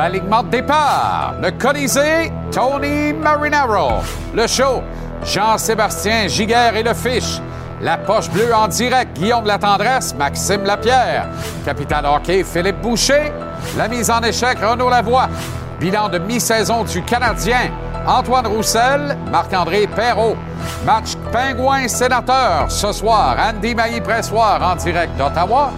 It 4-1. L'alignement de départ. Le Colisée, Tony Marinaro. Le show, Jean-Sébastien Giguère et le Fiche. La poche bleue en direct, Guillaume de la Tendresse, Maxime Lapierre. Capitaine hockey, Philippe Boucher. La mise en échec, Renaud Lavoie. Bilan de mi-saison du Canadien, Antoine Roussel, Marc-André Perrault. Match Pingouin-Sénateur ce soir, Andy Mailly-Pressoir en direct d'Ottawa.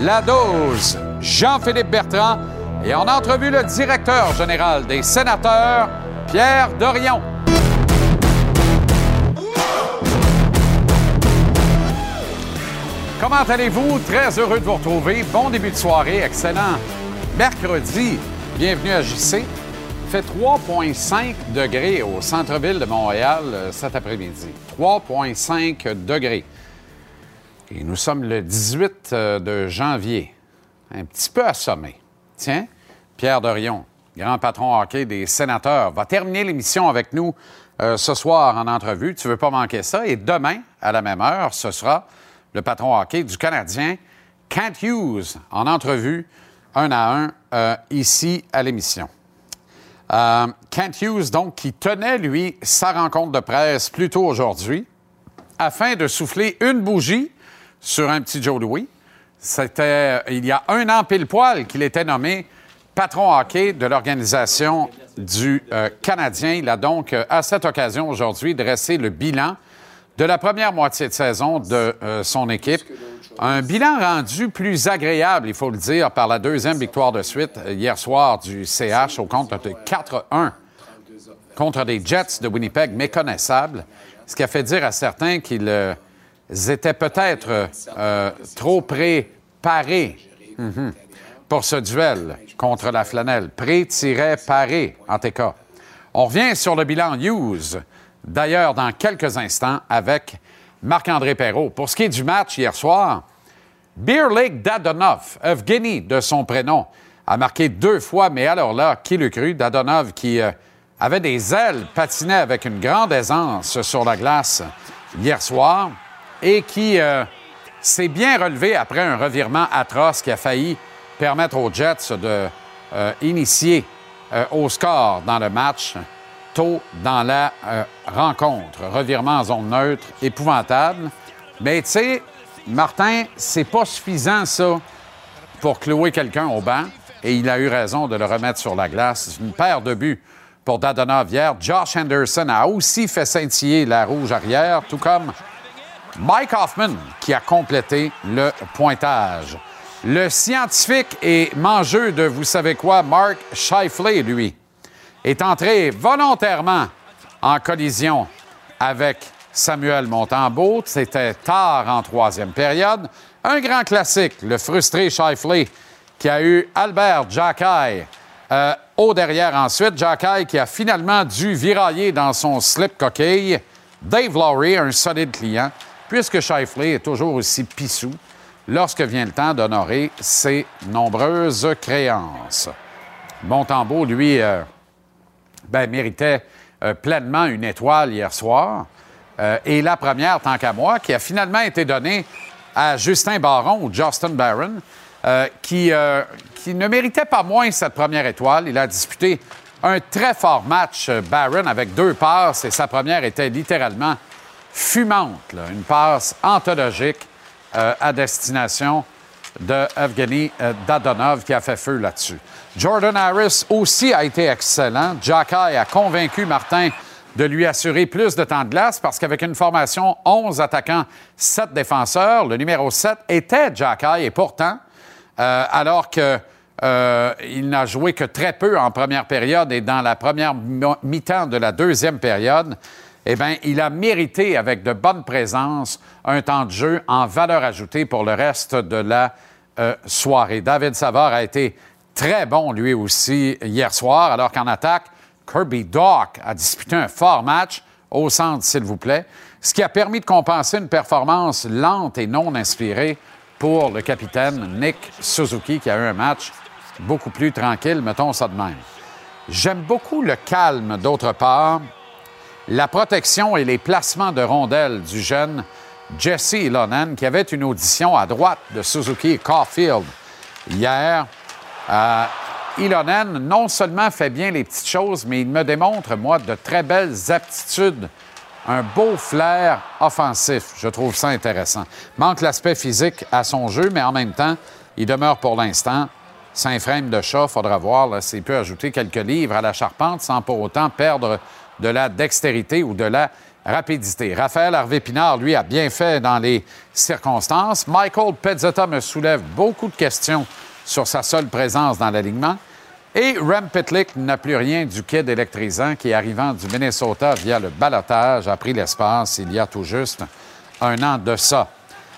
La dose, Jean-Philippe Bertrand. Et en entrevue, le directeur général des sénateurs, Pierre Dorion. Comment allez-vous? Très heureux de vous retrouver. Bon début de soirée, excellent. Mercredi, bienvenue à JC. Fait 3,5 degrés au centre-ville de Montréal euh, cet après-midi. 3,5 degrés. Et nous sommes le 18 euh, de janvier. Un petit peu assommé. Tiens, Pierre Dorion, grand patron hockey des sénateurs, va terminer l'émission avec nous euh, ce soir en entrevue. Tu ne veux pas manquer ça. Et demain, à la même heure, ce sera le patron hockey du Canadien, Kent Hughes, en entrevue, un à un, euh, ici à l'émission. Euh, Kent Hughes, donc, qui tenait, lui, sa rencontre de presse plus tôt aujourd'hui, afin de souffler une bougie sur un petit Joe Louis. C'était euh, il y a un an pile poil qu'il était nommé patron hockey de l'organisation du euh, Canadien. Il a donc, euh, à cette occasion aujourd'hui, dressé le bilan de la première moitié de saison de son équipe. Un bilan rendu plus agréable, il faut le dire, par la deuxième victoire de suite hier soir du CH au compte de 4-1 contre des Jets de Winnipeg méconnaissables, ce qui a fait dire à certains qu'ils euh, étaient peut-être euh, trop préparés mhm, pour ce duel contre la flanelle. Pré-paré, en tout cas. On revient sur le bilan Hughes, d'ailleurs dans quelques instants, avec Marc-André Perrault. Pour ce qui est du match hier soir, Beer Lake Dadonov, Evgeny de son prénom, a marqué deux fois, mais alors là, qui le cru? Dadonov qui euh, avait des ailes, patinait avec une grande aisance sur la glace hier soir et qui euh, s'est bien relevé après un revirement atroce qui a failli permettre aux Jets de euh, initier euh, au score dans le match tôt dans la rencontre. Revirement en zone neutre, épouvantable. Mais tu sais, Martin, c'est pas suffisant ça pour clouer quelqu'un au banc. Et il a eu raison de le remettre sur la glace. Une paire de buts pour Dadonov hier. Josh Anderson a aussi fait scintiller la rouge arrière, tout comme Mike Hoffman qui a complété le pointage. Le scientifique et mangeux de vous savez quoi, Mark Scheifele, lui, est entré volontairement en collision avec Samuel Montembeau. C'était tard en troisième période. Un grand classique, le frustré Scheifele qui a eu Albert Jacquet euh, au derrière ensuite. Jacquet qui a finalement dû virailler dans son slip coquille. Dave Lowry, un solide client, puisque Scheifele est toujours aussi pissou lorsque vient le temps d'honorer ses nombreuses créances. Montembeau, lui, euh, ben, méritait euh, pleinement une étoile hier soir. Euh, et la première, tant qu'à moi, qui a finalement été donnée à Justin Baron ou Justin Barron, qui, qui ne méritait pas moins cette première étoile. Il a disputé un très fort match, Barron, avec deux passes, et sa première était littéralement fumante, une passe anthologique euh, à destination de Evgeny euh, Dadonov qui a fait feu là-dessus. Jordan Harris aussi a été excellent. Jacky a convaincu Martin de lui assurer plus de temps de glace parce qu'avec une formation 11 attaquants, 7 défenseurs, le numéro 7 était Jacky et pourtant, euh, alors que euh, il n'a joué que très peu en première période et dans la première mi-temps de la deuxième période, eh bien, il a mérité avec de bonnes présences un temps de jeu en valeur ajoutée pour le reste de la euh, soirée. David Savard a été très bon lui aussi hier soir, alors qu'en attaque, Kirby Dock a disputé un fort match au centre, s'il vous plaît, ce qui a permis de compenser une performance lente et non inspirée pour le capitaine Nick Suzuki, qui a eu un match beaucoup plus tranquille, mettons ça de même. J'aime beaucoup le calme, d'autre part, la protection et les placements de rondelles du jeune Jesse Ilonen, qui avait une audition à droite de Suzuki et Caulfield hier. Euh, Ilonen non seulement fait bien les petites choses, mais il me démontre, moi, de très belles aptitudes. Un beau flair offensif. Je trouve ça intéressant. Manque l'aspect physique à son jeu, mais en même temps, il demeure pour l'instant saint frame de chat. Faudra voir s'il peut ajouter quelques livres à la charpente sans pour autant perdre de la dextérité ou de la rapidité. Raphaël Harvey-Pinard, lui, a bien fait dans les circonstances. Michael Pezzetta me soulève beaucoup de questions sur sa seule présence dans l'alignement. Et Rem Pitlick n'a plus rien du kid électrisant qui, arrivant du Minnesota via le balotage, a pris l'espace il y a tout juste un an de ça.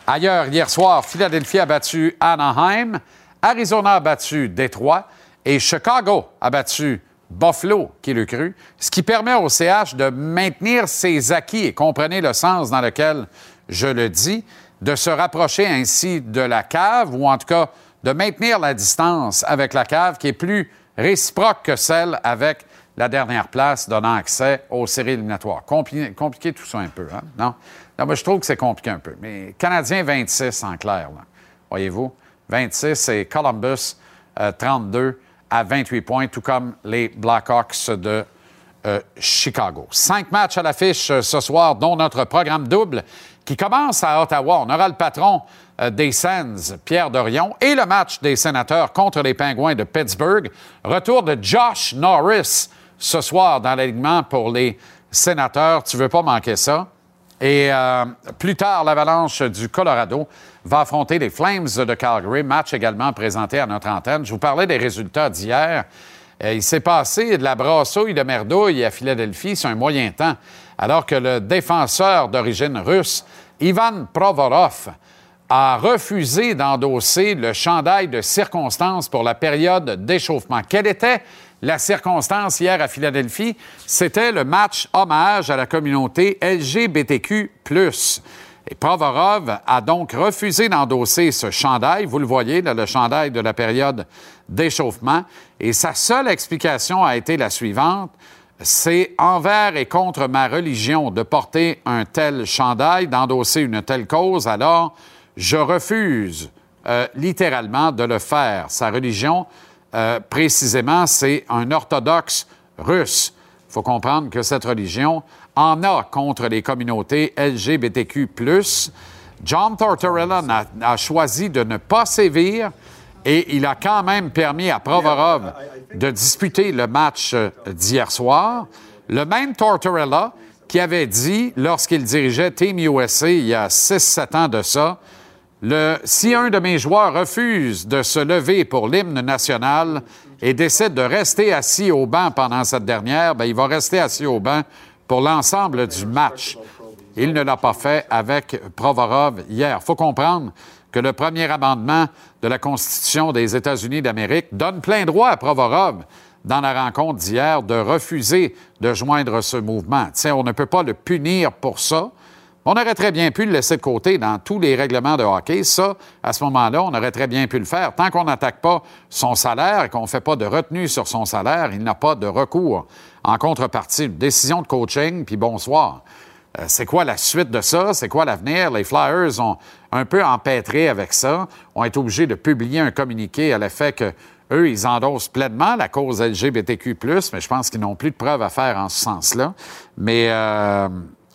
Ailleurs, hier soir, Philadelphie a battu Anaheim, Arizona a battu Détroit et Chicago a battu Buffalo, qui le cru, ce qui permet au CH de maintenir ses acquis, et comprenez le sens dans lequel je le dis, de se rapprocher ainsi de la cave, ou en tout cas de maintenir la distance avec la cave qui est plus réciproque que celle avec la dernière place donnant accès aux séries éliminatoires. compliqué tout ça un peu, hein? Non? Non, moi, je trouve que c'est compliqué un peu. Mais Canadien 26 en clair, voyez-vous? 26 et Columbus 32 euh, à 28 points, tout comme les Blackhawks de euh, Chicago. Cinq matchs à l'affiche euh, ce soir, dont notre programme double qui commence à Ottawa. On aura le patron euh, des Sens, Pierre Dorion, et le match des sénateurs contre les Pingouins de Pittsburgh. Retour de Josh Norris ce soir dans l'alignement pour les sénateurs. Tu veux pas manquer ça? Et plus tard, l'Avalanche du Colorado va affronter les Flames de Calgary, match également présenté à notre antenne. Je vous parlais des résultats d'hier. Euh, il s'est passé de la brassouille de merdouille à Philadelphie sur un moyen temps, alors que le défenseur d'origine russe, Ivan Provorov, a refusé d'endosser le chandail de circonstance pour la période d'échauffement. Quelle était la circonstance hier à Philadelphie? C'était le match hommage à la communauté LGBTQ. Et Provorov a donc refusé d'endosser ce chandail. Vous le voyez, le chandail de la période d'échauffement. Et sa seule explication a été la suivante. C'est envers et contre ma religion de porter un tel chandail, d'endosser une telle cause, alors je refuse euh, littéralement de le faire. Sa religion, euh, précisément, c'est un orthodoxe russe. Il faut comprendre que cette religion en a contre les communautés LGBTQ. John Tortorella a, choisi de ne pas sévir et il a quand même permis à Provorov de disputer le match euh, d'hier soir. Le même Tortorella qui avait dit, lorsqu'il dirigeait Team USA il y a 6-7 ans de ça, si un de mes joueurs refuse de se lever pour l'hymne national et décide de rester assis au banc pendant cette dernière, bien, il va rester assis au banc pour l'ensemble du match. Il ne l'a pas fait avec Provorov hier. Il faut comprendre que le premier amendement de la Constitution des États-Unis d'Amérique donne plein droit à Provorov dans la rencontre d'hier de refuser de joindre ce mouvement. Tiens, on ne peut pas le punir pour ça. On aurait très bien pu le laisser de côté dans tous les règlements de hockey. Ça, à ce moment-là, on aurait très bien pu le faire. Tant qu'on n'attaque pas son salaire et qu'on ne fait pas de retenue sur son salaire, il n'a pas de recours en contrepartie, une décision de coaching, puis bonsoir. Euh, c'est quoi la suite de ça? C'est quoi l'avenir? Les Flyers ont un peu empêtré avec ça, ont été obligés de publier un communiqué à l'effet que eux, ils endossent pleinement la cause LGBTQ+, mais je pense qu'ils n'ont plus de preuves à faire en ce sens-là. Mais euh,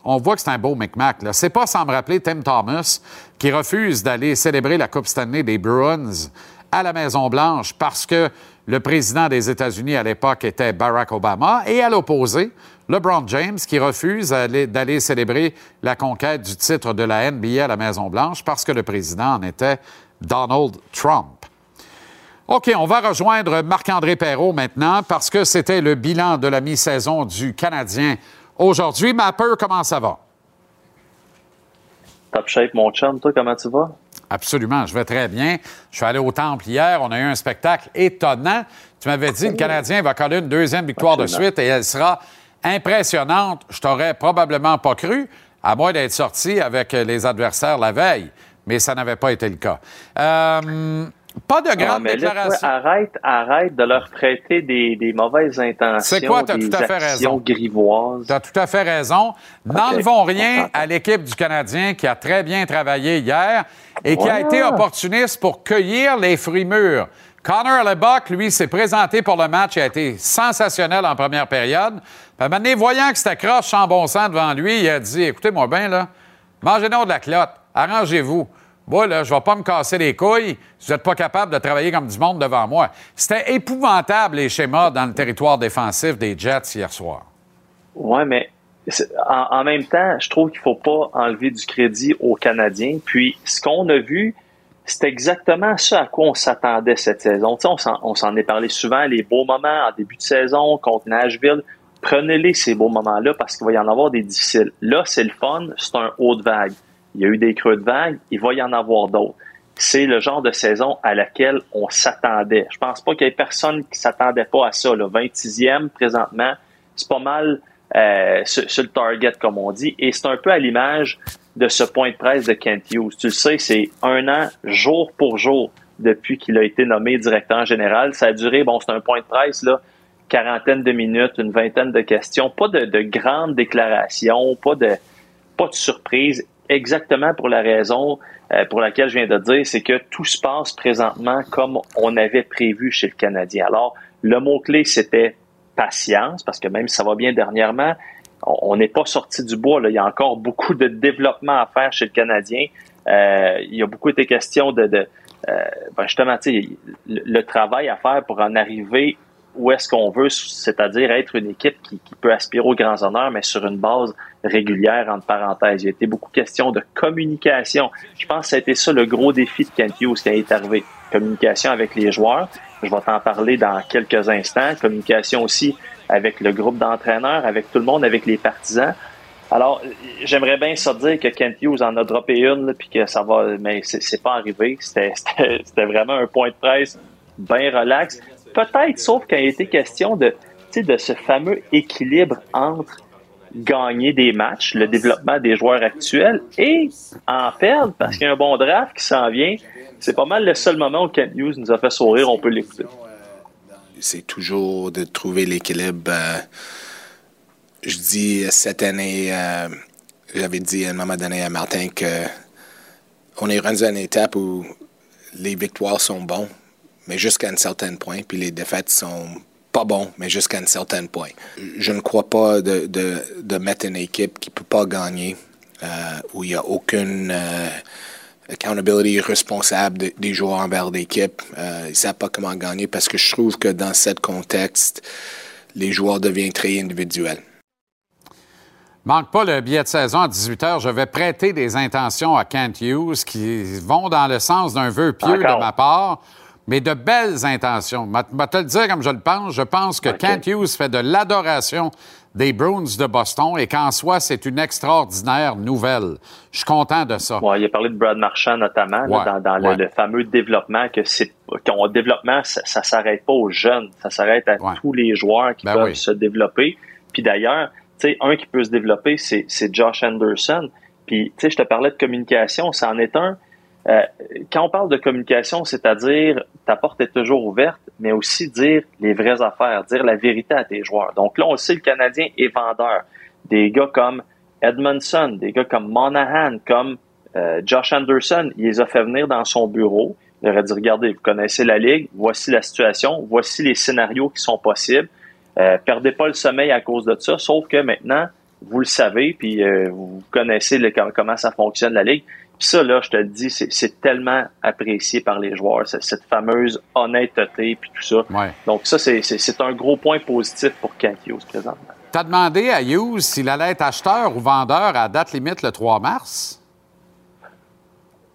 on voit que c'est un beau micmac. C'est pas sans me rappeler Tim Thomas qui refuse d'aller célébrer la Coupe Stanley des Bruins à la Maison-Blanche parce que le président des États-Unis à l'époque était Barack Obama et à l'opposé, LeBron James qui refuse d'aller d'aller célébrer la conquête du titre de la NBA à la Maison-Blanche parce que le président en était Donald Trump. OK, on va rejoindre Marc-André Perrault maintenant parce que c'était le bilan de la mi-saison du Canadien aujourd'hui. Mapper, comment ça va? Top shape, mon chum, toi, comment tu vas? Absolument, je vais très bien. Je suis allé au Temple hier, on a eu un spectacle étonnant. Tu m'avais dit que le Canadien va coller une deuxième victoire de suite et elle sera impressionnante. Je t'aurais probablement pas cru, à moins d'être sorti avec les adversaires la veille, mais ça n'avait pas été le cas. Euh, pas de Ah, là, toi, déclarations. arrête, arrête de leur prêter des, des mauvaises intentions, C'est quoi, t'as des tout à fait raison. grivoises. Tu as tout à fait raison. N'enlevons on rien à l'équipe du Canadien qui a très bien travaillé hier et qui a été opportuniste pour cueillir les fruits mûrs. Connor Lebock, lui, s'est présenté pour le match et a été sensationnel en première période. Donné, voyant que c'était croche sans bon sens devant lui, il a dit Écoutez-moi bien, là, mangez donc de la clotte, arrangez-vous. Moi, là, je vais pas me casser les couilles si vous n'êtes pas capable de travailler comme du monde devant moi. C'était épouvantable, les schémas dans le territoire défensif des Jets hier soir. Ouais, mais en, même temps, je trouve qu'il faut pas enlever du crédit aux Canadiens. Puis, ce qu'on a vu, c'est exactement ce à quoi on s'attendait cette saison. On s'en est parlé souvent, les beaux moments en début de saison contre Nashville. Prenez-les, ces beaux moments-là, parce qu'il va y en avoir des difficiles. Là, c'est le fun, c'est un haut de vague. Il y a eu des creux de vague, il va y en avoir d'autres. C'est le genre de saison à laquelle on s'attendait. Je pense pas qu'il y ait personne qui s'attendait pas à ça. Le 26e, présentement, c'est pas mal euh, sur, sur le target, comme on dit. Et c'est un peu à l'image de ce point de presse de Kent Hughes. Tu le sais, c'est un an, jour pour jour, depuis qu'il a été nommé directeur général. Ça a duré, bon, c'est un point de presse, là, quarantaine de minutes, une vingtaine de questions, pas de, de grandes déclarations, pas de, pas de surprise, exactement pour la raison euh, pour laquelle je viens de dire, c'est que tout se passe présentement comme on avait prévu chez le Canadien. Alors, le mot-clé, c'était patience, parce que même si ça va bien dernièrement, on n'est pas sorti du bois. Là. Il y a encore beaucoup de développement à faire chez le Canadien. Euh, il y a beaucoup été question de, de euh, ben justement, le travail à faire pour en arriver où est-ce qu'on veut, c'est-à-dire être une équipe qui, peut aspirer aux grands honneurs, mais sur une base régulière, entre parenthèses. Il y a été beaucoup question de communication. Je pense que ça a été ça le gros défi de Kent Hughes qui est arrivé. Communication avec les joueurs. Je vais t'en parler dans quelques instants. Communication aussi avec le groupe d'entraîneurs, avec tout le monde, avec les partisans. Alors, j'aimerais bien ça dire que Kent Hughes en a droppé une, puis que ça va, mais c'est pas arrivé. C'était vraiment un point de presse bien relax. Peut-être, sauf quand il était question de, de ce fameux équilibre entre gagner des matchs, le développement des joueurs actuels, et en perdre parce qu'il y a un bon draft qui s'en vient. C'est pas mal le seul moment où Kent Hughes nous a fait sourire. On peut l'écouter. c'est toujours de trouver l'équilibre. euh, je dis cette année, euh, j'avais dit à un moment donné à Martin que on est rendu à une étape où les victoires sont bons, mais jusqu'à un certain point, puis les défaites sont pas bons, mais jusqu'à un certain point. Je ne crois pas de, de, de mettre une équipe qui peut pas gagner, euh, où il n'y a aucune euh, accountability responsable de- des joueurs envers l'équipe. Euh, ils ne savent pas comment gagner parce que je trouve que dans ce contexte, les joueurs deviennent très individuels. Manque pas le billet de saison à 18 h. Je vais prêter des intentions à Kent Hughes qui vont dans le sens d'un vœu pieux Encore. de ma part, mais de belles intentions. Je vais te le dire comme je le pense. Je pense que. Kent Hughes fait de l'adoration des Bruins de Boston et qu'en soi, c'est une extraordinaire nouvelle. Je suis content de ça. Ouais, il a parlé de Brad Marchand notamment là, dans, dans le- ouais. le, fameux développement que c'est qu'on développement ça, ça s'arrête pas aux jeunes, ça s'arrête à tous les joueurs qui Ben peuvent oui. se développer. Puis d'ailleurs, tu sais, un qui peut se développer, c'est c'est Josh Anderson. Puis tu sais, je te parlais de communication, ça en est un. Euh, quand on parle de communication, c'est-à-dire ta porte est toujours ouverte, mais aussi dire les vraies affaires, dire la vérité à tes joueurs. Donc là, on sait, le Canadien est vendeur. Des gars comme Edmondson, des gars comme Monahan, comme euh, Josh Anderson, il les a fait venir dans son bureau. Il aurait dit, regardez, vous connaissez la Ligue, voici la situation, voici les scénarios qui sont possibles. Euh, perdez pas le sommeil à cause de ça, sauf que maintenant, vous le savez, puis euh, vous connaissez comment ça fonctionne la ligue. Ça, là, je te le dis, c'est tellement apprécié par les joueurs, cette fameuse honnêteté, puis tout ça. Ouais. Donc ça, c'est un gros point positif pour Kent Hughes présentement. Tu as demandé à Hughes s'il allait être acheteur ou vendeur à date limite le 3 mars?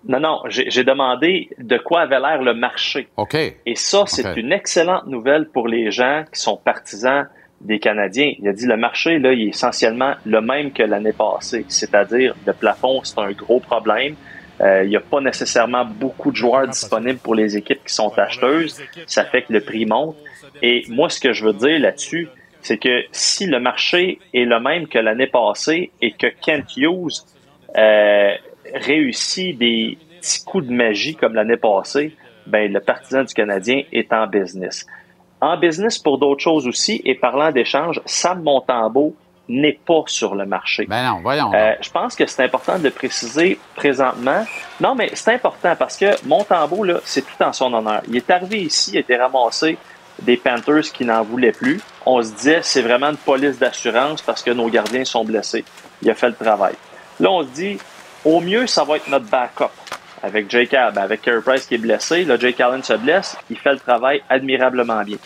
Non, non, j'ai demandé de quoi avait l'air le marché. OK. Et ça, c'est une excellente nouvelle pour les gens qui sont partisans des Canadiens. Il a dit le marché, là, il est essentiellement le même que l'année passée. C'est-à-dire, le plafond, c'est un gros problème. Euh, il n'y a pas nécessairement beaucoup de joueurs disponibles pour les équipes qui sont acheteuses. Ça fait que le prix monte. Et moi, ce que je veux dire là-dessus, c'est que si le marché est le même que l'année passée et que Kent Hughes euh, réussit des petits coups de magie comme l'année passée, ben le partisan du Canadien est en business. En business pour d'autres choses aussi, et parlant d'échange, Sam Montembeau n'est pas sur le marché. Ben non, voyons. Euh, je pense que c'est important de préciser présentement. Non, mais c'est important parce que Montembeau, là, c'est tout en son honneur. Il est arrivé ici, il a été ramassé des Panthers qui n'en voulaient plus. On se disait, c'est vraiment une police d'assurance parce que nos gardiens sont blessés. Il a fait le travail. Là, on se dit, au mieux, ça va être notre backup avec Jake Allen, avec Carey Price qui est blessé. Là, Jake Allen se blesse. Il fait le travail admirablement bien.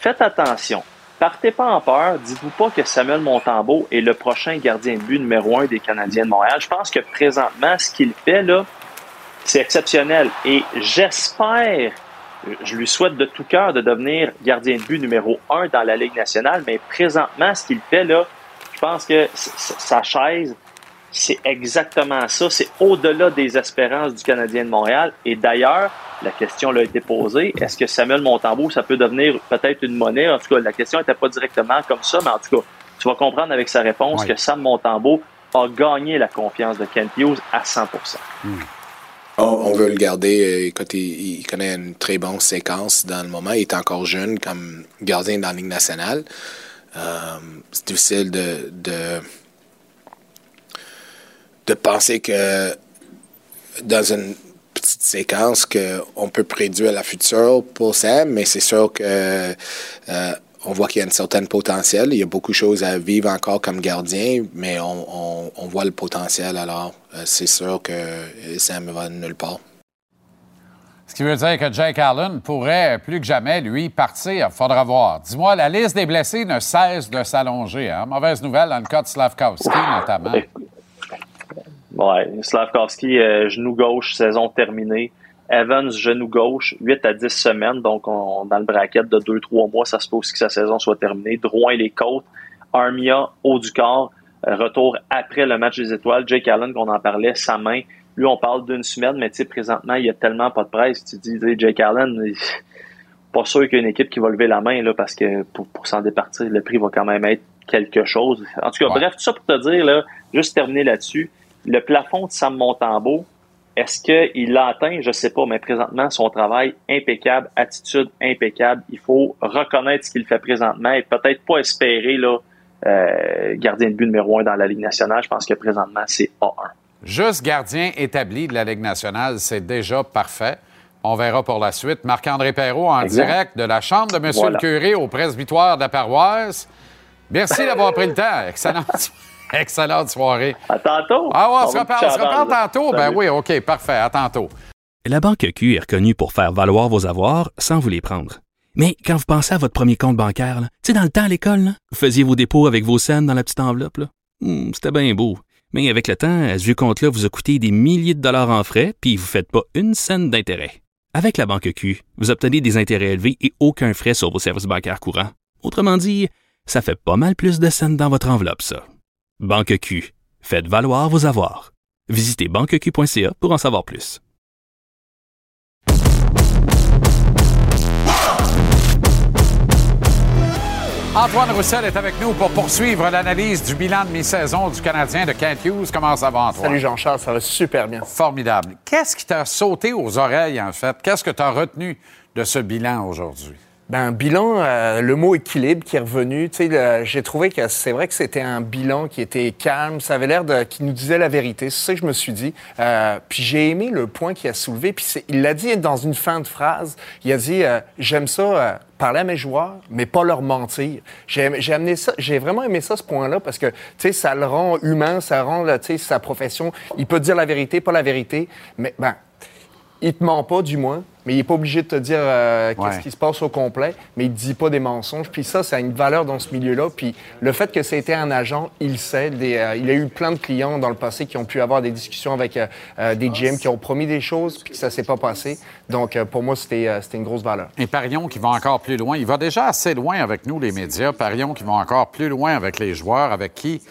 Faites attention. Partez pas en peur. Dites-vous pas que Samuel Montembeau est le prochain gardien de but numéro un des Canadiens de Montréal. Je pense que présentement, ce qu'il fait, là, c'est exceptionnel. Et j'espère, je lui souhaite de tout cœur de devenir gardien de but numéro un dans la Ligue nationale. Mais présentement, ce qu'il fait, là, je pense que sa chaise, c'est exactement ça. C'est au-delà des espérances du Canadien de Montréal. Et d'ailleurs, la question l'a été posée. Est-ce que Samuel Montembeau, ça peut devenir peut-être une monnaie? En tout cas, la question n'était pas directement comme ça, mais en tout cas, tu vas comprendre avec sa réponse Oui. que Sam Montembeau a gagné la confiance de Kent Hughes à 100 On, on veut le garder. euh, Écoute, il, il connaît une très bonne séquence dans le moment. Il est encore jeune comme gardien dans la Ligue nationale. Euh, c'est difficile de, de, de penser que dans une petite séquence qu'on peut prédire la future pour Sam, mais c'est sûr que euh, on voit qu'il y a un certain potentiel. Il y a beaucoup de choses à vivre encore comme gardien, mais on, on, on voit le potentiel. Alors, euh, c'est sûr que Sam va nulle part. Ce qui veut dire que Jake Allen pourrait plus que jamais, lui, partir. Faudra voir. Dis-moi, la liste des blessés ne cesse de s'allonger. Hein? Mauvaise nouvelle dans le cas de Slavkowski, notamment. Ouais, Slavkovski, euh, genou gauche, saison terminée. Evans, genou gauche, 8 à 10 semaines. Donc, on, dans le bracket de 2-3 mois, ça se peut aussi que sa saison soit terminée. Drouin, les côtes. Armia, haut du corps. Retour après le match des étoiles. Jake Allen, qu'on en parlait, sa main. Lui, on parle d'une semaine, mais tu sais, présentement, il y a tellement pas de presse. Tu dis, Jake Allen, il- pas sûr qu'il y a une équipe qui va lever la main, là, parce que pour, pour s'en départir, le prix va quand même être quelque chose. En tout cas, Ouais. bref, tout ça pour te dire, là, juste terminer là-dessus, le plafond de Sam Montembeau, est-ce qu'il l'a atteint? Je sais pas, mais présentement, son travail impeccable, attitude impeccable. Il faut reconnaître ce qu'il fait présentement et peut-être pas espérer là, euh, gardien de but numéro un dans la Ligue nationale. Je pense que présentement, c'est A1. Juste gardien établi de la Ligue nationale, c'est déjà parfait. On verra pour la suite. Marc-André Perrault en Exact. direct de la chambre de M. Voilà. le curé au presbytoire de la paroisse. Merci d'avoir pris le temps. Excellente, excellente soirée. À tantôt! Ah ouais, on, se va reparle, on se reparle tantôt. Ben oui, OK, parfait. À tantôt. La Banque Q est reconnue pour faire valoir vos avoirs sans vous les prendre. Mais quand vous pensez à votre premier compte bancaire, tu sais, dans le temps à l'école, vous faisiez vos dépôts avec vos scènes dans la petite enveloppe. Hmm, C'était bien beau. Mais avec le temps, à ce vieux compte-là vous a coûté des milliers de dollars en frais, puis vous ne faites pas une scène d'intérêt. Avec la Banque Q, vous obtenez des intérêts élevés et aucun frais sur vos services bancaires courants. Autrement dit, ça fait pas mal plus de scènes dans votre enveloppe, ça. Banque Q. Faites valoir vos avoirs. Visitez banqueq.ca pour en savoir plus. Antoine Roussel est avec nous pour poursuivre l'analyse du bilan de mi-saison du Canadien de Kent Hughes. Comment ça va, Antoine? Salut Jean-Charles, ça va super bien. Formidable. Qu'est-ce qui t'a sauté aux oreilles, en fait? Qu'est-ce que tu as retenu de ce bilan aujourd'hui? Ben, bilan, euh, le mot équilibre qui est revenu. Le- j'ai trouvé que c'est vrai que c'était un bilan qui était calme. Ça avait l'air de, qui nous disait la vérité. C'est ça que je me suis dit. Euh, puis j'ai aimé le point qu'il a soulevé. Puis il l'a dit dans une fin de phrase. Il a dit euh, J'aime ça. euh, parler à mes joueurs, mais pas leur mentir. J'ai amené ça, j'ai vraiment aimé ça, ce point-là, parce que, tu sais, ça le rend humain, ça rend, tu sais, sa profession. Il peut dire la vérité, pas la vérité, mais, ben, il te ment pas, du moins, mais il est pas obligé de te dire euh, qu'est-ce Ouais. qui se passe au complet, mais il te dit pas des mensonges. Puis ça, ça a une valeur dans ce milieu-là. Puis le fait que c'était un agent, il sait. Des, euh, il a eu plein de clients dans le passé qui ont pu avoir des discussions avec euh, euh, des GM qui ont promis des choses, puis que ça s'est pas passé. Donc, euh, pour moi, c'était euh, c'était une grosse valeur. Et Parion qui va encore plus loin. Il va déjà assez loin avec nous, les médias. Parion qui va encore plus loin avec les joueurs, avec qui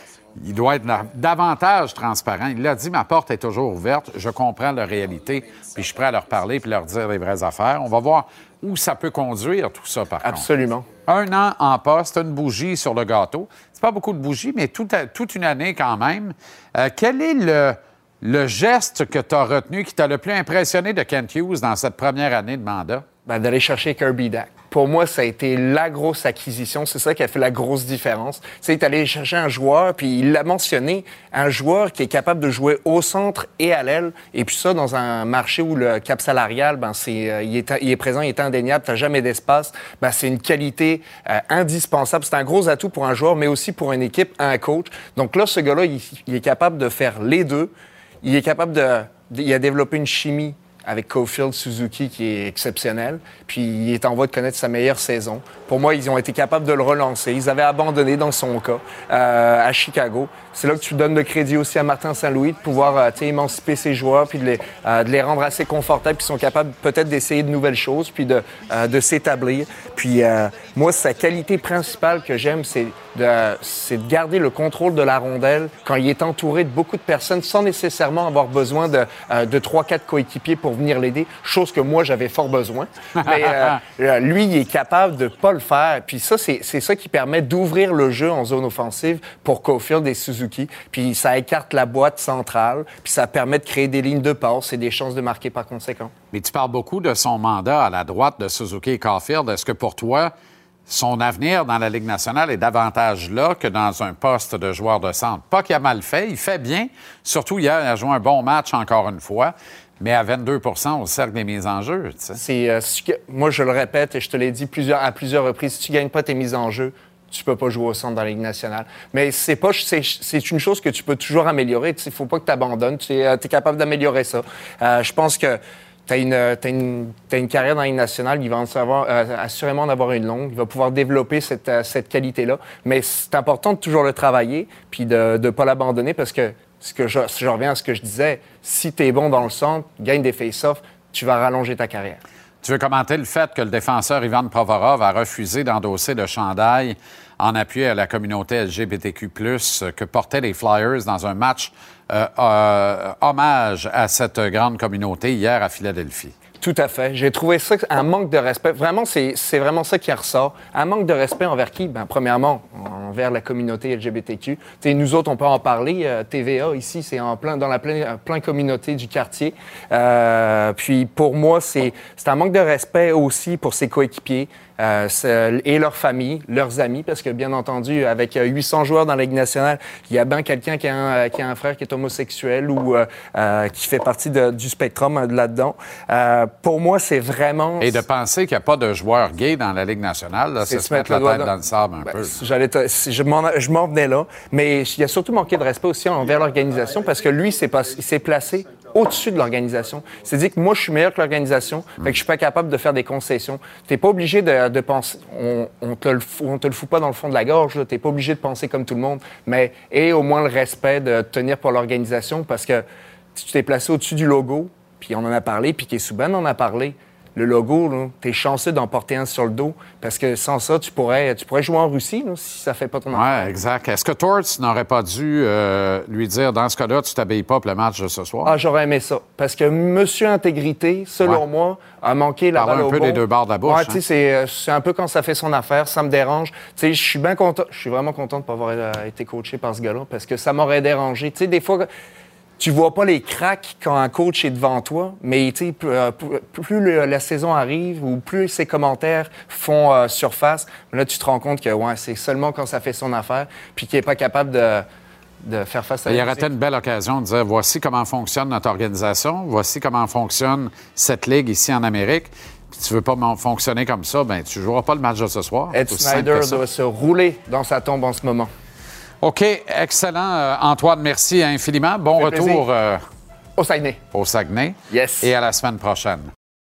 il doit être davantage transparent. Il l'a dit, ma porte est toujours ouverte. Je comprends leur réalité, puis je suis prêt à leur parler puis leur dire les vraies affaires. On va voir où ça peut conduire, tout ça, par contre. Absolument. Un an en poste, une bougie sur le gâteau. C'est pas beaucoup de bougies, mais toute une année quand même. Euh, quel est le, le geste que tu as retenu qui t'a le plus impressionné de Kent Hughes dans cette première année de mandat? Ben, d'aller chercher Kirby Dack. Pour moi, ça a été la grosse acquisition. C'est ça qui a fait la grosse différence. C'est allé chercher un joueur, puis il l'a mentionné, un joueur qui est capable de jouer au centre et à l'aile. Et puis ça, dans un marché où le cap salarial, ben, c'est, euh, il, est, présent, il est indéniable, tu jamais d'espace. Ben, c'est une qualité euh, indispensable. C'est un gros atout pour un joueur, mais aussi pour une équipe, un coach. Donc là, ce gars-là, il, il est capable de faire les deux. Il est capable de... Il a développé une chimie avec Cofield Suzuki qui est exceptionnel. Puis il est en voie de connaître sa meilleure saison. Pour moi, ils ont été capables de le relancer. Ils avaient abandonné dans son cas euh, à Chicago. C'est là que tu donnes le crédit aussi à Martin Saint-Louis de pouvoir euh, tu sais, émanciper ses joueurs puis de les, euh, de les rendre assez confortables. Puis ils sont capables peut-être d'essayer de nouvelles choses puis de, euh, de s'établir. Puis euh, moi, sa qualité principale que j'aime, c'est de, c'est de garder le contrôle de la rondelle quand il est entouré de beaucoup de personnes sans nécessairement avoir besoin de, euh, de 3-4 coéquipiers pour venir l'aider, chose que moi, j'avais fort besoin. Mais euh, lui, il est capable de pas le faire. Puis ça, c'est c'est ça qui permet d'ouvrir le jeu en zone offensive pour Cofield et Suzuki. Puis ça écarte la boîte centrale, puis ça permet de créer des lignes de passe et des chances de marquer par conséquent. Mais tu parles beaucoup de son mandat à la droite de Suzuki et Caulfield. Est-ce que pour toi, son avenir dans la Ligue nationale est davantage là que dans un poste de joueur de centre? Pas qu'il a mal fait, il fait bien. Surtout hier, il a joué un bon match encore une fois, mais à 22% au cercle des mises en jeu. tu sais. Euh, si moi, je le répète et je te l'ai dit plusieurs, à plusieurs reprises, si tu gagnes pas tes mises en jeu, tu peux pas jouer au centre dans la Ligue nationale. Mais c'est pas, c'est, une chose que tu peux toujours améliorer. Il faut pas que tu abandonnes. Tu es, capable d'améliorer ça. Euh, je pense que tu as une, t'as une, carrière dans la Ligue nationale, il va en savoir, euh, assurément en avoir une longue. Il va pouvoir développer cette, euh, cette qualité-là. Mais c'est important de toujours le travailler puis de ne pas l'abandonner parce que, ce que je, je reviens à ce que je disais, si tu es bon dans le centre, gagne des face-offs, tu vas rallonger ta carrière. Tu veux commenter le fait que le défenseur Ivan Provorov a refusé d'endosser le chandail en appui à la communauté LGBTQ+, que portaient les Flyers dans un match euh, euh, hommage à cette grande communauté hier à Philadelphie. Tout à fait. J'ai trouvé ça un manque de respect. Vraiment, c'est vraiment ça qui ressort. Un manque de respect envers qui? Ben, premièrement, envers la communauté LGBTQ. Tu sais, nous autres, on peut en parler. euh, TVA, ici, c'est plein, dans la pleine, plein communauté du quartier. Euh, puis, pour moi, c'est un manque de respect aussi pour ses coéquipiers. Euh, et leurs familles, leurs amis, parce que bien entendu, avec euh, 800 joueurs dans la Ligue nationale, il y a bien quelqu'un qui, a un- euh, qui a un frère qui est homosexuel ou euh, euh, qui fait partie de- du spectrum euh, là-dedans. Euh, pour moi, c'est vraiment... Et de penser qu'il n'y a pas de joueurs gays dans la Ligue nationale, c'est se mettre la doigt tête dans le sable un Ben, peu. J'allais je m'en venais là, mais il a surtout manqué de respect aussi envers l'organisation parce que lui, il s'est placé au-dessus de l'organisation. Dit que moi, je suis meilleur que l'organisation, fait que je suis pas capable de faire des concessions. T'es pas obligé de, de penser, on, on te le, on te le fout pas dans le fond de la gorge, là. t'es pas obligé de penser comme tout le monde, mais aie au moins le respect de te tenir pour l'organisation parce que si tu t'es placé au-dessus du logo, puis on en a parlé, puis Souban en a parlé. Le logo, là, t'es chanceux d'en porter un sur le dos parce que sans ça, tu pourrais, tu pourrais jouer en Russie là, si ça fait pas ton affaire. Oui, exact. Est-ce que Torts n'aurait pas dû euh, lui dire, dans ce cas-là, tu t'habilles pas pour le match de ce soir? Ah, j'aurais aimé ça. Parce que Monsieur Intégrité, selon Ouais. moi, a manqué la balle un au peu bon. des deux bords de la bouche, Ouais, tu hein. c'est, euh, c'est un peu quand ça fait son affaire, ça me dérange. Tu je suis bien content, je suis vraiment content de ne pas avoir euh, été coaché par ce gars-là parce que ça m'aurait dérangé. Tu sais, des fois, tu vois pas les cracks quand un coach est devant toi, mais plus, euh, plus- le- la saison arrive ou plus ses commentaires font euh, surface, là, tu te rends compte que ouais, c'est seulement quand ça fait son affaire, puis qu'il est pas capable de, de faire face à Il la aurait été une belle occasion de dire voici comment fonctionne notre organisation, voici comment fonctionne cette ligue ici en Amérique. Puis tu veux pas fonctionner comme ça, ben tu joueras pas le match de ce soir. Ed Snyder doit se rouler dans sa tombe en ce moment. OK, excellent. Euh, Antoine, merci infiniment. Bon retour euh, Au Saguenay. au Saguenay. Yes. Et à la semaine prochaine.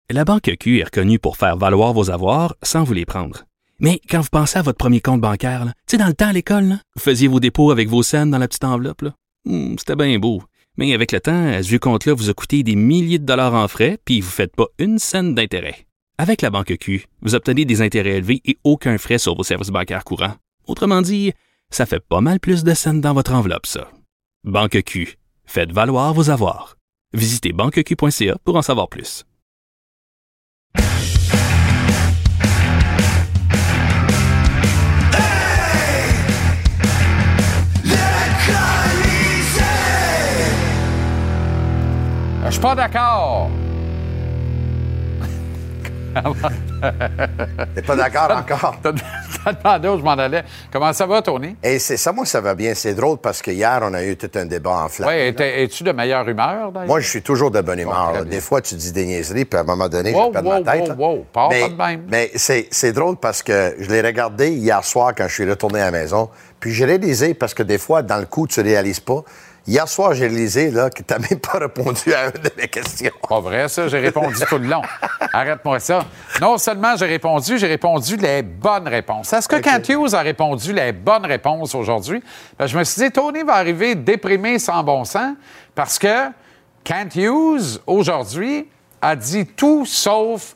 La Banque Q est reconnue pour faire valoir vos avoirs sans vous les prendre. Mais quand vous pensez à votre premier compte bancaire, tu sais, dans le temps à l'école, vous faisiez vos dépôts avec vos scènes dans la petite enveloppe. là. Hmm, C'était bien beau. Mais avec le temps, ce vieux compte-là vous a coûté des milliers de dollars en frais, puis vous ne faites pas une scène d'intérêt. Avec la Banque Q, vous obtenez des intérêts élevés et aucun frais sur vos services bancaires courants. Autrement dit, ça fait pas mal plus de scènes dans votre enveloppe, ça. Banque Q. Faites valoir vos avoirs. Visitez banqueq.ca pour en savoir plus. Je suis pas d'accord. T'es pas d'accord encore? T'as demandé où je m'en allais. Comment ça va, Tony? Et c'est ça, moi, ça va bien. C'est drôle parce que hier, on a eu tout un débat en flamme. Oui, es-tu de meilleure humeur, d'ailleurs? Moi, je suis toujours de bonne humeur. Des fois, tu dis des niaiseries, puis à un moment donné, Wow, je perds wow, ma tête. wow, wow. Mais pas de même. mais c'est, c'est drôle parce que je l'ai regardé hier soir quand je suis retourné à la maison. Puis j'ai réalisé, parce que des fois, dans le coup, tu réalises pas. Hier soir, j'ai là, que tu n'as même pas répondu à une de mes questions. Pas vrai, ça. J'ai répondu tout le long. Arrête-moi ça. Non seulement j'ai répondu, j'ai répondu les bonnes réponses. Est-ce que Kent Hughes a répondu les bonnes réponses aujourd'hui? Ben, je me suis dit, Tony va arriver déprimé sans bon sens parce que Kent Hughes, aujourd'hui, a dit tout sauf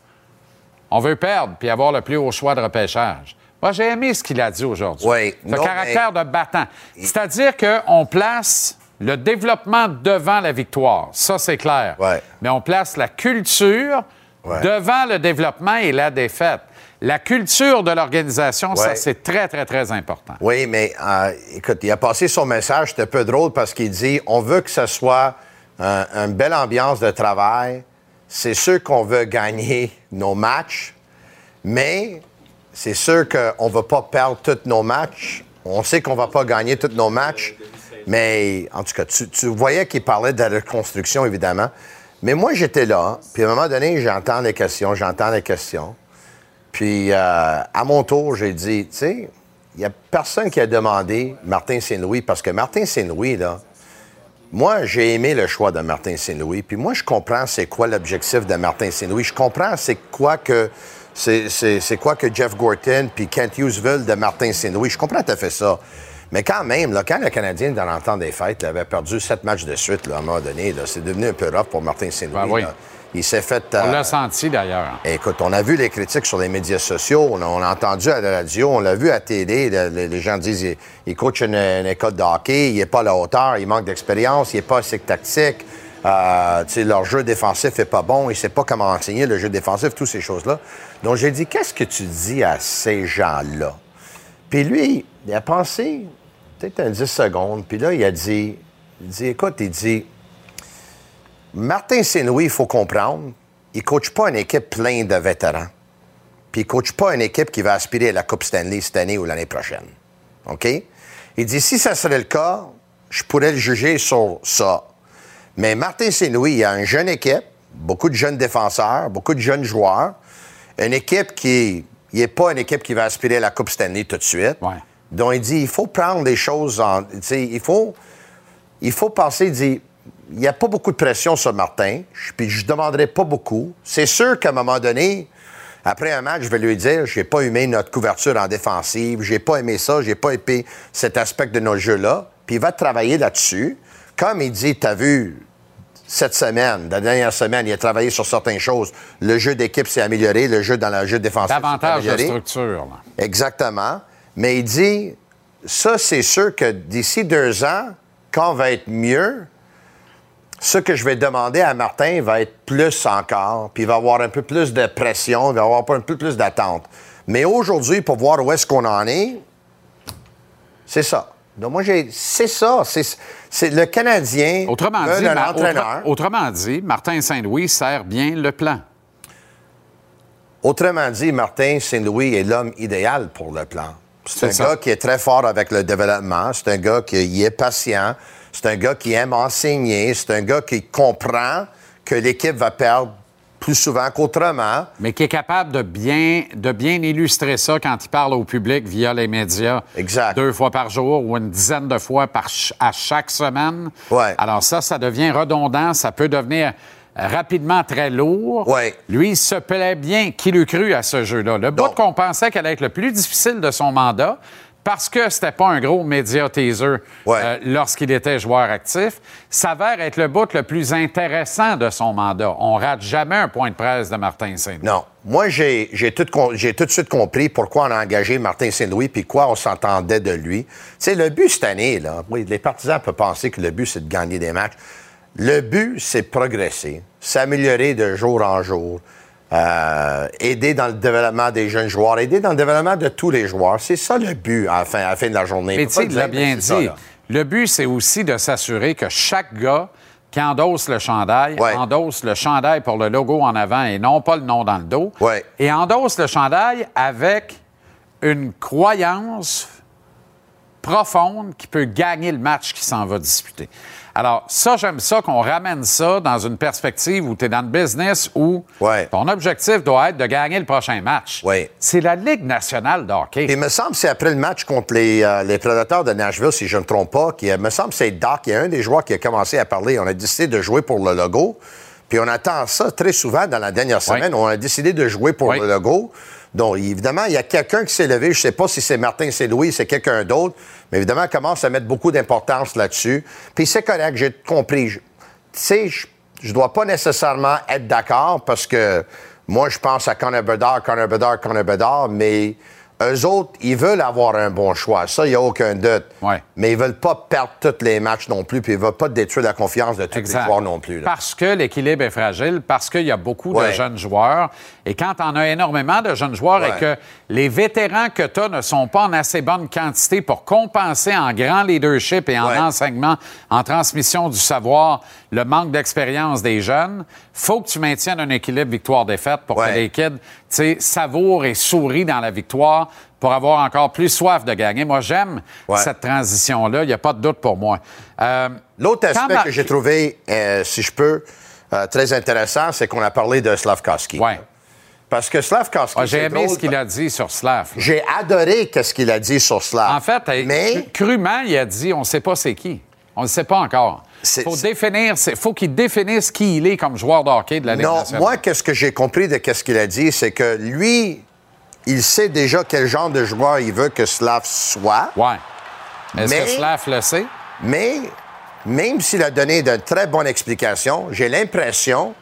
on veut perdre puis avoir le plus haut choix de repêchage. Moi, j'ai aimé ce qu'il a dit aujourd'hui. Oui, non, caractère de battant. C'est-à-dire qu'on place le développement devant la victoire. Ça, c'est clair. Ouais. Mais on place la culture Ouais. devant le développement et la défaite. La culture de l'organisation, ça, c'est très, très, très important. Oui, mais euh, écoute, il a passé son message, c'était un peu drôle parce qu'il dit on veut que ce soit un- une belle ambiance de travail. C'est sûr qu'on veut gagner nos matchs, mais c'est sûr qu'on ne va pas perdre tous nos matchs. On sait qu'on ne va pas gagner tous nos matchs, mais en tout cas, tu, voyais qu'il parlait de la reconstruction, évidemment. Mais moi, j'étais là, puis à un moment donné, j'entends les questions, j'entends les questions. Puis, euh, à mon tour, j'ai dit, tu sais, il n'y a personne qui a demandé Martin Saint-Louis, parce que Martin Saint-Louis, là, moi, j'ai aimé le choix de Martin Saint-Louis. Puis moi, je comprends c'est quoi l'objectif de Martin Saint-Louis. Je comprends c'est quoi que c'est, quoi que Jeff Gorton puis Kent Hughes de Martin Saint-Louis. Je comprends tout à fait ça. Mais quand même, là, quand le Canadien, dans l'entente des fêtes, là, avait perdu sept matchs de suite, là, à un moment donné, c'est devenu un peu rough pour Martin Saint-Louis. Ben oui. Il s'est fait... On euh, l'a senti, d'ailleurs. Écoute, on a vu les critiques sur les médias sociaux, on a, on a entendu à la radio, on l'a vu à télé. le- le- les gens disent il, il coach une, une école de hockey, il n'est pas à la hauteur, il manque d'expérience, il n'est pas assez tactique. Euh, leur jeu défensif n'est pas bon, il ne sait pas comment enseigner le jeu défensif, toutes ces choses-là. Donc, j'ai dit, qu'est-ce que tu dis à ces gens-là? Puis lui, il a pensé peut-être un 10 secondes, puis là, il a dit, il dit, écoute, il dit, Martin Saint-Louis, il faut comprendre, il ne coach pas une équipe pleine de vétérans. Puis il ne coach pas une équipe qui va aspirer à la Coupe Stanley cette année ou l'année prochaine. OK? Il dit, si ça serait le cas, je pourrais le juger sur ça. Mais Martin Saint-Louis, il a une jeune équipe, beaucoup de jeunes défenseurs, beaucoup de jeunes joueurs, une équipe qui n'est pas une équipe qui va aspirer à la Coupe Stanley tout de suite. Ouais. Donc, il dit, il faut prendre les choses en... Il faut, il faut penser, il dit, il n'y a pas beaucoup de pression sur Martin, puis je ne demanderai pas beaucoup. C'est sûr qu'à un moment donné, après un match, je vais lui dire, j'ai pas aimé notre couverture en défensive, j'ai pas aimé ça, j'ai pas aimé cet aspect de nos jeux-là, puis il va travailler là-dessus. Comme il dit, tu as vu, cette semaine, la dernière semaine, il a travaillé sur certaines choses. Le jeu d'équipe s'est amélioré, le jeu dans le jeu défensif s'est Davantage de amélioré. structure. là. Exactement. Mais il dit, ça, c'est sûr que d'ici deux ans, quand on va être mieux, ce que je vais demander à Martin va être plus encore, puis il va avoir un peu plus de pression, il va avoir un peu plus d'attente. Mais aujourd'hui, pour voir où est-ce qu'on en est, c'est ça. Donc, moi, j'ai, c'est ça. C'est, le Canadien. Autrement dit, autre- autrement dit, Martin Saint-Louis sert bien le plan. Autrement dit, Martin Saint-Louis est l'homme idéal pour le plan. C'est un ça. gars qui est très fort avec le développement. C'est un gars qui est patient. C'est un gars qui aime enseigner. C'est un gars qui comprend que l'équipe va perdre plus souvent qu'autrement. mais qui est capable de bien, de bien illustrer ça quand il parle au public via les médias. Exact. Deux fois par jour ou une dizaine de fois par ch- à chaque semaine. Ouais. Alors ça, ça devient redondant. Ça peut devenir rapidement très lourd. Ouais. Lui, il se plaît bien. Qui l'eût cru à ce jeu-là? Le bout Non. qu'on pensait qu'elle allait être le plus difficile de son mandat, parce que c'était pas un gros média teaser Ouais. euh, lorsqu'il était joueur actif, s'avère être le bout le plus intéressant de son mandat. On rate jamais un point de presse de Martin Saint-Louis. Non. Moi, j'ai, tout, de suite compris pourquoi on a engagé Martin Saint-Louis puis quoi on s'entendait de lui. Tu sais, le but cette année, là, oui, les partisans peuvent penser que le but, c'est de gagner des matchs. Le but, c'est progresser, s'améliorer de jour en jour, euh, aider dans le développement des jeunes joueurs, aider dans le développement de tous les joueurs. C'est ça le but à la fin, à la fin de la journée. Mais tu peut sais, pas il l'a dire, bien ça, dit. Le but, c'est aussi de s'assurer que chaque gars qui endosse le chandail, Ouais. endosse le chandail pour le logo en avant et non pas le nom dans le dos, Ouais. et endosse le chandail avec une croyance profonde qui peut gagner le match qui s'en va disputer. Alors, ça, j'aime ça qu'on ramène ça dans une perspective où tu es dans le business où Ouais. ton objectif doit être de gagner le prochain match. Ouais. C'est la Ligue nationale de hockey. Il me semble que c'est après le match contre les, euh, les Prédateurs de Nashville, si je ne me trompe pas, qui, il me semble que c'est Doc, il y a un des joueurs qui a commencé à parler. On a décidé de jouer pour le logo. Puis on attend ça très souvent dans la dernière semaine. On a décidé de jouer pour le logo. Donc, évidemment, il y a quelqu'un qui s'est levé. Je ne sais pas si c'est Martin Saint-Louis, c'est quelqu'un d'autre. Mais évidemment, il commence à mettre beaucoup d'importance là-dessus. Puis c'est correct, j'ai compris. Tu sais, je ne dois pas nécessairement être d'accord parce que moi, je pense à Connor Bedard, Connor Bedard, Bedard, mais eux autres, ils veulent avoir un bon choix. Ça, il n'y a aucun doute. Ouais. Mais ils veulent pas perdre tous les matchs non plus, puis ils veulent pas détruire la confiance de tous les joueurs non plus. là. Parce que l'équilibre est fragile, parce qu'il y a beaucoup de jeunes joueurs. Et quand on a énormément de jeunes joueurs Ouais. et que les vétérans que tu as ne sont pas en assez bonne quantité pour compenser en grand leadership et en enseignement, en transmission du savoir, le manque d'expérience des jeunes, faut que tu maintiennes un équilibre victoire-défaite pour que les kids savourent et sourient dans la victoire pour avoir encore plus soif de gagner. Moi, j'aime Ouais. cette transition-là. Il n'y a pas de doute pour moi. Euh, L'autre aspect que j'ai trouvé, euh, si je peux, euh, très intéressant, c'est qu'on a parlé de Slavkovski. ouais. Parce que Slavkovski, Ah, J'ai aimé drôle, ce qu'il a dit sur Slav. J'ai adoré qu'est-ce qu'il a dit sur Slav. En fait, mais crûment, il a dit on ne sait pas c'est qui. On ne sait pas encore. Faut définir, faut qu'il définisse qui il est comme joueur de hockey de la Ligue non, nationale. moi, qu'est-ce que j'ai compris de qu'est-ce qu'il a dit, c'est que lui, il sait déjà quel genre de joueur il veut que Slav soit. Ouais. Est-ce Mais- que Slav le sait? Mais même s'il a donné de très bonnes explications, j'ai l'impression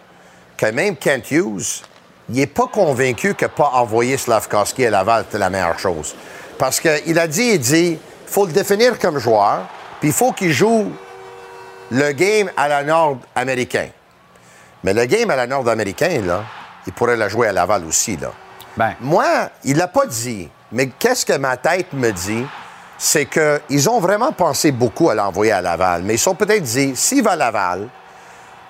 que même Kent Hughes, il n'est pas convaincu que pas envoyer Slavkovski à Laval, c'est la meilleure chose. Parce qu'il a dit, il dit, il faut le définir comme joueur, puis il faut qu'il joue le game à la nord-américain. Mais le game à la nord-américain, là, il pourrait la jouer à Laval aussi, là. Ben, Moi, il l'a pas dit, mais qu'est-ce que ma tête me dit, c'est qu'ils ont vraiment pensé beaucoup à l'envoyer à Laval, mais ils sont peut-être dit, s'il va à Laval,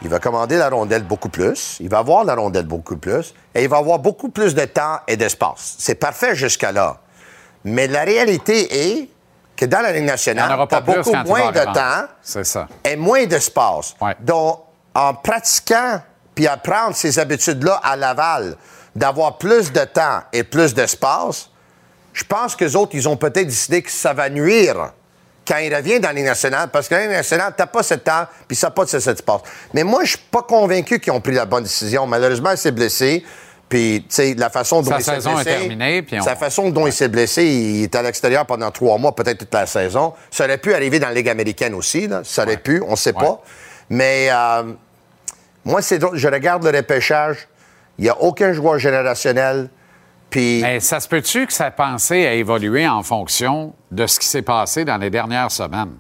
il va commander la rondelle beaucoup plus, il va avoir la rondelle beaucoup plus, et il va avoir beaucoup plus de temps et d'espace. C'est parfait jusqu'à là. Mais la réalité est que dans la Ligue nationale, tu as beaucoup moins de temps ça. et moins d'espace. Ouais. Donc, en pratiquant puis apprendre ces habitudes-là à Laval, d'avoir plus de temps et plus d'espace, je pense que les autres, ils ont peut-être décidé que ça va nuire quand il revient dans les nationales, parce que dans les nationales, t'as pas ce temps, puis ça n'a pas de cet espace. Mais moi, je suis pas convaincu qu'ils ont pris la bonne décision. Malheureusement, il s'est blessé. Puis, tu sais, la façon dont Sa il s'est saison est blessé... terminée, puis on- Sa façon dont il s'est blessé, il est à l'extérieur pendant trois mois, peut-être toute la saison. Ça aurait pu arriver dans la Ligue américaine aussi, là. Ça aurait pu, on ne sait Ouais. pas. Mais euh, moi, c'est. Je regarde le repêchage. Il n'y a aucun joueur générationnel. Puis, Mais ça se peut-tu que sa pensée a évolué en fonction de ce qui s'est passé dans les dernières semaines?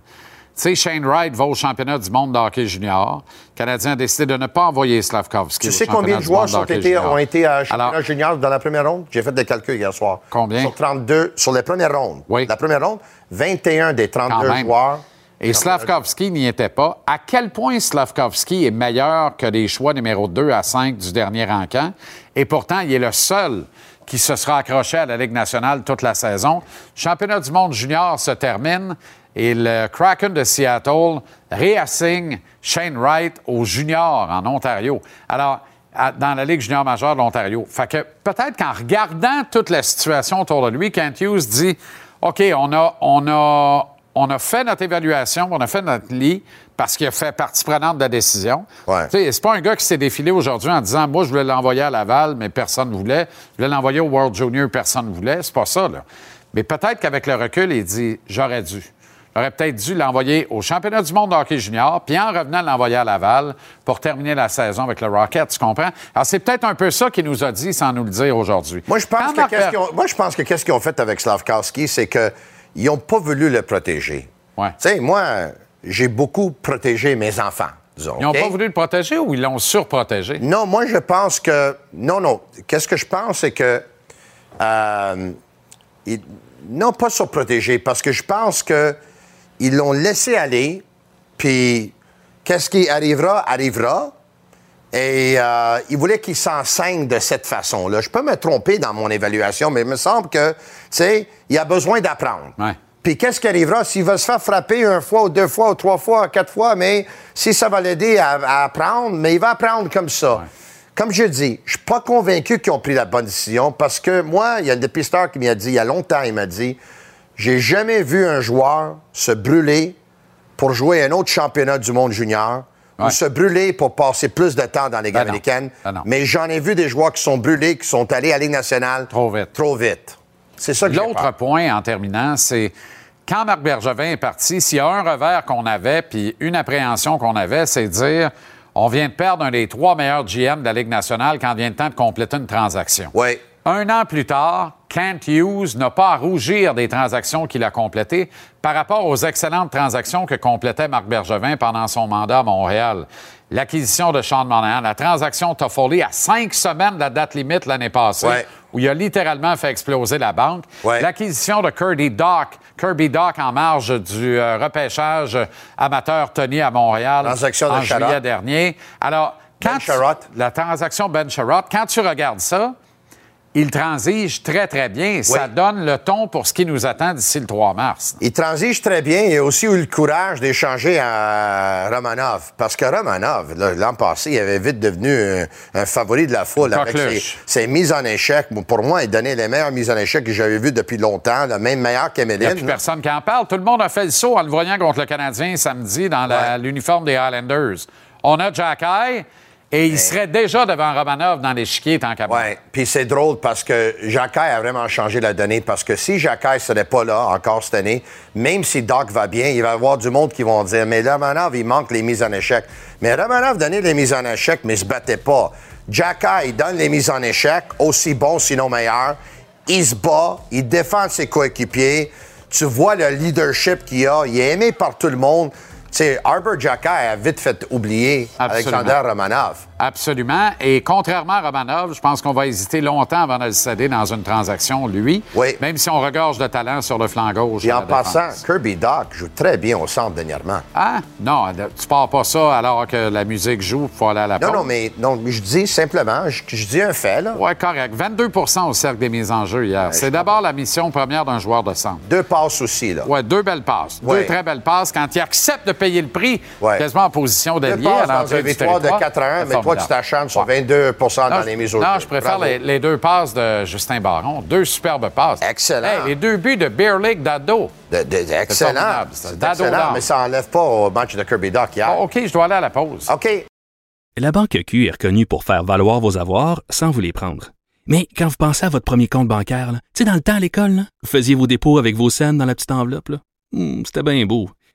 Sais, Shane Wright va au championnat du monde de hockey junior. Le Canadien a décidé de ne pas envoyer Slavkovski. Tu sais combien de joueurs sont été, ont été à championnat Alors, junior dans la première ronde? J'ai fait des calculs hier soir. Combien? Sur 32, sur les premières rondes. Oui. La première ronde, 21 des Quand 32 même. joueurs. Et Slavkovski n'y était pas. À quel point Slavkovski est meilleur que les choix numéro 2 à 5 du dernier encamp? Et pourtant, il est le seul qui se sera accroché à la Ligue nationale toute la saison. Championnat du monde junior se termine et le Kraken de Seattle réassigne Shane Wright au junior en Ontario. Alors, à- dans la Ligue junior majeure de l'Ontario. Fait que peut-être qu'en regardant toute la situation autour de lui, Kent Hughes dit OK, on a, on a, on a fait notre évaluation, on a fait notre lit parce qu'il a fait partie prenante de la décision. Ouais. Tu sais, C'est pas un gars qui s'est défilé aujourd'hui en disant Moi, je voulais l'envoyer à Laval, mais personne ne voulait. Je voulais l'envoyer au World Junior, personne ne voulait. C'est pas ça, là. Mais peut-être qu'avec le recul, il dit J'aurais dû. J'aurais peut-être dû l'envoyer au championnat du monde de hockey junior, puis en revenant l'envoyer à Laval pour terminer la saison avec le Rocket, tu comprends? Alors, c'est peut-être un peu ça qu'il nous a dit sans nous le dire aujourd'hui. Moi, je pense Quand que qu'est-ce qu'ils ont, moi, je pense que qu'est-ce qu'ils ont fait avec Slavkowski, c'est qu'ils n'ont pas voulu le protéger. Ouais. Tu sais, moi, j'ai beaucoup protégé mes enfants, disons. Ils n'ont pas voulu le protéger ou ils l'ont surprotégé? Non, moi, je pense que. Non, non. Qu'est-ce que je pense, c'est que. euh, ils- non, pas surprotégé, parce que je pense que ils l'ont laissé aller, puis qu'est-ce qui arrivera, arrivera. Et euh, ils voulaient qu'il s'enseigne de cette façon-là. Je peux me tromper dans mon évaluation, mais il me semble que, tu sais, il a besoin d'apprendre. Ouais. Puis qu'est-ce qui arrivera? S'il va se faire frapper une fois ou deux fois ou trois fois ou quatre fois, mais si ça va l'aider à, à apprendre, mais il va apprendre comme ça. Comme je dis, je suis pas convaincu qu'ils ont pris la bonne décision parce que moi, il y a un dépisteur qui m'a dit, il y a longtemps, il m'a dit, j'ai jamais vu un joueur se brûler pour jouer un autre championnat du monde junior ou se brûler pour passer plus de temps dans la Ligue Ben non. américaine. Ben. Mais j'en ai vu des joueurs qui sont brûlés, qui sont allés à la Ligue nationale Trop vite. Trop vite. C'est ça que L'autre point, en terminant, c'est quand Marc Bergevin est parti, s'il y a un revers qu'on avait, puis une appréhension qu'on avait, c'est de dire on vient de perdre un des trois meilleurs GM de la Ligue nationale quand vient le temps de compléter une transaction. Oui. Un an plus tard, Kent Hughes n'a pas à rougir des transactions qu'il a complétées par rapport aux excellentes transactions que complétait Marc Bergevin pendant son mandat à Montréal. L'acquisition de Sean Monahan, la transaction Toffoli à cinq semaines de la date limite l'année passée, Ouais. où il a littéralement fait exploser la banque. Ouais. L'acquisition de Kirby Doc, Kirby Doc en marge du euh, repêchage amateur Tony à Montréal Transaction en juillet dernier. Alors, quand Ben tu- Sherrod. la transaction Ben Sherrod, quand tu regardes ça, il transige très, très bien. Ça donne le ton pour ce qui nous attend d'ici le 3 mars. Il transige très bien. Il a aussi eu le courage d'échanger à Romanov. Parce que Romanov, l'an passé, il avait vite devenu un, un favori de la foule avec ses, mises en échec. Pour moi, il donnait les meilleures mises en échec que j'avais vues depuis longtemps, là, même meilleures Il n'y a plus qu'Emeline. personne qui en parle. Tout le monde a fait le saut en le voyant contre le Canadien samedi dans Ouais. l'uniforme des Highlanders. On a Jack High et il serait déjà devant Romanov dans l'échiquier tant qu'à. Oui, puis c'est drôle parce que Jacques a vraiment changé la donnée. Parce que si Jacques ne serait pas là encore cette année, même si Doc va bien, il va y avoir du monde qui vont dire Mais Romanov, il manque les mises en échec. Mais Romanov donnait les mises en échec, mais il se battait pas. Jacques il donne les mises en échec, aussi bon, sinon meilleur. Il se bat, il défend ses coéquipiers. Tu vois le leadership qu'il a. Il est aimé par tout le monde. Sais, Arbor a vite fait oublier Absolument. Alexander Romanov. Absolument. Et contrairement à Romanov, je pense qu'on va hésiter longtemps avant de le céder dans une transaction, lui. Oui. Même si on regorge de talent sur le flanc gauche. Et en passant, Kirby Doc joue très bien au centre dernièrement. Ah, non, tu pars pas ça alors que la musique joue pour aller à la Non, non, mais non, mais je dis simplement, je, je dis un fait, là. Ouais, correct. 22% au cercle des mises en jeu hier. C'est d'abord la mission première d'un joueur de centre. Deux passes aussi, là. Ouais, deux belles passes. Ouais. Deux très belles passes. Quand il accepte de payer le prix, Ouais. quasiment en position d'allié à l'entrée du victoire de territoire, 4 à 1, c'est mais toi, tu t'acharnes sur Ouais. 22 dans Non, les je- mises au Non, jeu. je préfère les, les deux passes de Justin Baron. Deux superbes passes. Excellent. Hey, les deux buts de Beer League d'Ado. De- de- excellent. Dado mais ça enlève pas au match de Kirby Doc hier. Oh, OK, je dois aller à la pause. OK. La Banque Q est reconnue pour faire valoir vos avoirs sans vous les prendre. Mais quand vous pensez à votre premier compte bancaire, tu sais, dans le temps à l'école, là, vous faisiez vos dépôts avec vos scènes dans la petite enveloppe. Hmm, C'était bien beau.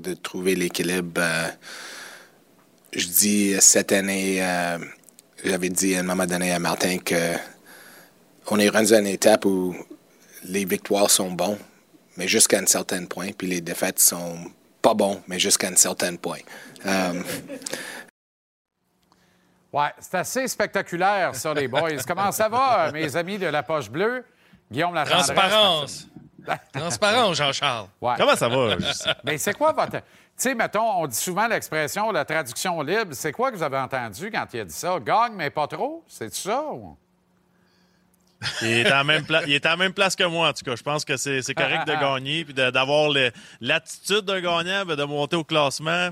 De trouver l'équilibre. euh, je dis cette année, euh, j'avais dit à un moment donné à Martin que on est rendu à une étape où les victoires sont bons, mais jusqu'à un certain point, puis les défaites sont pas bons, mais jusqu'à un certain point. Euh, Ouais, c'est assez spectaculaire, ça, les boys. Comment ça va, mes amis de la poche bleue? Guillaume Latendresse. Transparence. Transparence, Jean-Charles. Ouais. Comment ça va? Mais c'est quoi votre. Tu sais, mettons, on dit souvent l'expression la traduction libre. C'est quoi que vous avez entendu quand il a dit ça? Gagne, mais pas trop? C'est ça? ou- Il est, à la même pla- il est à la même place que moi, en tout cas. Je pense que c'est correct de gagner puis d'avoir le- l'attitude d'un gagnant, de monter au classement.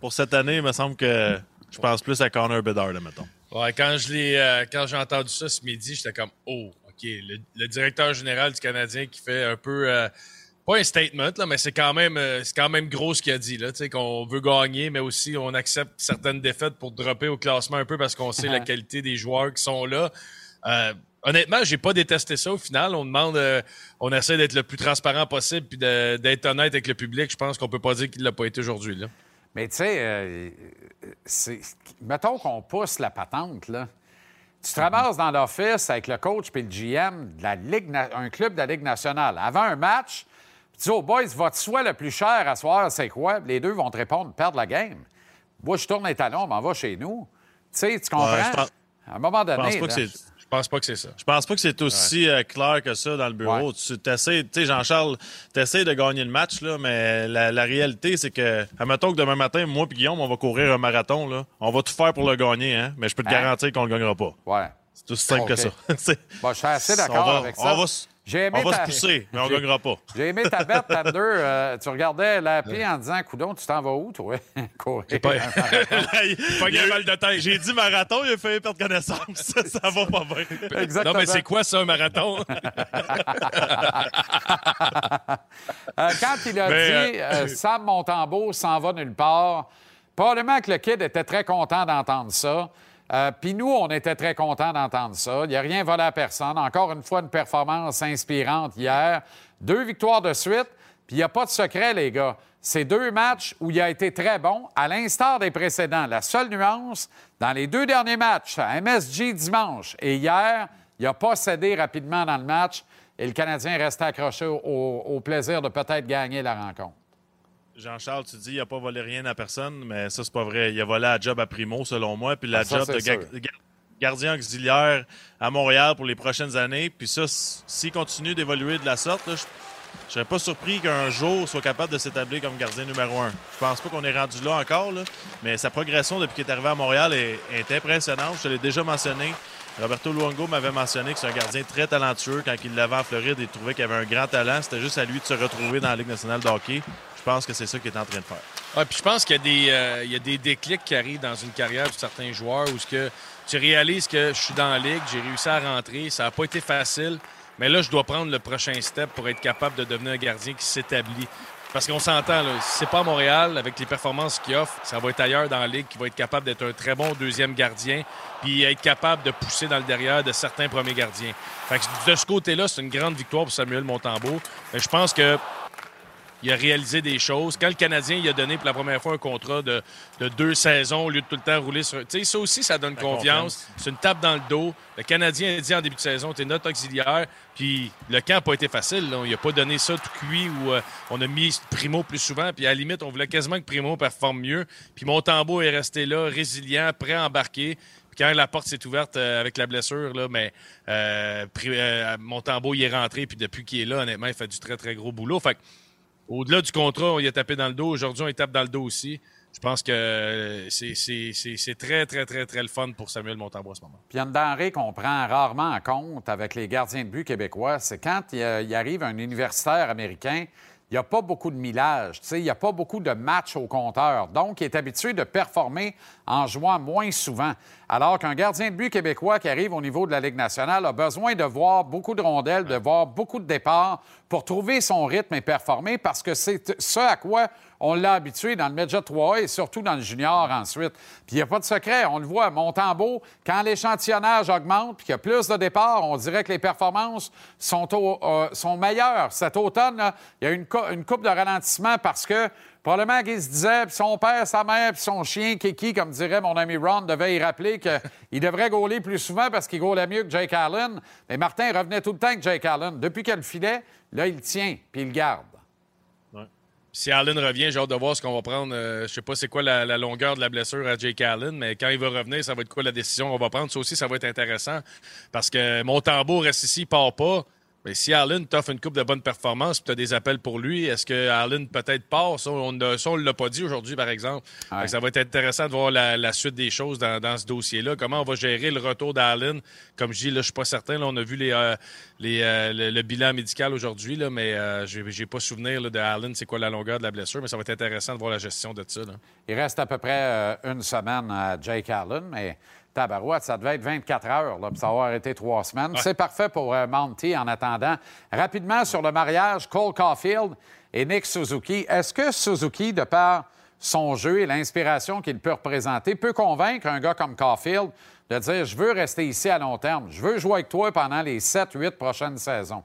Pour cette année, il me semble que je pense plus à Connor Bedard, là, mettons. Ouais, quand je l'ai, euh, quand j'ai entendu ça ce midi, j'étais comme oh, ok, le, le directeur général du Canadien qui fait un peu euh, pas un statement là, mais c'est quand même euh, c'est quand même gros ce qu'il a dit là, qu'on veut gagner, mais aussi on accepte certaines défaites pour dropper au classement un peu parce qu'on sait la qualité des joueurs qui sont là. Euh, honnêtement, j'ai pas détesté ça au final. On demande, euh, on essaie d'être le plus transparent possible puis d'être honnête avec le public. Je pense qu'on peut pas dire qu'il l'a pas été aujourd'hui là. Mais tu sais, euh, mettons qu'on pousse la patente, là. Tu te ramasses dans l'office avec le coach puis le GM de la Ligue, na- un club de la Ligue nationale. Avant un match, tu dis aux boys, votre souhait le plus cher à soir, c'est quoi? Les deux vont te répondre, perdre la game. Moi, je tourne les talons, m'en va chez nous. Tu sais, tu comprends? je À un moment Je pense donné, pas que là, c'est. Je pense pas que c'est ça. Je pense pas que c'est aussi euh, clair que ça dans le bureau. Ouais. Tu t'essaies, tu sais, Jean-Charles, t'essaies de gagner le match, là, mais la, la réalité, c'est que, admettons que demain matin, moi et Guillaume, on va courir un marathon, là. On va tout faire pour le gagner, hein, mais je peux te Hein? garantir qu'on le gagnera pas. ouais. C'est aussi simple que ça. Bon, je suis assez d'accord avec ça. on va, s- J'ai aimé on va ta- se pousser, mais on J'ai- gagnera pas. J'ai aimé ta bête, Thunder. Euh, tu regardais l'appli en disant, Coudon, tu t'en vas où, toi? Courir. pas- Il- Pas eu- mal de tête. J'ai dit marathon, il a fait perdre connaissance. ça, ça va pas bien. Exactement. Non, mais c'est quoi ça, un marathon? Euh, quand il a Mais, dit euh, Sam Montembeau s'en va nulle part, probablement que le kid était très content d'entendre ça. Euh, Puis nous, on était très contents d'entendre ça. Il n'y a rien volé à personne. Encore une fois, une performance inspirante hier. Deux victoires de suite. Puis il n'y a pas de secret, les gars. C'est deux matchs où il a été très bon, à l'instar des précédents. La seule nuance, dans les deux derniers matchs, à MSG dimanche et hier, il n'a pas cédé rapidement dans le match et le Canadien restait accroché au, au plaisir de peut-être gagner la rencontre. Jean-Charles, tu dis qu'il n'a pas volé rien à personne, mais ça, c'est pas vrai. Il a volé la job à Primo, selon moi, puis la Ah, ça, job de ga- ga- gardien auxiliaire à Montréal pour les prochaines années. Puis ça, s'il continue d'évoluer de la sorte, là, je je serais pas surpris qu'un jour soit capable de s'établir comme gardien numéro un. Je pense pas qu'on est rendu là encore, là, mais sa progression depuis qu'il est arrivé à Montréal est, est impressionnante. Je te l'ai déjà mentionné. Roberto Luongo m'avait mentionné que c'est un gardien très talentueux. Quand il l'avait en Floride, il trouvait qu'il avait un grand talent. C'était juste à lui de se retrouver dans la Ligue nationale de hockey. Je pense que c'est ça qu'il est en train de faire. Ouais, puis je pense qu'il y a des euh, déclics qui arrivent dans une carrière de certains joueurs où que tu réalises que je suis dans la ligue, j'ai réussi à rentrer, ça n'a pas été facile, mais là je dois prendre le prochain step pour être capable de devenir un gardien qui s'établit. Parce qu'on s'entend, si c'est pas Montréal, avec les performances qu'il offre, ça va être ailleurs dans la ligue qui va être capable d'être un très bon deuxième gardien, puis être capable de pousser dans le derrière de certains premiers gardiens. Fait que de ce côté-là, c'est une grande victoire pour Samuel Montembeau. Mais je pense que il a réalisé des choses. Quand le Canadien il a donné pour la première fois un contrat de, de deux saisons au lieu de tout le temps rouler sur. Tu sais, ça aussi, ça donne confiance. confiance. C'est une tape dans le dos. Le Canadien a dit en début de saison, t'es notre auxiliaire. Puis le camp n'a pas été facile. là. Il n'a pas donné ça tout cuit où euh, on a mis Primo plus souvent. Puis à la limite, on voulait quasiment que Primo performe mieux. Puis Montembeau est resté là, résilient, prêt à embarquer. Puis quand la porte s'est ouverte euh, avec la blessure, là, mais euh, Pri- euh, Montembeau il est rentré. Puis depuis qu'il est là, honnêtement, il fait du très, très gros boulot. Fait que, au-delà du contrat, on y a tapé dans le dos. Aujourd'hui, on y tape dans le dos aussi. Je pense que euh, c'est- très, très, très, très le fun pour Samuel Montembeau en ce moment. Puis une denrée qu'on prend rarement en compte avec les gardiens de but québécois, c'est quand il, euh, il arrive un universitaire américain, il n'y a pas beaucoup de millage, il n'y a pas beaucoup de matchs au compteur. Donc, il est habitué de performer en jouant moins souvent. Alors qu'un gardien de but québécois qui arrive au niveau de la Ligue nationale a besoin de voir beaucoup de rondelles, de voir beaucoup de départs pour trouver son rythme et performer parce que c'est ce à quoi on l'a habitué dans le Midget 3A et surtout dans le junior ensuite. Puis il n'y a pas de secret, on le voit, Montembeau, quand l'échantillonnage augmente puis qu'il y a plus de départs, on dirait que les performances sont, euh, meilleures. Cet automne, il y a une, une coupe de ralentissement parce que probablement qu'il se disait, puis son père, sa mère, puis son chien, Kiki, comme dirait mon ami Ron, devait y rappeler qu'il devrait gauler plus souvent parce qu'il gaulait mieux que Jake Allen. Mais Martin revenait tout le temps avec Jake Allen. Depuis qu'elle le filet, là, il tient puis il garde. Si Allen revient, j'ai hâte de voir ce qu'on va prendre. Euh, je sais pas c'est quoi la, longueur de la blessure à Jake Allen, mais quand il va revenir, ça va être quoi la décision qu'on va prendre? Ça aussi, ça va être intéressant parce que mon tambour reste ici, il part pas. Mais si Allen t'offre une coupe de bonne performance tu as des appels pour lui, est-ce que Allen peut-être part? Ça, on ne l'a pas dit aujourd'hui, par exemple. Ouais. Ça va être intéressant de voir la, la suite des choses dans, dans ce dossier-là. Comment on va gérer le retour d'Allen? Comme je dis, là, je suis pas certain. Là, on a vu les, euh, les, euh, le, le bilan médical aujourd'hui, là, mais euh, j'ai j'ai pas souvenir là, de Allen, c'est quoi la longueur de la blessure, mais ça va être intéressant de voir la gestion de ça. là. Il reste à peu près euh, une semaine à Jake Allen, mais tabarouette, ça devait être 24 heures, là, puis ça va été trois semaines. C'est parfait pour euh, Monty en attendant. Rapidement, sur le mariage, Cole Caulfield et Nick Suzuki. Est-ce que Suzuki, de par son jeu et l'inspiration qu'il peut représenter, peut convaincre un gars comme Caulfield de dire « Je veux rester ici à long terme. Je veux jouer avec toi pendant les 7-8 prochaines saisons. »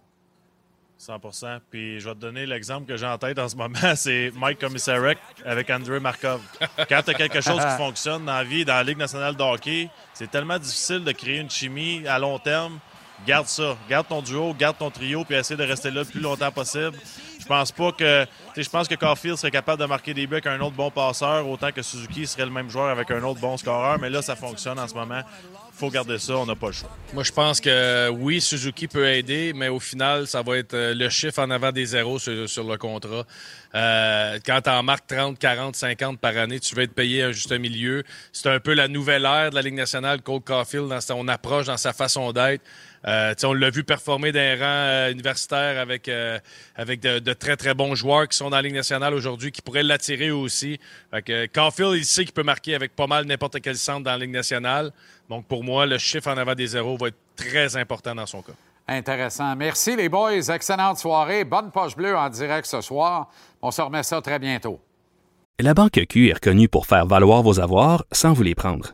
100% Puis je vais te donner l'exemple que j'ai en tête en ce moment, c'est Mike Komisarek avec Andrei Markov. Quand tu as quelque chose qui fonctionne dans la vie, dans la Ligue nationale de hockey, c'est tellement difficile de créer une chimie à long terme. Garde ça. Garde ton duo, garde ton trio, puis essaie de rester là le plus longtemps possible. Je pense pas que. tu sais, Je pense que Caulfield serait capable de marquer des buts avec un autre bon passeur, autant que Suzuki serait le même joueur avec un autre bon scoreur. Mais là, ça fonctionne en ce moment. Faut garder ça, on n'a pas le choix. Moi, je pense que oui, Suzuki peut aider, mais au final, ça va être euh, le chiffre en avant des zéros sur, le contrat. Euh, quand tu en marques 30, 40, 50 par année, tu veux être payé un juste milieu. C'est un peu la nouvelle ère de la Ligue nationale, Cole Caulfield, dans son approche, dans sa façon d'être. Euh, on l'a vu performer dans les rangs euh, universitaires avec, euh, avec de, de très, très bons joueurs qui sont dans la Ligue nationale aujourd'hui, qui pourraient l'attirer aussi. Fait que Caulfield, il sait qu'il peut marquer avec pas mal n'importe quel centre dans la Ligue nationale. Donc, pour moi, le chiffre en avant des zéros va être très important dans son cas. Intéressant. Merci les boys. Excellente soirée. Bonne poche bleue en direct ce soir. On se remet ça très bientôt. La Banque Q est reconnue pour faire valoir vos avoirs sans vous les prendre.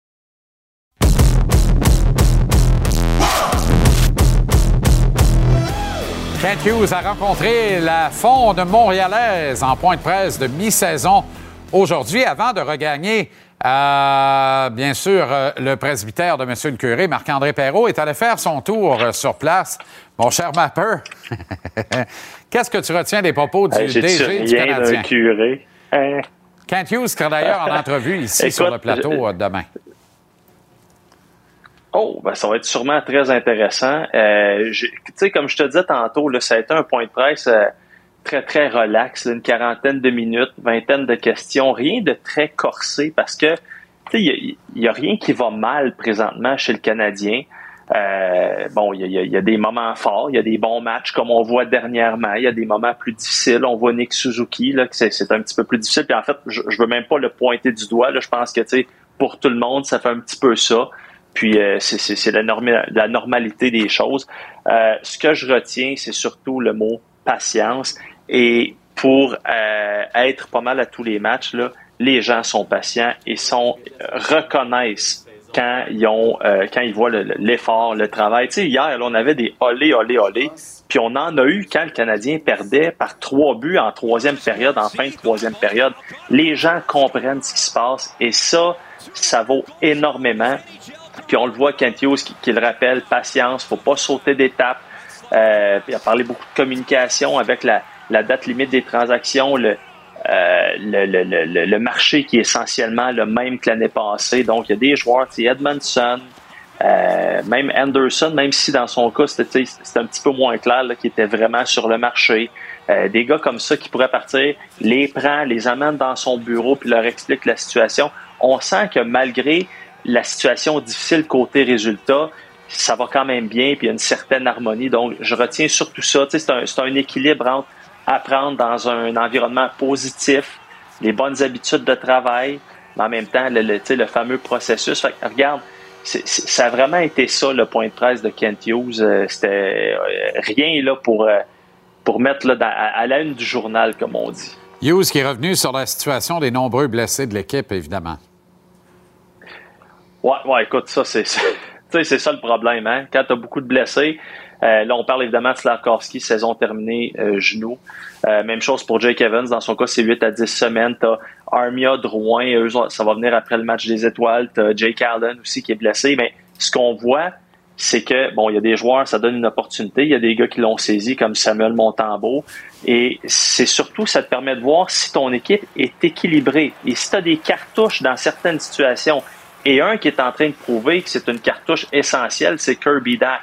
Kent Hughes a rencontré la Fonde montréalaise en point de presse de mi-saison aujourd'hui avant de regagner, euh, bien sûr, euh, le presbytère de M. le curé. Marc-André Perrault est allé faire son tour euh, sur place. Mon cher Mapper, qu'est-ce que tu retiens des propos du DG du Canadien? curé? Hein? Kent Hughes sera d'ailleurs en entrevue ici Écoute, sur le plateau euh, demain. Oh, ben ça va être sûrement très intéressant. Euh, tu sais, comme je te disais tantôt, là, ça a été un point de presse euh, très, très relax, là, une quarantaine de minutes, vingtaine de questions, rien de très corsé parce que tu sais, il n'y a, rien qui va mal présentement chez le Canadien. Euh, bon, il y a, y a des moments forts, il y a des bons matchs comme on voit dernièrement, il y a des moments plus difficiles. On voit Nick Suzuki, là, que c'est, un petit peu plus difficile. Puis en fait, je, je veux même pas le pointer du doigt. Là, je pense que tu sais, pour tout le monde, ça fait un petit peu ça. Puis euh, c'est, la, la normalité des choses. Euh, ce que je retiens, c'est surtout le mot patience. Et pour euh, être pas mal à tous les matchs, là, les gens sont patients et sont reconnaissent quand ils ont euh, quand ils voient le- le- l'effort, le travail. Tu sais, hier, on avait des olé, olé, olé. Puis on en a eu quand le Canadien perdait par trois buts en troisième période, en fin de troisième période. Les gens comprennent ce qui se passe et ça, ça vaut énormément. Puis on le voit, Kent Hughes qui, le rappelle, patience, faut pas sauter d'étape. Euh, il a parlé beaucoup de communication avec la, date limite des transactions, le, euh, le, marché qui est essentiellement le même que l'année passée. Donc, il y a des joueurs, Edmondson, euh, même Anderson, même si dans son cas, c'était un petit peu moins clair, qui était vraiment sur le marché. Des gars comme ça qui pourraient partir, les prend, les amène dans son bureau, puis leur explique la situation. On sent que malgré la situation difficile côté résultat, ça va quand même bien, puis il y a une certaine harmonie. Donc, je retiens surtout ça. C'est un, équilibre entre apprendre dans un environnement positif, les bonnes habitudes de travail, mais en même temps, le, le, le fameux processus. Fait, regarde, ça a vraiment été ça le point de presse de Kent Hughes. Euh, c'était euh, rien là pour, euh, pour mettre là, à, la une du journal, comme on dit. Hughes qui est revenu sur la situation des nombreux blessés de l'équipe, évidemment. Ouais, ouais, écoute, ça, c'est c'est ça le problème. Hein? Quand tu as beaucoup de blessés, euh, là, on parle évidemment de Slavkovski, saison terminée, euh, genou. Euh, même chose pour Jake Evans. Dans son cas, c'est 8 à 10 semaines. Tu as Armia, Drouin, eux, ça va venir après le match des étoiles. Tu as Jake Allen aussi qui est blessé. Mais ce qu'on voit, c'est que, bon, il y a des joueurs, ça donne une opportunité. Il y a des gars qui l'ont saisi, comme Samuel Montembeau. Et c'est surtout, ça te permet de voir si ton équipe est équilibrée. Et si tu as des cartouches dans certaines situations, et un qui est en train de prouver que c'est une cartouche essentielle, c'est Kirby Dack.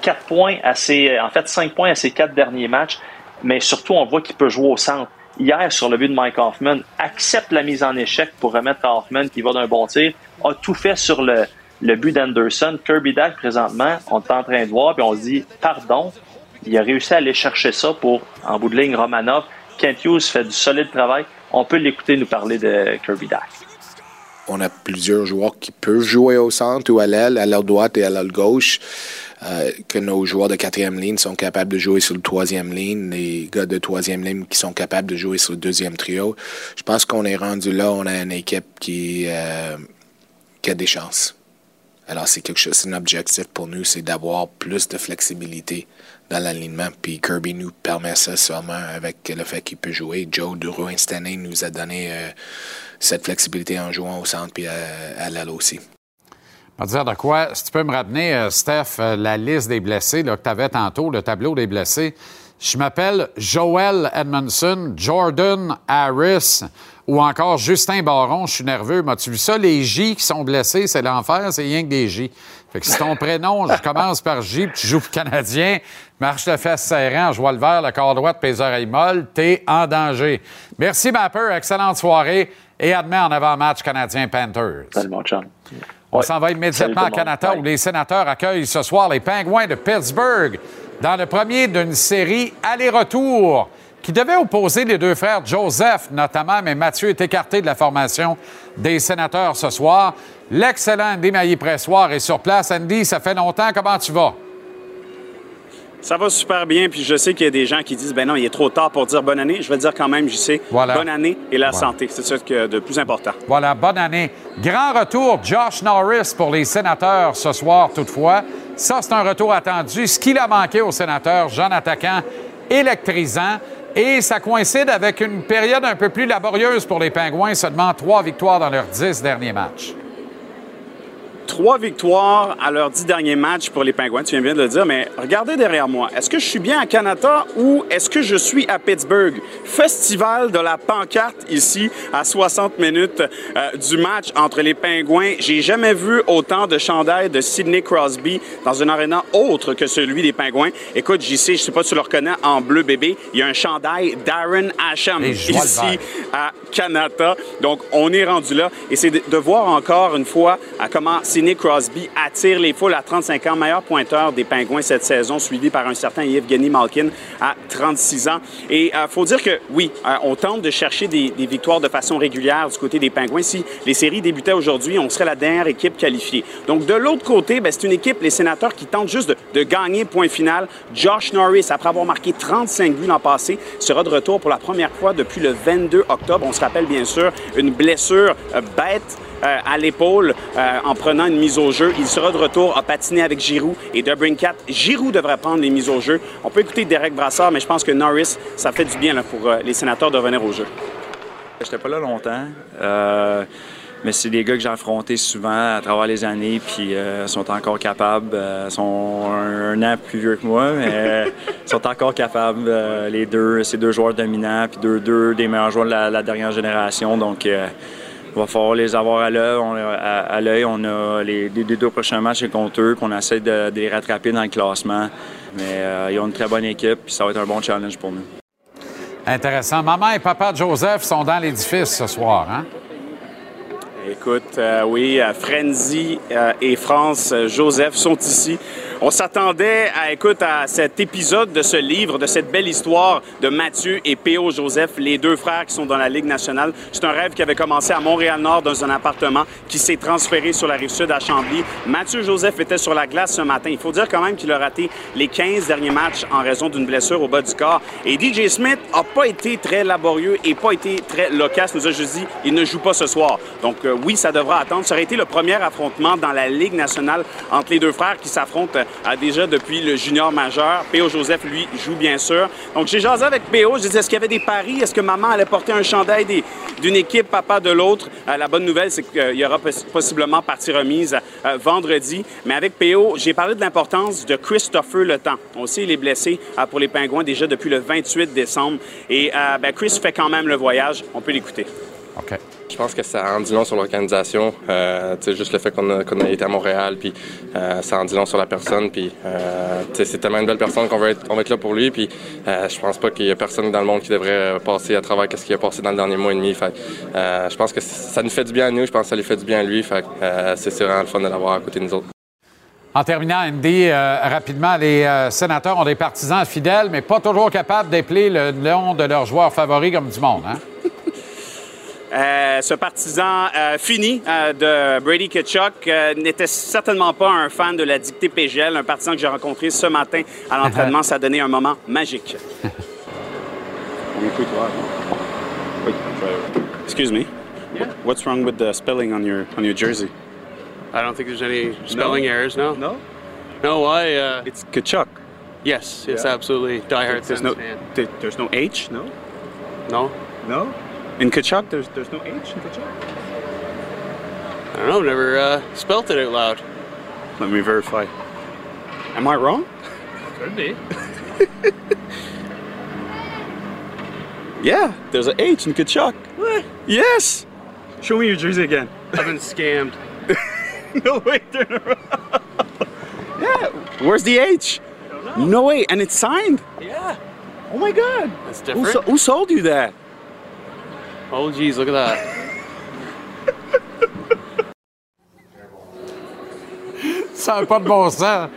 4 points à ses, en fait, 5 points à ses quatre derniers matchs, mais surtout, on voit qu'il peut jouer au centre. Hier, sur le but de Mike Hoffman, accepte la mise en échec pour remettre Hoffman qui va d'un bon tir, a tout fait sur le, le but d'Anderson. Kirby Dack, présentement, on est en train de voir, puis on se dit, pardon, il a réussi à aller chercher ça pour, en bout de ligne, Romanov. Kent Hughes fait du solide travail. On peut l'écouter nous parler de Kirby Dack on a plusieurs joueurs qui peuvent jouer au centre ou à l'aile, à l'aile droite et à l'aile gauche. Euh, que nos joueurs de quatrième ligne sont capables de jouer sur le troisième ligne, les gars de troisième ligne qui sont capables de jouer sur le deuxième trio. Je pense qu'on est rendu là, on a une équipe qui, euh, qui a des chances. Alors c'est quelque chose, c'est un objectif pour nous, c'est d'avoir plus de flexibilité dans l'alignement. Puis Kirby nous permet ça seulement avec le fait qu'il peut jouer. Joe Duro Instantané nous a donné euh, cette flexibilité en jouant au centre puis à, l'aile aussi. Je vais dire de quoi, si tu peux me ramener, euh, Steph, euh, la liste des blessés là, que tu avais tantôt, le tableau des blessés. Je m'appelle Joel Edmondson, Jordan Harris ou encore Justin Baron. Je suis nerveux. M'as-tu vu ça? Les J qui sont blessés, c'est l'enfer, c'est rien que des J. Fait que si ton prénom, je commence par J, puis tu joues pour Canadien, marche de fesses serrant, je vois le vert, le corps droit, tes oreilles molles, t'es en danger. Merci, Mapper. Excellente soirée. Et demain en avant-match canadien-Panthers. Salut, mon chum. On s'en va immédiatement à Canada où les sénateurs accueillent ce soir les Pingouins de Pittsburgh dans le premier d'une série aller-retour qui devait opposer les deux frères Joseph notamment, mais Mathieu est écarté de la formation des sénateurs ce soir. L'excellent Andy Maillé-Pressoir est sur place. Andy, ça fait longtemps. Comment tu vas? Ça va super bien, puis je sais qu'il y a des gens qui disent ben non, il est trop tard pour dire bonne année. Je vais dire quand même, je sais, bonne année et la santé. C'est ça qui est de plus important. Voilà, bonne année. Grand retour, Josh Norris pour les sénateurs ce soir, toutefois. Ça, c'est un retour attendu. Ce qu'il a manqué aux sénateurs, jeune attaquant électrisant. Et ça coïncide avec une période un peu plus laborieuse pour les Pingouins, seulement trois victoires dans leurs dix derniers matchs trois victoires à leurs dix derniers matchs pour les Pingouins, tu viens bien de le dire, mais regardez derrière moi. Est-ce que je suis bien à Canada ou est-ce que je suis à Pittsburgh? Festival de la pancarte ici, à 60 minutes euh, du match entre les Pingouins. J'ai jamais vu autant de chandails de Sidney Crosby dans un aréna autre que celui des Pingouins. Écoute, j'y sais, je sais pas si tu le reconnais, en bleu bébé, il y a un chandail Darren Asham ici à Canada. Donc, on est rendu là et c'est de, voir encore une fois à comment Crosby attire les foules à 35 ans, meilleur pointeur des Pingouins cette saison, suivi par un certain Evgeny Malkin à 36 ans. Et il euh, faut dire que oui, euh, on tente de chercher des, victoires de façon régulière du côté des Pingouins. Si les séries débutaient aujourd'hui, on serait la dernière équipe qualifiée. Donc de l'autre côté, ben, c'est une équipe, les sénateurs, qui tentent juste de, gagner point final. Josh Norris, après avoir marqué 35 buts l'an passé, sera de retour pour la première fois depuis le 22 octobre. On se rappelle bien sûr une blessure euh, bête euh, à l'épaule euh, en prenant une mise au jeu. Il sera de retour à patiner avec Giroud et Debrincat. Giroud devrait prendre les mises au jeu. On peut écouter Derek Brassard, mais je pense que Norris, ça fait du bien là, pour euh, les sénateurs de revenir au jeu. J'étais pas là longtemps. mais c'est des gars que j'ai affrontés souvent à travers les années, puis euh, sont encore capables. euh, sont un, un an plus vieux que moi, mais euh, sont encore capables. les deux, c'est deux joueurs dominants, puis deux, deux des meilleurs joueurs de la, la dernière génération. Donc, il va falloir les avoir à l'œil. On, a- à, à l'œil. On a les, les deux prochains matchs contre eux, qu'on essaie de, de les rattraper dans le classement. Mais euh, ils ont une très bonne équipe, puis ça va être un bon challenge pour nous. Intéressant. Maman et papa de Joseph sont dans l'édifice ce soir, hein? Écoute, euh, oui, euh, Frenzy euh, et France Joseph sont ici. On s'attendait à, écoute, à cet épisode de ce livre, de cette belle histoire de Mathieu et P.O. Joseph, les deux frères qui sont dans la Ligue nationale. C'est un rêve qui avait commencé à Montréal-Nord dans un appartement qui s'est transféré sur la rive sud à Chambly. Mathieu Joseph était sur la glace ce matin. Il faut dire quand même qu'il a raté les 15 derniers matchs en raison d'une blessure au bas du corps. Et DJ Smith n'a pas été très laborieux et pas été très loquace. Nous a juste dit il ne joue pas ce soir. Donc euh, oui, ça devra attendre. Ça aurait été le premier affrontement dans la Ligue nationale entre les deux frères qui s'affrontent déjà depuis le junior majeur. P.O. Joseph, lui, joue bien sûr. Donc j'ai jasé avec P.O. J'ai dit est-ce qu'il y avait des paris? Est-ce que maman allait porter un chandail d'une équipe, papa de l'autre? Euh, la bonne nouvelle, c'est qu'il y aura poss- possiblement partie remise euh, vendredi. Mais avec P.O., j'ai parlé de l'importance de Christopher Le Temps. On sait, il est blessé euh, pour les Pingouins déjà depuis le 28 décembre. Et ben, Chris fait quand même le voyage. On peut l'écouter. OK. Je pense que ça en dit long sur l'organisation. Euh, juste le fait qu'on a, été à Montréal, puis euh, ça en dit long sur la personne. Puis euh, c'est tellement une belle personne qu'on va être, là pour lui. Puis euh, je pense pas qu'il y a personne dans le monde qui devrait passer à travers ce qu'il a passé dans le dernier mois et demi. Fait, je pense que ça nous fait du bien à nous. Je pense que ça lui fait du bien à lui. Fait, c'est vraiment le fun de l'avoir à côté de nous autres. En terminant, Andy, rapidement, les sénateurs ont des partisans fidèles, mais pas toujours capables d'épeler le nom de leurs joueurs favoris comme du monde. Hein? Euh, ce partisan euh, fini euh, de Brady Ketchuk euh, n'était certainement pas un fan de la dictée PGL, un partisan que j'ai rencontré ce matin à l'entraînement. Ça a donné un moment magique. Excuse me. What's wrong with the spelling on your on your jersey? I don't think there's any spelling errors. No? No? No. I. Uh, It's Kachuk. yes. It's Yeah. absolutely diehard There's no fan. there- there's no H. No? No. No? In Kachuk, there's there's no H in Kachuk. I don't know. I've never uh, spelt it out loud. Let me verify. Am I wrong? Could be. Yeah, there's an H in Kachuk. What? Yes. Show me your jersey again. I've been scammed. no way, turn around. yeah, where's the H? No way, and it's signed. Yeah. Oh my God. That's different. so- who sold you that? Oh, geez, look at that. Ça n'a pas de bon sens.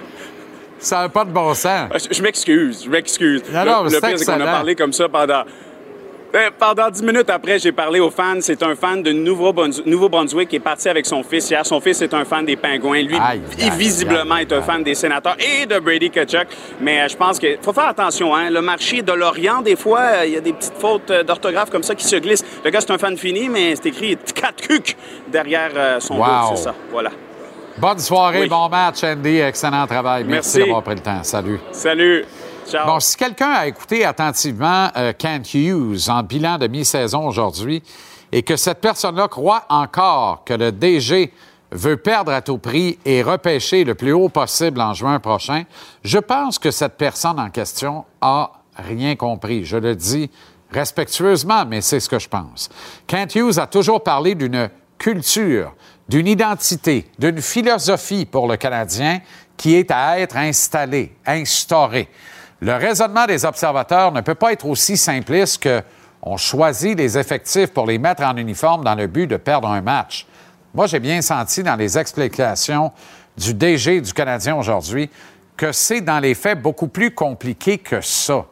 Ça n'a pas de bon sens. Ah, Je, je m'excuse, je m'excuse. Non, le non, le c'est pire, c'est qu'on a parlé comme ça pendant. Eh, pendant dix minutes après, j'ai parlé aux fans. C'est un fan de Nouveau-Brunswick qui est parti avec son fils hier. Son fils est un fan des Pingouins. Lui, Aïe, il, aïe, visiblement, aïe, est un fan des sénateurs et de Brady Kachuk. Mais euh, je pense qu'il faut faire attention. Hein? Le marché de Lorient, des fois, euh, il y a des petites fautes euh, d'orthographe comme ça qui se glissent. Le gars, c'est un fan fini, mais c'est écrit 4 cuc derrière euh, son Wow. dos. C'est ça. Voilà. Bonne soirée, Oui. bon match, Andy. Excellent travail. Merci, Merci. d'avoir pris le temps. Salut. Salut. Bon, si quelqu'un a écouté attentivement euh, Kent Hughes en bilan de mi-saison aujourd'hui et que cette personne-là croit encore que le DG veut perdre à tout prix et repêcher le plus haut possible en juin prochain, je pense que cette personne en question a rien compris. Je le dis respectueusement, mais c'est ce que je pense. Kent Hughes a toujours parlé d'une culture, d'une identité, d'une philosophie pour le Canadien qui est à être installée, instaurée. Le raisonnement des observateurs ne peut pas être aussi simpliste que on choisit les effectifs pour les mettre en uniforme dans le but de perdre un match. Moi, j'ai bien senti dans les explications du DG du Canadien aujourd'hui que c'est dans les faits beaucoup plus compliqué que ça.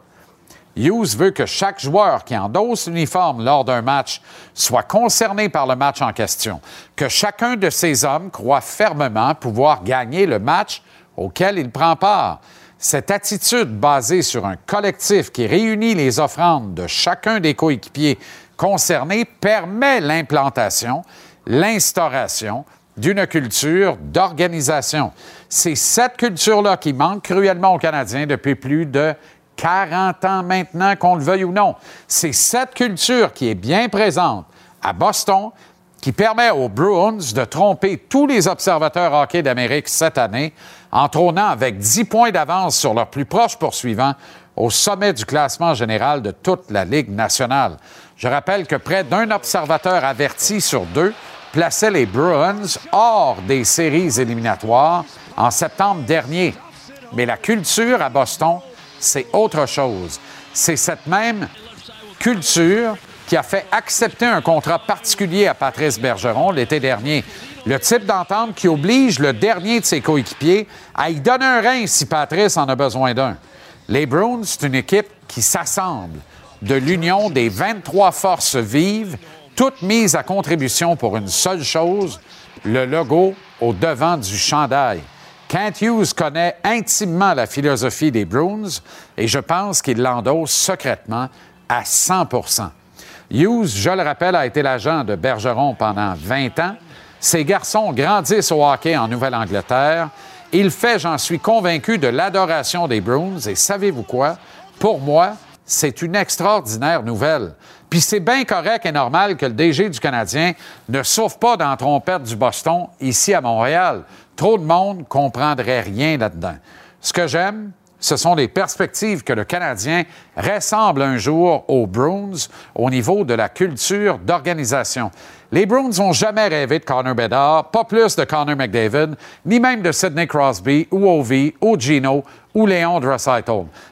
Hughes veut que chaque joueur qui endosse l'uniforme lors d'un match soit concerné par le match en question, que chacun de ces hommes croit fermement pouvoir gagner le match auquel il prend part. Cette attitude basée sur un collectif qui réunit les offrandes de chacun des coéquipiers concernés permet l'implantation, l'instauration d'une culture d'organisation. C'est cette culture-là qui manque cruellement aux Canadiens depuis plus de 40 ans maintenant, qu'on le veuille ou non. C'est cette culture qui est bien présente à Boston, qui permet aux Bruins de tromper tous les observateurs hockey d'Amérique cette année en trônant avec 10 points d'avance sur leur plus proche poursuivant au sommet du classement général de toute la Ligue nationale. Je rappelle que près d'un observateur averti sur deux plaçait les Bruins hors des séries éliminatoires en septembre dernier. Mais la culture à Boston, c'est autre chose. C'est cette même culture qui a fait accepter un contrat particulier à Patrice Bergeron l'été dernier. Le type d'entente qui oblige le dernier de ses coéquipiers à y donner un rein si Patrice en a besoin d'un. Les Bruins, c'est une équipe qui s'assemble de l'union des 23 forces vives, toutes mises à contribution pour une seule chose, le logo au devant du chandail. Kent Hughes connaît intimement la philosophie des Bruins et je pense qu'il l'endosse secrètement à 100 Hughes, je le rappelle, a été l'agent de Bergeron pendant 20 ans. Ses garçons grandissent au hockey en Nouvelle-Angleterre. Il fait, j'en suis convaincu, de l'adoration des Bruins. Et savez-vous quoi? Pour moi, c'est une extraordinaire nouvelle. Puis c'est bien correct et normal que le DG du Canadien ne souffre pas dans la trompette du Boston ici à Montréal. Trop de monde comprendrait rien là-dedans. Ce que j'aime, ce sont les perspectives que le Canadien ressemble un jour aux Bruins au niveau de la culture d'organisation. Les Bruins n'ont jamais rêvé de Connor Bedard, pas plus de Connor McDavid, ni même de Sidney Crosby ou Ovi ou Gino Léon.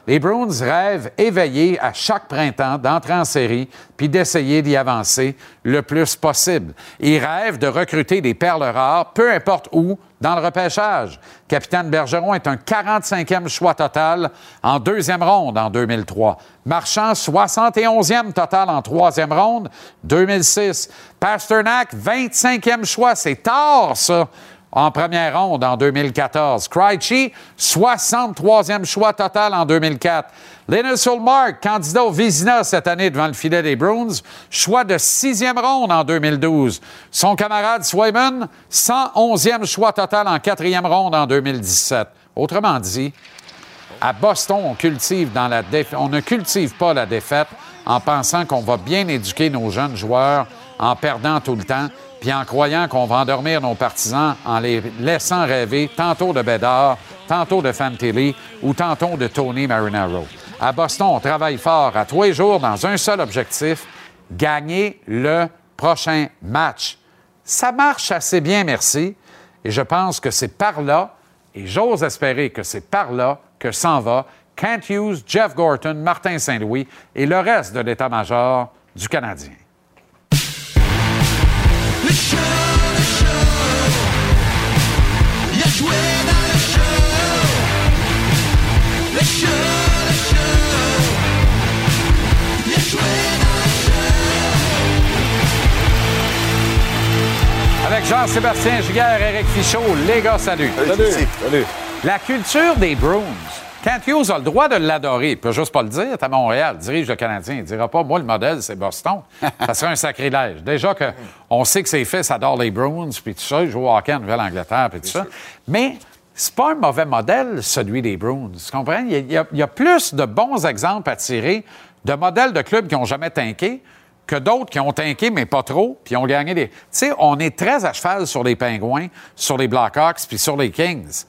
Les Bruins rêvent éveillés à chaque printemps d'entrer en série puis d'essayer d'y avancer le plus possible. Ils rêvent de recruter des perles rares, peu importe où, dans le repêchage. Capitaine Bergeron est un 45e choix total en deuxième ronde en 2003. Marchand, 71e total en troisième ronde, 2006. Pasternak, 25e choix. C'est tard, ça, en première ronde en 2014. Krejci, 63e choix total en 2004. Linus Ulmark, candidat au Vizina cette année devant le filet des Bruins, choix de sixième ronde en 2012. Son camarade Swayman, 111e choix total en quatrième ronde en 2017. Autrement dit, à Boston, on, ne cultive pas la défaite en pensant qu'on va bien éduquer nos jeunes joueurs en perdant tout le temps, puis en croyant qu'on va endormir nos partisans en les laissant rêver tantôt de Bédard, tantôt de Fantilli ou tantôt de Tony Marinaro. À Boston, on travaille fort à les jours dans un seul objectif, gagner le prochain match. Ça marche assez bien, merci, et je pense que c'est par là, et j'ose espérer que c'est par là que s'en va Kent Hughes, Jeff Gorton, Martin Saint-Louis et le reste de l'état-major du Canadien. Avec Jean-Sébastien Giguère, Éric Fichaud, les gars, salut. Salut. La culture des Bruins. Kent Hughes a le droit de l'adorer. Il peut juste pas le dire. à Montréal, dirige le Canadien. Il dira pas, moi, le modèle, c'est Boston. ça serait un sacrilège. Déjà que on sait que ses fils adorent les Bruins, puis tout ça. Ils jouent au hockey en Nouvelle-Angleterre, puis tout ça. Mais c'est pas un mauvais modèle, celui des Bruins. Tu comprends? Y a- il y a plus de bons exemples à tirer de modèles de clubs qui n'ont jamais tanké que d'autres qui ont tanké, mais pas trop, puis ont gagné des... Tu sais, on est très à cheval sur les Pingouins, sur les Blackhawks, puis sur les Kings.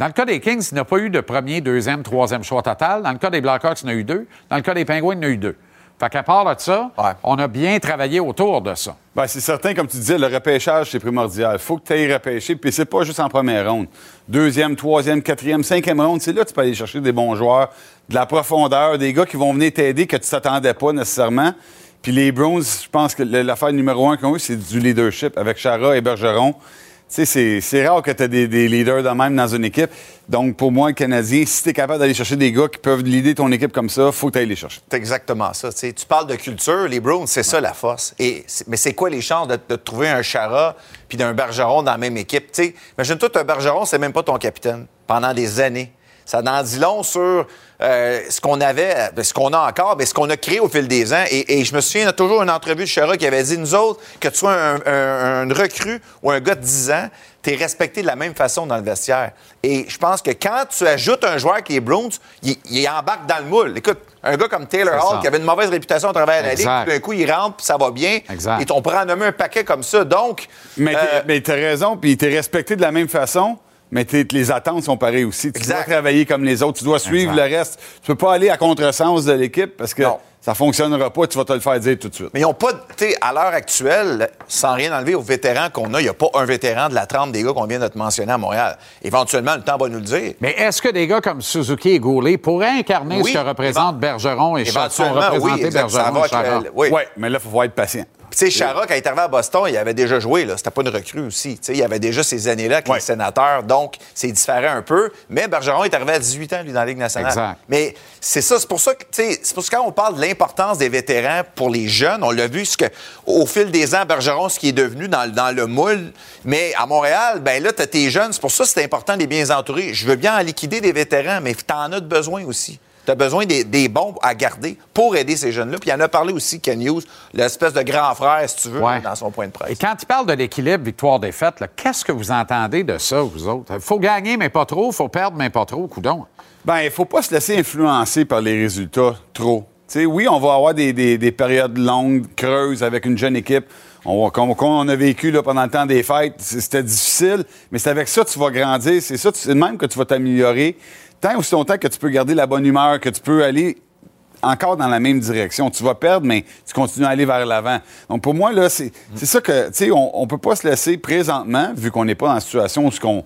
Dans le cas des Kings, il n'y a pas eu de premier, deuxième, troisième choix total. Dans le cas des Blackhawks, il y en a eu deux. Dans le cas des Pingouins, il y en a eu deux. Fait qu'à part de ça, on a bien travaillé autour de ça. Ben, c'est certain, comme tu disais, le repêchage, c'est primordial. Il faut que tu ailles repêcher, puis c'est pas juste en première ronde. Deuxième, troisième, quatrième, cinquième ronde, c'est là que tu peux aller chercher des bons joueurs, de la profondeur, des gars qui vont venir t'aider que tu t'attendais pas nécessairement. Puis les Browns, je pense que l'affaire numéro un qu'ils ont eu, c'est du leadership avec Chara et Bergeron. Sais, c'est- rare que tu aies des, des leaders de même dans une équipe. Donc, pour moi, le Canadien, si tu es capable d'aller chercher des gars qui peuvent leader ton équipe comme ça, faut que tu ailles les chercher. C'est exactement ça. tu parles de culture, les Browns, c'est ça la force. Et, mais c'est quoi les chances de, de trouver un Chara puis d'un Bergeron dans la même équipe? Imagine-toi, un Bergeron, c'est même pas ton capitaine pendant des années. Ça en dit long sur euh, ce qu'on avait, euh, ce qu'on a encore, mais ce qu'on a créé au fil des ans. Et, et je me souviens, il y a toujours une entrevue de Chara qui avait dit, nous autres, que tu sois un, un- un recrue ou un gars de 10 ans, tu es respecté de la même façon dans le vestiaire. Et je pense que quand tu ajoutes un joueur qui est Bruins, il, il embarque dans le moule. Écoute, un gars comme Taylor Hall, ça. qui avait une mauvaise réputation à travers la ligue, puis d'un coup, il rentre, puis ça va bien. Exact. Et on pourrait en nommer un paquet comme ça. Donc, Mais euh, mais t'as raison, puis t'es respecté de la même façon, mais t'es- les attentes sont pareilles aussi. Tu dois travailler comme les autres, tu dois suivre Exact. le reste. Tu peux pas aller à contresens de l'équipe parce que ça fonctionnera pas, tu vas te le faire dire tout de suite. Mais ils n'ont pas, tu sais, à l'heure actuelle, sans rien enlever aux vétérans qu'on a, il n'y a pas un vétéran de la trempe des gars qu'on vient de te mentionner à Montréal. Éventuellement, le temps va nous le dire. Mais est-ce que des gars comme Suzuki et Goulet pourraient incarner Oui. ce que représente Bergeron et Éventuellement, oui, Bergeron va et le- oui. Ouais, mais là, il faut pouvoir être patient. Tu sais, Chara, quand il est arrivé à Boston, il avait déjà joué, là. C'était pas une recrue aussi. Tu sais, il avait déjà ces années-là avec les sénateurs, donc c'est différent un peu. Mais Bergeron est arrivé à 18 ans, lui, dans la Ligue nationale. Exact. Mais c'est ça, c'est pour ça que, tu sais, c'est pour ça que quand on parle de l'importance des vétérans pour les jeunes, on l'a vu, ce que, au fil des ans, Bergeron, ce qui est devenu dans, le- dans le moule. Mais à Montréal, ben là, t'as tes jeunes, c'est pour ça que c'est important de les bien entourer. Je veux bien en liquider des vétérans, mais t'en as de besoin aussi. Tu as besoin des, des bons à garder pour aider ces jeunes-là. Puis il en a parlé aussi, Ken Hughes, l'espèce de grand frère, si tu veux, Ouais. dans son point de presse. Et quand il parle de l'équilibre victoire-défaite, qu'est-ce que vous entendez de ça, vous autres? Il faut gagner, mais pas trop. Il faut perdre, mais pas trop. Coudon. Ben, il faut pas se laisser influencer par les résultats trop. Tu sais, oui, on va avoir des, des- des périodes longues, creuses, avec une jeune équipe. On comme, comme on a vécu là, pendant le temps des fêtes, c'était difficile, mais c'est avec ça que tu vas grandir. C'est ça, c'est de même que tu vas t'améliorer. Tant aussi longtemps que tu peux garder la bonne humeur, que tu peux aller encore dans la même direction. Tu vas perdre, mais tu continues à aller vers l'avant. Donc, pour moi, là, c'est c'est ça que, tu sais, on, on peut pas se laisser présentement, vu qu'on n'est pas dans la situation où ce qu'on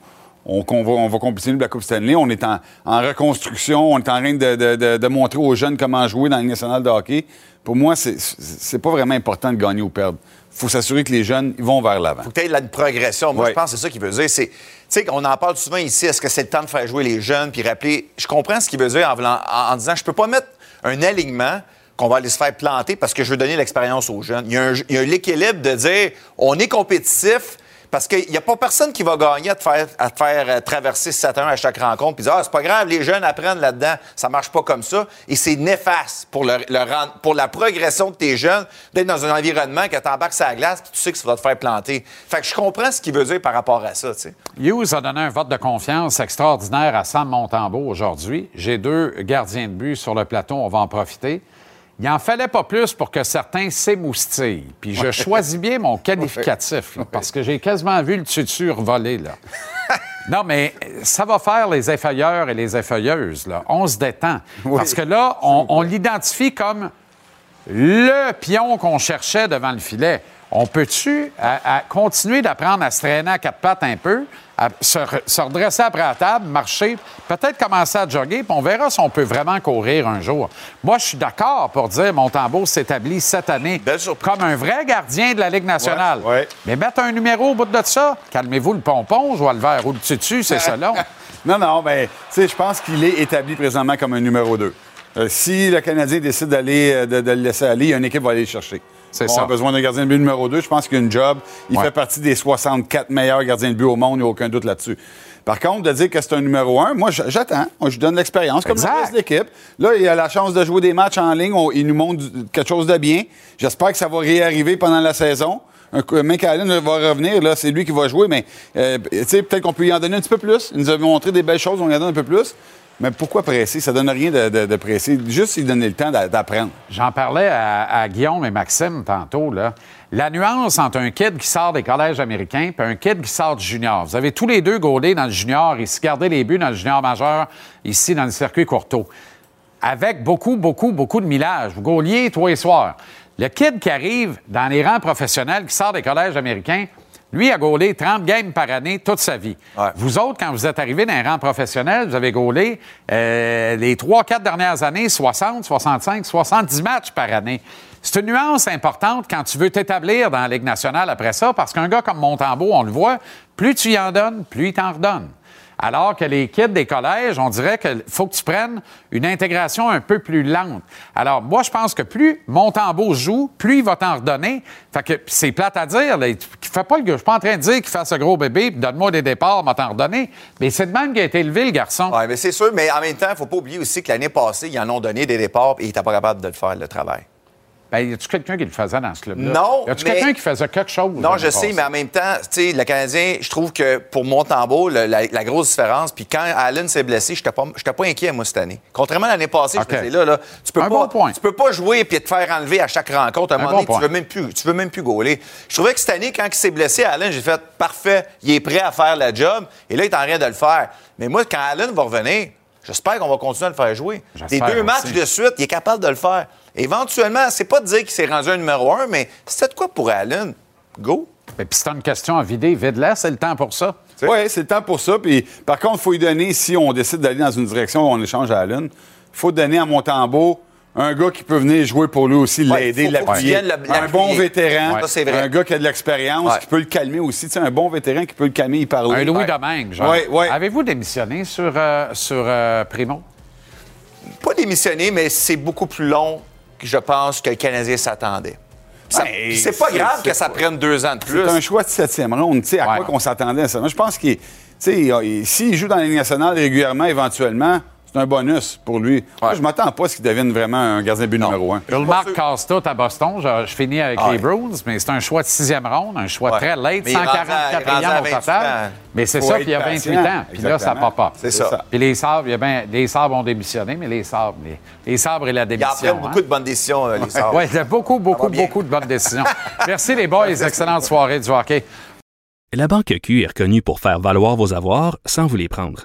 on, qu'on va, on va pour la Coupe Stanley. On est en, en reconstruction. On est en train de, de- de- de montrer aux jeunes comment jouer dans la Ligue nationale de hockey. Pour moi, c'est- c'est pas vraiment important de gagner ou perdre. Il faut s'assurer que les jeunes ils vont vers l'avant. faut que tu aies une progression. Moi, Ouais. je pense que c'est ça qu'il veut dire. C'est, sais, on en parle souvent ici. Est-ce que c'est le temps de faire jouer les jeunes puis rappeler. Je comprends ce qu'il veut dire en, disant je peux pas mettre un alignement qu'on va aller se faire planter parce que je veux donner l'expérience aux jeunes. Il y a l'équilibre de dire on est compétitif. Parce qu'il n'y a pas personne qui va gagner à te faire, euh, traverser 7-1 à chaque rencontre puis dire Ah, c'est pas grave, les jeunes apprennent là-dedans, ça marche pas comme ça. Et c'est néfaste pour, la progression de tes jeunes d'être dans un environnement que tu embarques sur la glace puis tu sais que ça va te faire planter. Fait que je comprends ce qu'il veut dire par rapport à ça. Hughes a donné un vote de confiance extraordinaire à Sam Montembeau aujourd'hui. J'ai deux gardiens de but sur le plateau, on va en profiter. Il en fallait pas plus pour que certains s'émoustillent. Puis je choisis bien mon qualificatif, là, parce que j'ai quasiment vu le tutu voler, là. Non, mais ça va faire les effeuilleurs et les effeuilleuses, là. On se détend. Parce que là, on, on l'identifie comme le pion qu'on cherchait devant le filet. On peut-tu à- à continuer d'apprendre à se traîner à quatre pattes un peu, à se, re- se redresser après la table, marcher, peut-être commencer à jogger, puis on verra si on peut vraiment courir un jour. Moi, je suis d'accord pour dire Montembeau s'établit cette année comme un vrai gardien de la Ligue nationale. Mais mettre un numéro au bout de ça, calmez-vous le pompon, je vois le verre ou le tutu, c'est ça long. non, non, mais tu sais, je pense qu'il est établi présentement comme un numéro 2. si le Canadien décide d'aller, euh, de, de le laisser aller, une équipe va aller le chercher. C'est On ça. a besoin d'un gardien de but numéro 2. Je pense qu'il a une job. Il Ouais. fait partie des 64 meilleurs gardiens de but au monde, il n'y a aucun doute là-dessus. Par contre, de dire que c'est un numéro 1, moi, j'attends. Je donne l'expérience comme le Exact. reste de l'équipe. Là, il a la chance de jouer des matchs en ligne. On- il nous montre quelque chose de bien. J'espère que ça va réarriver pendant la saison. Un coup- Mike Allen va revenir, là, c'est lui qui va jouer, mais euh, tu sais, peut-être qu'on peut y en donner un petit peu plus. Il nous a montré des belles choses, on y en donne un peu plus. Mais pourquoi presser? Ça donne rien de, de-. Juste lui donner le temps d'a- d'apprendre. J'en parlais à, Guillaume et Maxime tantôt. Là. La nuance entre un kid qui sort des collèges américains et un kid qui sort du junior. Vous avez tous les deux gaulé dans le junior et se les buts dans le junior majeur, ici dans le circuit courteau. Avec beaucoup, beaucoup, beaucoup de millage. Vous gauliez tous les soirs. Le kid qui arrive dans les rangs professionnels, qui sort des collèges américains, lui a gaulé 30 games par année toute sa vie. Vous autres, quand vous êtes arrivés dans les rangs professionnels, vous avez gaulé euh, les 3-4 dernières années 60, 65, 70 matchs par année. C'est une nuance importante quand tu veux t'établir dans la Ligue nationale après ça, parce qu'un gars comme Montembeau, on le voit, plus tu y en donnes, plus il t'en redonne. Alors que les kids des collèges, on dirait qu'il faut que tu prennes une intégration un peu plus lente. Alors, moi, je pense que plus Montembeau joue, plus il va t'en redonner. Fait que c'est plate à dire. Là. Fait pas le. Je suis pas en train de dire qu'il fasse ce gros bébé, donne-moi des départs, m'a t'en redonner. Mais c'est de même qu'il a été élevé, le garçon. Oui, mais c'est sûr, mais en même temps, il ne faut pas oublier aussi que l'année passée, ils en ont donné des départs et il n'était pas capable de le faire, le travail. Ben, y a-tu quelqu'un qui le faisait dans ce club-là? Non, Y a-tu mais- quelqu'un qui faisait quelque chose? Non, je sais, mais en même temps, tu sais, le Canadien, je trouve que pour Montembeau, la, la grosse différence, puis quand Allen s'est blessé, je n'étais pas, pas inquiet, moi, cette année. Contrairement à l'année passée, OK. je me disais, là, là, tu peux Un pas, bon point. tu peux pas jouer et te faire enlever à chaque rencontre. À un, Un moment bon donné, point. tu veux même plus, tu veux même plus gauler. Je trouvais que cette année, quand il s'est blessé, Allen, j'ai fait, parfait, il est prêt à faire le job, et là, il est en train de le faire. Mais moi, quand Allen va revenir, j'espère qu'on va continuer à le faire jouer. J'espère deux aussi. matchs de suite, il est capable de le faire. Éventuellement, c'est pas de dire qu'il s'est rendu un numéro un, mais c'était de quoi pour Allen? Go! Ben, Puis si t'as une question à vider, vide-la, c'est le temps pour ça. Oui, c'est le temps pour ça. Puis, par contre, il faut lui donner, si on décide d'aller dans une direction où on échange à Allen, il faut donner à Montembeau un gars qui peut venir jouer pour lui aussi, Ouais, l'aider, l'appuyer. Un bon vétéran, Ouais. Ça, c'est vrai. un gars qui a de l'expérience, Ouais. qui peut le calmer aussi. Tu sais, un bon vétéran qui peut le calmer, il parle. Un Louis Domingue, genre. Oui, oui. Avez-vous démissionné sur, euh, sur euh, Primo? Pas démissionné, mais c'est beaucoup plus long que je pense que le Canadien s'attendait. Ben, c'est pas grave que ça prenne deux ans de plus. C'est un choix de septième ronde. Tu sais, à Ouais. quoi qu'on s'attendait à ça? Moi, je pense qu'il. S'il joue dans la Ligue nationale régulièrement, éventuellement, c'est un bonus pour lui. Moi, je m'attends pas à ce qu'il devienne vraiment un gardien de but numéro un. Je le marque casse tout à Boston. Je, je finis avec Ah les ouais. Bruins, mais c'est un choix de sixième ronde, un choix Ouais. très late, Mais il est rendu à- il est rendu 144e à au 28 total. ans. Mais c'est ça, puis il y a 28 patient. ans. Puis là, ça part pas. C'est ça. Puis les sabres, il y a bien, les sabres ont démissionné, mais les sabres, les, les sabres et la Ils en démission. prennent beaucoup hein. de bonnes décisions, euh, les Sabres. Oui, il y a beaucoup, beaucoup, beaucoup de bonnes décisions. Merci les boys. Excellente soirée du hockey. La Banque Q est reconnue pour faire valoir vos avoirs sans vous les prendre.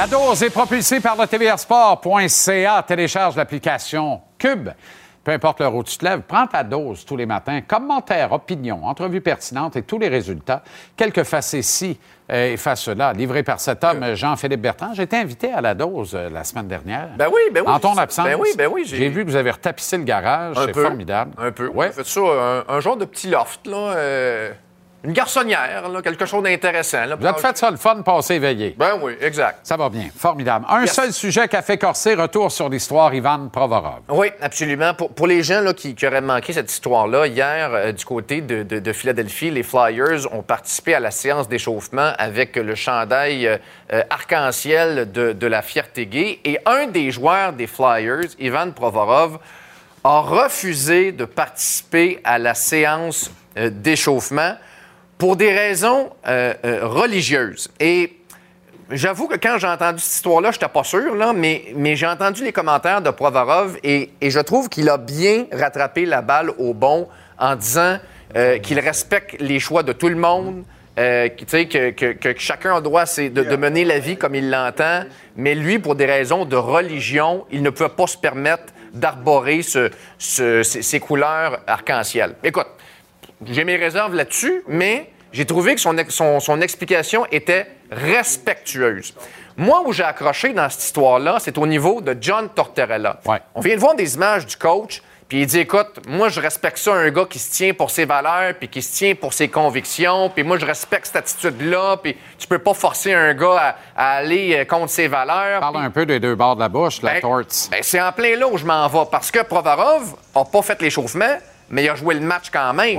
La dose est propulsée par le tvrsport.ca. Télécharge l'application Cube. Peu importe l'heure où tu te lèves, prends ta dose tous les matins. Commentaires, opinions, entrevues pertinentes et tous les résultats. Quelques facéties euh, et face cela, livrés par cet homme, Jean-Philippe Bertrand. J'ai été invité à la dose euh, la semaine dernière. Ben oui, ben oui. En ton absence. Ben oui, ben oui. j'ai- vu que vous avez retapissé le garage. Un C'est peu. formidable. Un peu. Ouais. On a fait ça, un, un genre de petit loft, là. euh, une garçonnière, là, quelque chose d'intéressant. Vous avez fait ça le fun, passer éveillé. Ben oui, exact. Ça va bien. Formidable. Un Yes. seul sujet qu'a fait corser, retour sur l'histoire, Ivan Provorov. Oui, absolument. Pour, pour les gens là, qui, qui auraient manqué cette histoire-là, hier, euh, du côté de, de- de Philadelphie, les Flyers ont participé à la séance d'échauffement avec le chandail euh, euh, arc-en-ciel de, de la fierté gay. Et un des joueurs des Flyers, Ivan Provorov, a refusé de participer à la séance euh, d'échauffement pour des raisons euh, euh, religieuses. Et J'avoue que quand j'ai entendu cette histoire-là, je n'étais pas sûr, là, mais, mais j'ai entendu les commentaires de Provorov et, et je trouve qu'il a bien rattrapé la balle au bon en disant euh, qu'il respecte les choix de tout le monde, euh, que, que, chacun a droit c'est de, de mener la vie comme il l'entend, mais lui, pour des raisons de religion, il ne peut pas se permettre d'arborer ce- ce- ces, ces couleurs arc-en-ciel. Écoute, j'ai mes réserves là-dessus, mais j'ai trouvé que son, son- son explication était respectueuse. Moi, où j'ai accroché dans cette histoire-là, c'est au niveau de John Tortorella. On vient de voir des images du coach, puis il dit Écoute, moi, je respecte ça, un gars qui se tient pour ses valeurs, puis qui se tient pour ses convictions, puis moi, je respecte cette attitude-là, puis tu peux pas forcer un gars à, à aller euh, contre ses valeurs. Parle un peu des deux bords de la bouche, la Ben, torte. ben, c'est en plein là où je m'en vais. Parce que Provorov n'a pas fait l'échauffement, mais il a joué le match quand même.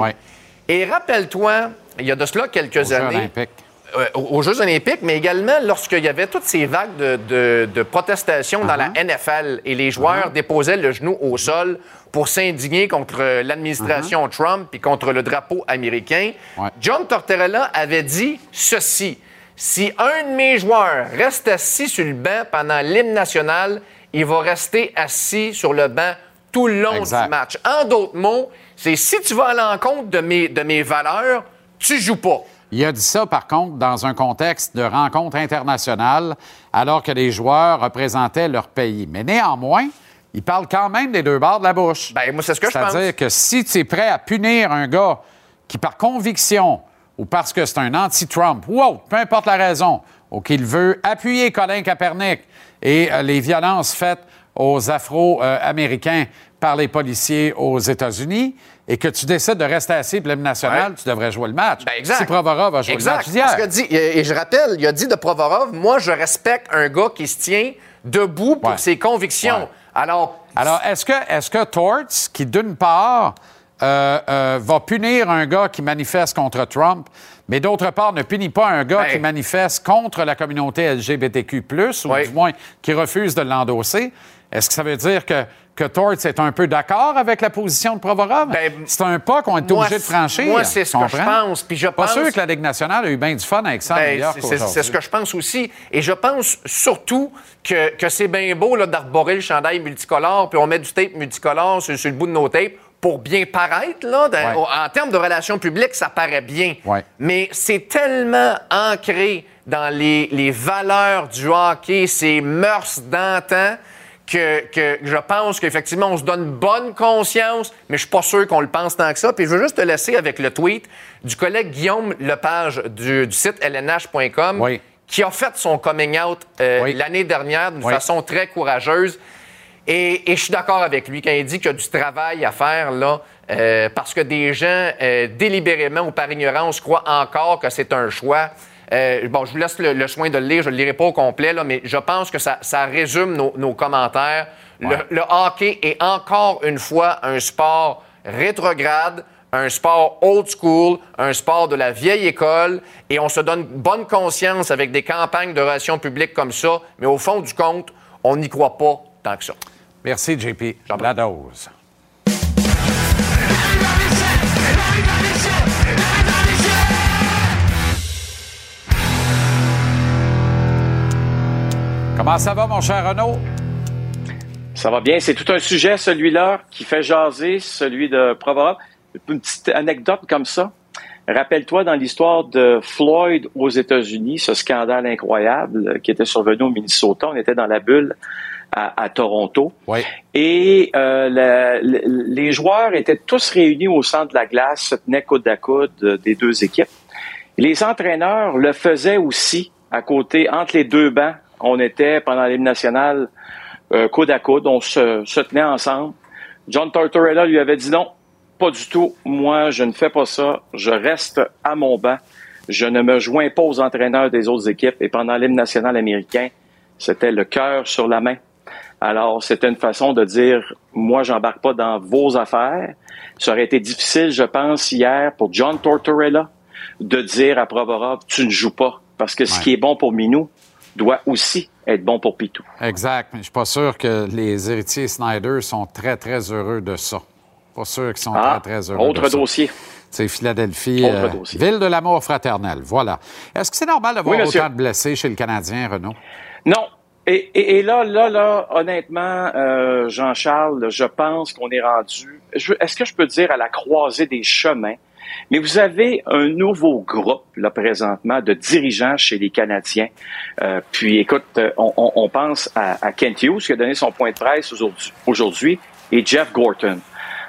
Et rappelle-toi, il y a de cela quelques Aux Jeux années. olympiques. euh, aux Jeux olympiques, mais également lorsqu'il y avait toutes ces vagues de, de- de protestations dans la Uh-huh. NFL et les joueurs déposaient le genou au sol pour s'indigner contre l'administration Uh-huh. Trump et contre le drapeau américain. John Tortorella avait dit ceci. Si un de mes joueurs reste assis sur le banc pendant l'hymne national, il va rester assis sur le banc tout le long Exact. du match. En d'autres mots, c'est si tu vas à l'encontre de mes, de mes valeurs, tu joues pas. Il a dit ça, par contre, dans un contexte de rencontre internationale, alors que les joueurs représentaient leur pays. Mais néanmoins, il parle quand même des deux bords de la bouche. Ben, moi, c'est ce que je pense. C'est-à-dire que si tu es prêt à punir un gars qui, par conviction ou parce que c'est un anti-Trump ou autre, peu importe la raison, ou qu'il veut appuyer Colin Kaepernick et euh, les violences faites aux Afro-Américains par les policiers aux États-Unis, et que tu décides de rester assis pour l'hymne national, tu devrais jouer le match. Ben, exact. Si Provorov a joué Exact. le match. Parce dit- et je rappelle, il a dit de Provorov, moi, je respecte un gars qui se tient debout pour Ouais. ses convictions. Ouais. Alors, Alors, est-ce que, est que Torts, qui d'une part euh, euh, va punir un gars qui manifeste contre Trump, mais d'autre part ne punit pas un gars Ben. qui manifeste contre la communauté LGBTQ, ou Oui. du moins qui refuse de l'endosser, est-ce que ça veut dire que, que Torts est un peu d'accord avec la position de Provorov? c'est un pas qu'on est Ben, obligé de franchir. moi, c'est ce que je pense, puis je Pas pense- sûr que la Ligue nationale a eu bien du fun avec ça Ben, New York c'est- ce que je pense aussi. Et je pense surtout que, que c'est bien beau là, d'arborer le chandail multicolore, puis on met du tape multicolore sur, sur le bout de nos tapes pour bien paraître. Là, Ouais. En termes de relations publiques, ça paraît bien. Ouais. Mais c'est tellement ancré dans les, les valeurs du hockey, ces mœurs d'antan, que, que je pense qu'effectivement, on se donne bonne conscience, mais je suis pas sûr qu'on le pense tant que ça. Puis je veux juste te laisser avec le tweet du collègue Guillaume Lepage du, du site lnh.com Oui. qui a fait son coming out euh, Oui. l'année dernière d'une Oui. façon très courageuse. Et, et je suis d'accord avec lui quand il dit qu'il y a du travail à faire là, euh, parce que des gens, euh, délibérément ou par ignorance, croient encore que c'est un choix. Euh, bon, je vous laisse le, le soin de le lire, je ne le lirai pas au complet, là, mais je pense que ça, ça résume nos, nos commentaires. Le, le hockey est encore une fois un sport rétrograde, un sport old school, un sport de la vieille école, et on se donne bonne conscience avec des campagnes de relations publiques comme ça, mais au fond du compte, on n'y croit pas tant que ça. Merci, JP. La dose. Comment ça va, mon cher Renaud? Ça va bien. C'est tout un sujet, celui-là, qui fait jaser, celui de Provorov. Une petite anecdote comme ça. Rappelle-toi, dans l'histoire de Floyd aux États-Unis, ce scandale incroyable qui était survenu au Minnesota, on était dans la bulle à, à Toronto. Et euh, la- la- les joueurs étaient tous réunis au centre de la glace, se tenaient coude à coude euh, des deux équipes. Les entraîneurs le faisaient aussi à côté, entre les deux bancs. On était pendant l'hymne national euh, coude à coude, on se, se tenait ensemble. John Tortorella lui avait dit non, pas du tout. Moi, je ne fais pas ça. Je reste à mon banc. Je ne me joins pas aux entraîneurs des autres équipes. Et pendant l'hymne national américain, c'était le cœur sur la main. Alors, c'était une façon de dire, moi, j'embarque pas dans vos affaires. Ça aurait été difficile, je pense, hier pour John Tortorella de dire à Provorov, tu ne joues pas. Parce que ce Ouais. qui est bon pour Minou doit aussi être bon pour Pitou. Exact, mais je suis pas sûr que les héritiers Snyder sont très, très heureux de ça. Pas sûr qu'ils sont Ah, très, très heureux autre de ça. dossier. C'est Philadelphie, euh, ville de l'amour fraternel. Voilà. Est-ce que c'est normal d'avoir Oui, monsieur. autant de blessés chez le Canadien, Renaud? Non. Et, et- et là, là, là, honnêtement, euh, Jean-Charles, je pense qu'on est rendu. Est-ce que je peux dire à la croisée des chemins? Mais vous avez un nouveau groupe là présentement de dirigeants chez les Canadiens. Euh, puis, écoute, euh, on, on- on pense à, à Kent Hughes qui a donné son point de presse aujourd'hui- et Jeff Gorton.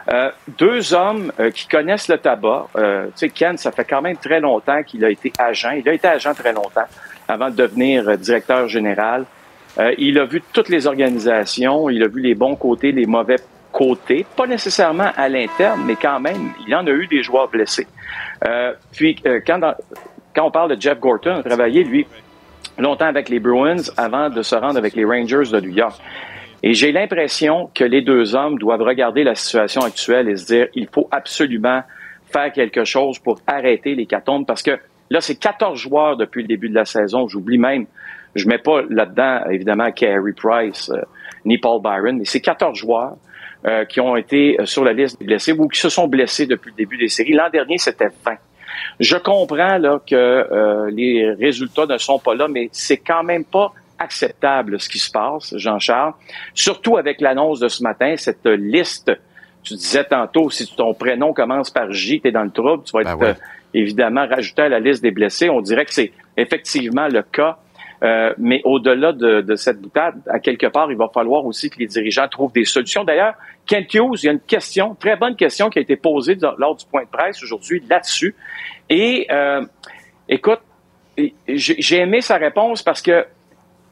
Euh, deux hommes euh, qui connaissent le tabac. Euh, tu sais, Ken, ça fait quand même très longtemps qu'il a été agent. Il a été agent très longtemps avant de devenir euh, directeur général. Euh, il a vu toutes les organisations, il a vu les bons côtés, les mauvais côtés, pas nécessairement à l'interne, mais quand même, il en a eu des joueurs blessés. Euh, puis, euh, quand, quand on parle de Jeff Gorton, a travaillé, lui, longtemps avec les Bruins avant de se rendre avec les Rangers de New York. Et j'ai l'impression que les deux hommes doivent regarder la situation actuelle et se dire, il faut absolument faire quelque chose pour arrêter les catombes parce que là, c'est 14 joueurs depuis le début de la saison. J'oublie même, je mets pas là-dedans, évidemment, Carey Price, euh, ni Paul Byron, mais c'est 14 joueurs euh, qui ont été euh, sur la liste des blessés ou qui se sont blessés depuis le début des séries. L'an dernier, c'était 20. Je comprends là que euh, les résultats ne sont pas là, mais c'est quand même pas acceptable ce qui se passe, Jean-Charles. Surtout avec l'annonce de ce matin, cette liste. Tu disais tantôt, si ton prénom commence par J, tu es dans le trouble, tu vas être Ben ouais. euh, évidemment rajouté à la liste des blessés. On dirait que c'est effectivement le cas. Euh, mais au-delà de, cette boutade, à quelque part, il va falloir aussi que les dirigeants trouvent des solutions. D'ailleurs, Kent Hughes, il y a une question, très bonne question qui a été posée lors du point de presse aujourd'hui là-dessus. Et euh, écoute, j'ai aimé sa réponse parce que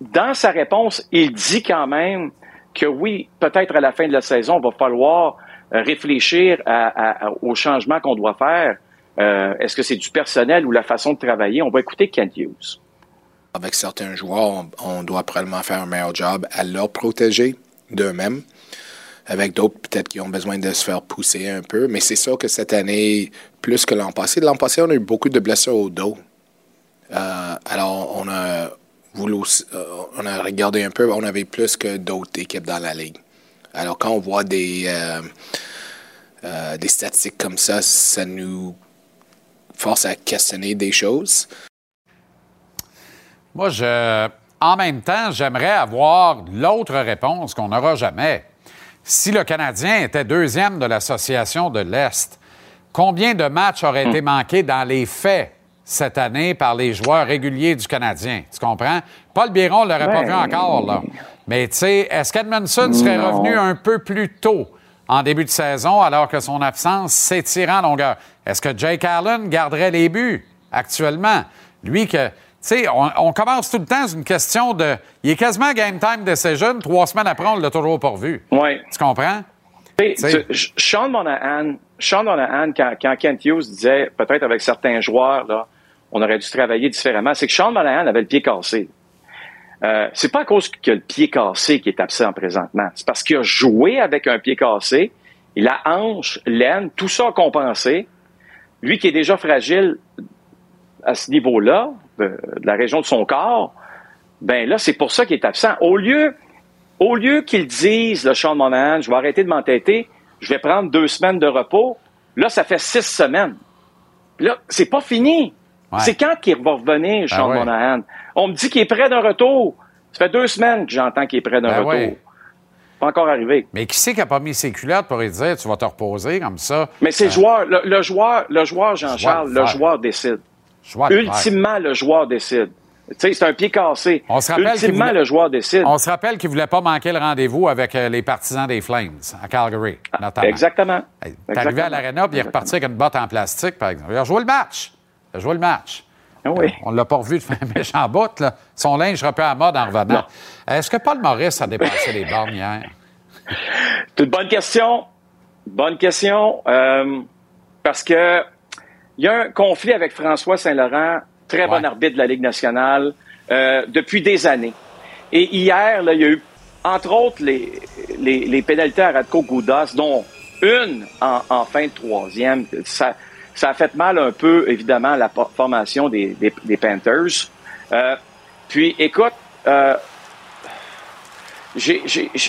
dans sa réponse, il dit quand même que oui, peut-être à la fin de la saison, il va falloir euh, réfléchir aux changements qu'on doit faire. Est-ce que c'est du personnel ou la façon de travailler? On va écouter Kent Hughes. Avec certains joueurs, on, doit probablement faire un meilleur job à leur protéger d'eux-mêmes. Avec d'autres, peut-être qui ont besoin de se faire pousser un peu. Mais c'est sûr que cette année, plus que l'an passé, l'an passé, on a eu beaucoup de blessures au dos. Euh, alors, on a voulu, euh, on a regardé un peu, on avait plus que d'autres équipes dans la ligue. Alors, quand on voit des, euh, des statistiques comme ça, ça nous force à questionner des choses. Moi, je, en même temps, j'aimerais avoir l'autre réponse qu'on n'aura jamais. Si le Canadien était deuxième de l'association de l'Est, combien de matchs auraient été manqués dans les faits cette année par les joueurs réguliers du Canadien? Tu comprends? Paul Biron ne l'aurait pas vu encore, là. Mais tu sais, est-ce qu'Edmondson serait Non. revenu un peu plus tôt en début de saison alors que son absence s'étire en longueur? Est-ce que Jake Allen garderait les buts actuellement? Lui que. Tu sais, on, on commence tout le temps sur une question de. Il est quasiment game time decision. Trois semaines après, on l'a toujours pas revu. Oui. Tu comprends? Sean Monahan, Sean Monahan quand, quand Kent Hughes disait peut-être avec certains joueurs, là, on aurait dû travailler différemment, c'est que Sean Monahan avait le pied cassé. Euh, c'est pas à cause qu'il a le pied cassé qui est absent présentement. C'est parce qu'il a joué avec un pied cassé. Il a hanche, laine, tout ça a compensé. Lui qui est déjà fragile à ce niveau-là, de, la région de son corps, ben là, c'est pour ça qu'il est absent. Au lieu, au lieu qu'ils disent, le Sean Monahan, je vais arrêter de m'entêter, je vais prendre deux semaines de repos, là, ça fait six semaines. Là, c'est pas fini. C'est quand qu'il va revenir, Sean ouais. Monahan? On me dit qu'il est prêt d'un retour. Ça fait deux semaines que j'entends qu'il est prêt d'un Ben retour. ouais. Pas encore arrivé. Mais qui c'est qui n'a pas mis ses culottes pour lui dire tu vas te reposer comme ça? Mais c'est Euh, le joueur, le, le joueur, le joueur Jean-Charles, le joueur décide. Ultimement, le joueur décide. Tu sais, c'est un pied cassé. On se rappelle Ultimement, voulait- le joueur décide. On se rappelle qu'il ne voulait pas manquer le rendez-vous avec euh, les partisans des Flames à Calgary, notamment. Exactement. Il est arrivé à l'Arena puis il est reparti avec une botte en plastique, par exemple. Il a joué le match. Il a joué le match. Ah Euh, On ne l'a pas revu de faire un méchant bout. Là. Son linge sera à mode en revenant. Est-ce que Paul Maurice a dépassé les bornes hier? C'est une bonne question. Bonne question. euh, parce que il y a un conflit avec François Saint-Laurent, très bon arbitre de la Ligue nationale, euh, depuis des années. Et hier, là, il y a eu, entre autres, les, les, les pénalités à Radko Goudas, dont une en, en fin de troisième. Ça, ça a fait mal un peu, évidemment, à la formation des, des, des Panthers. Euh, puis, écoute, euh,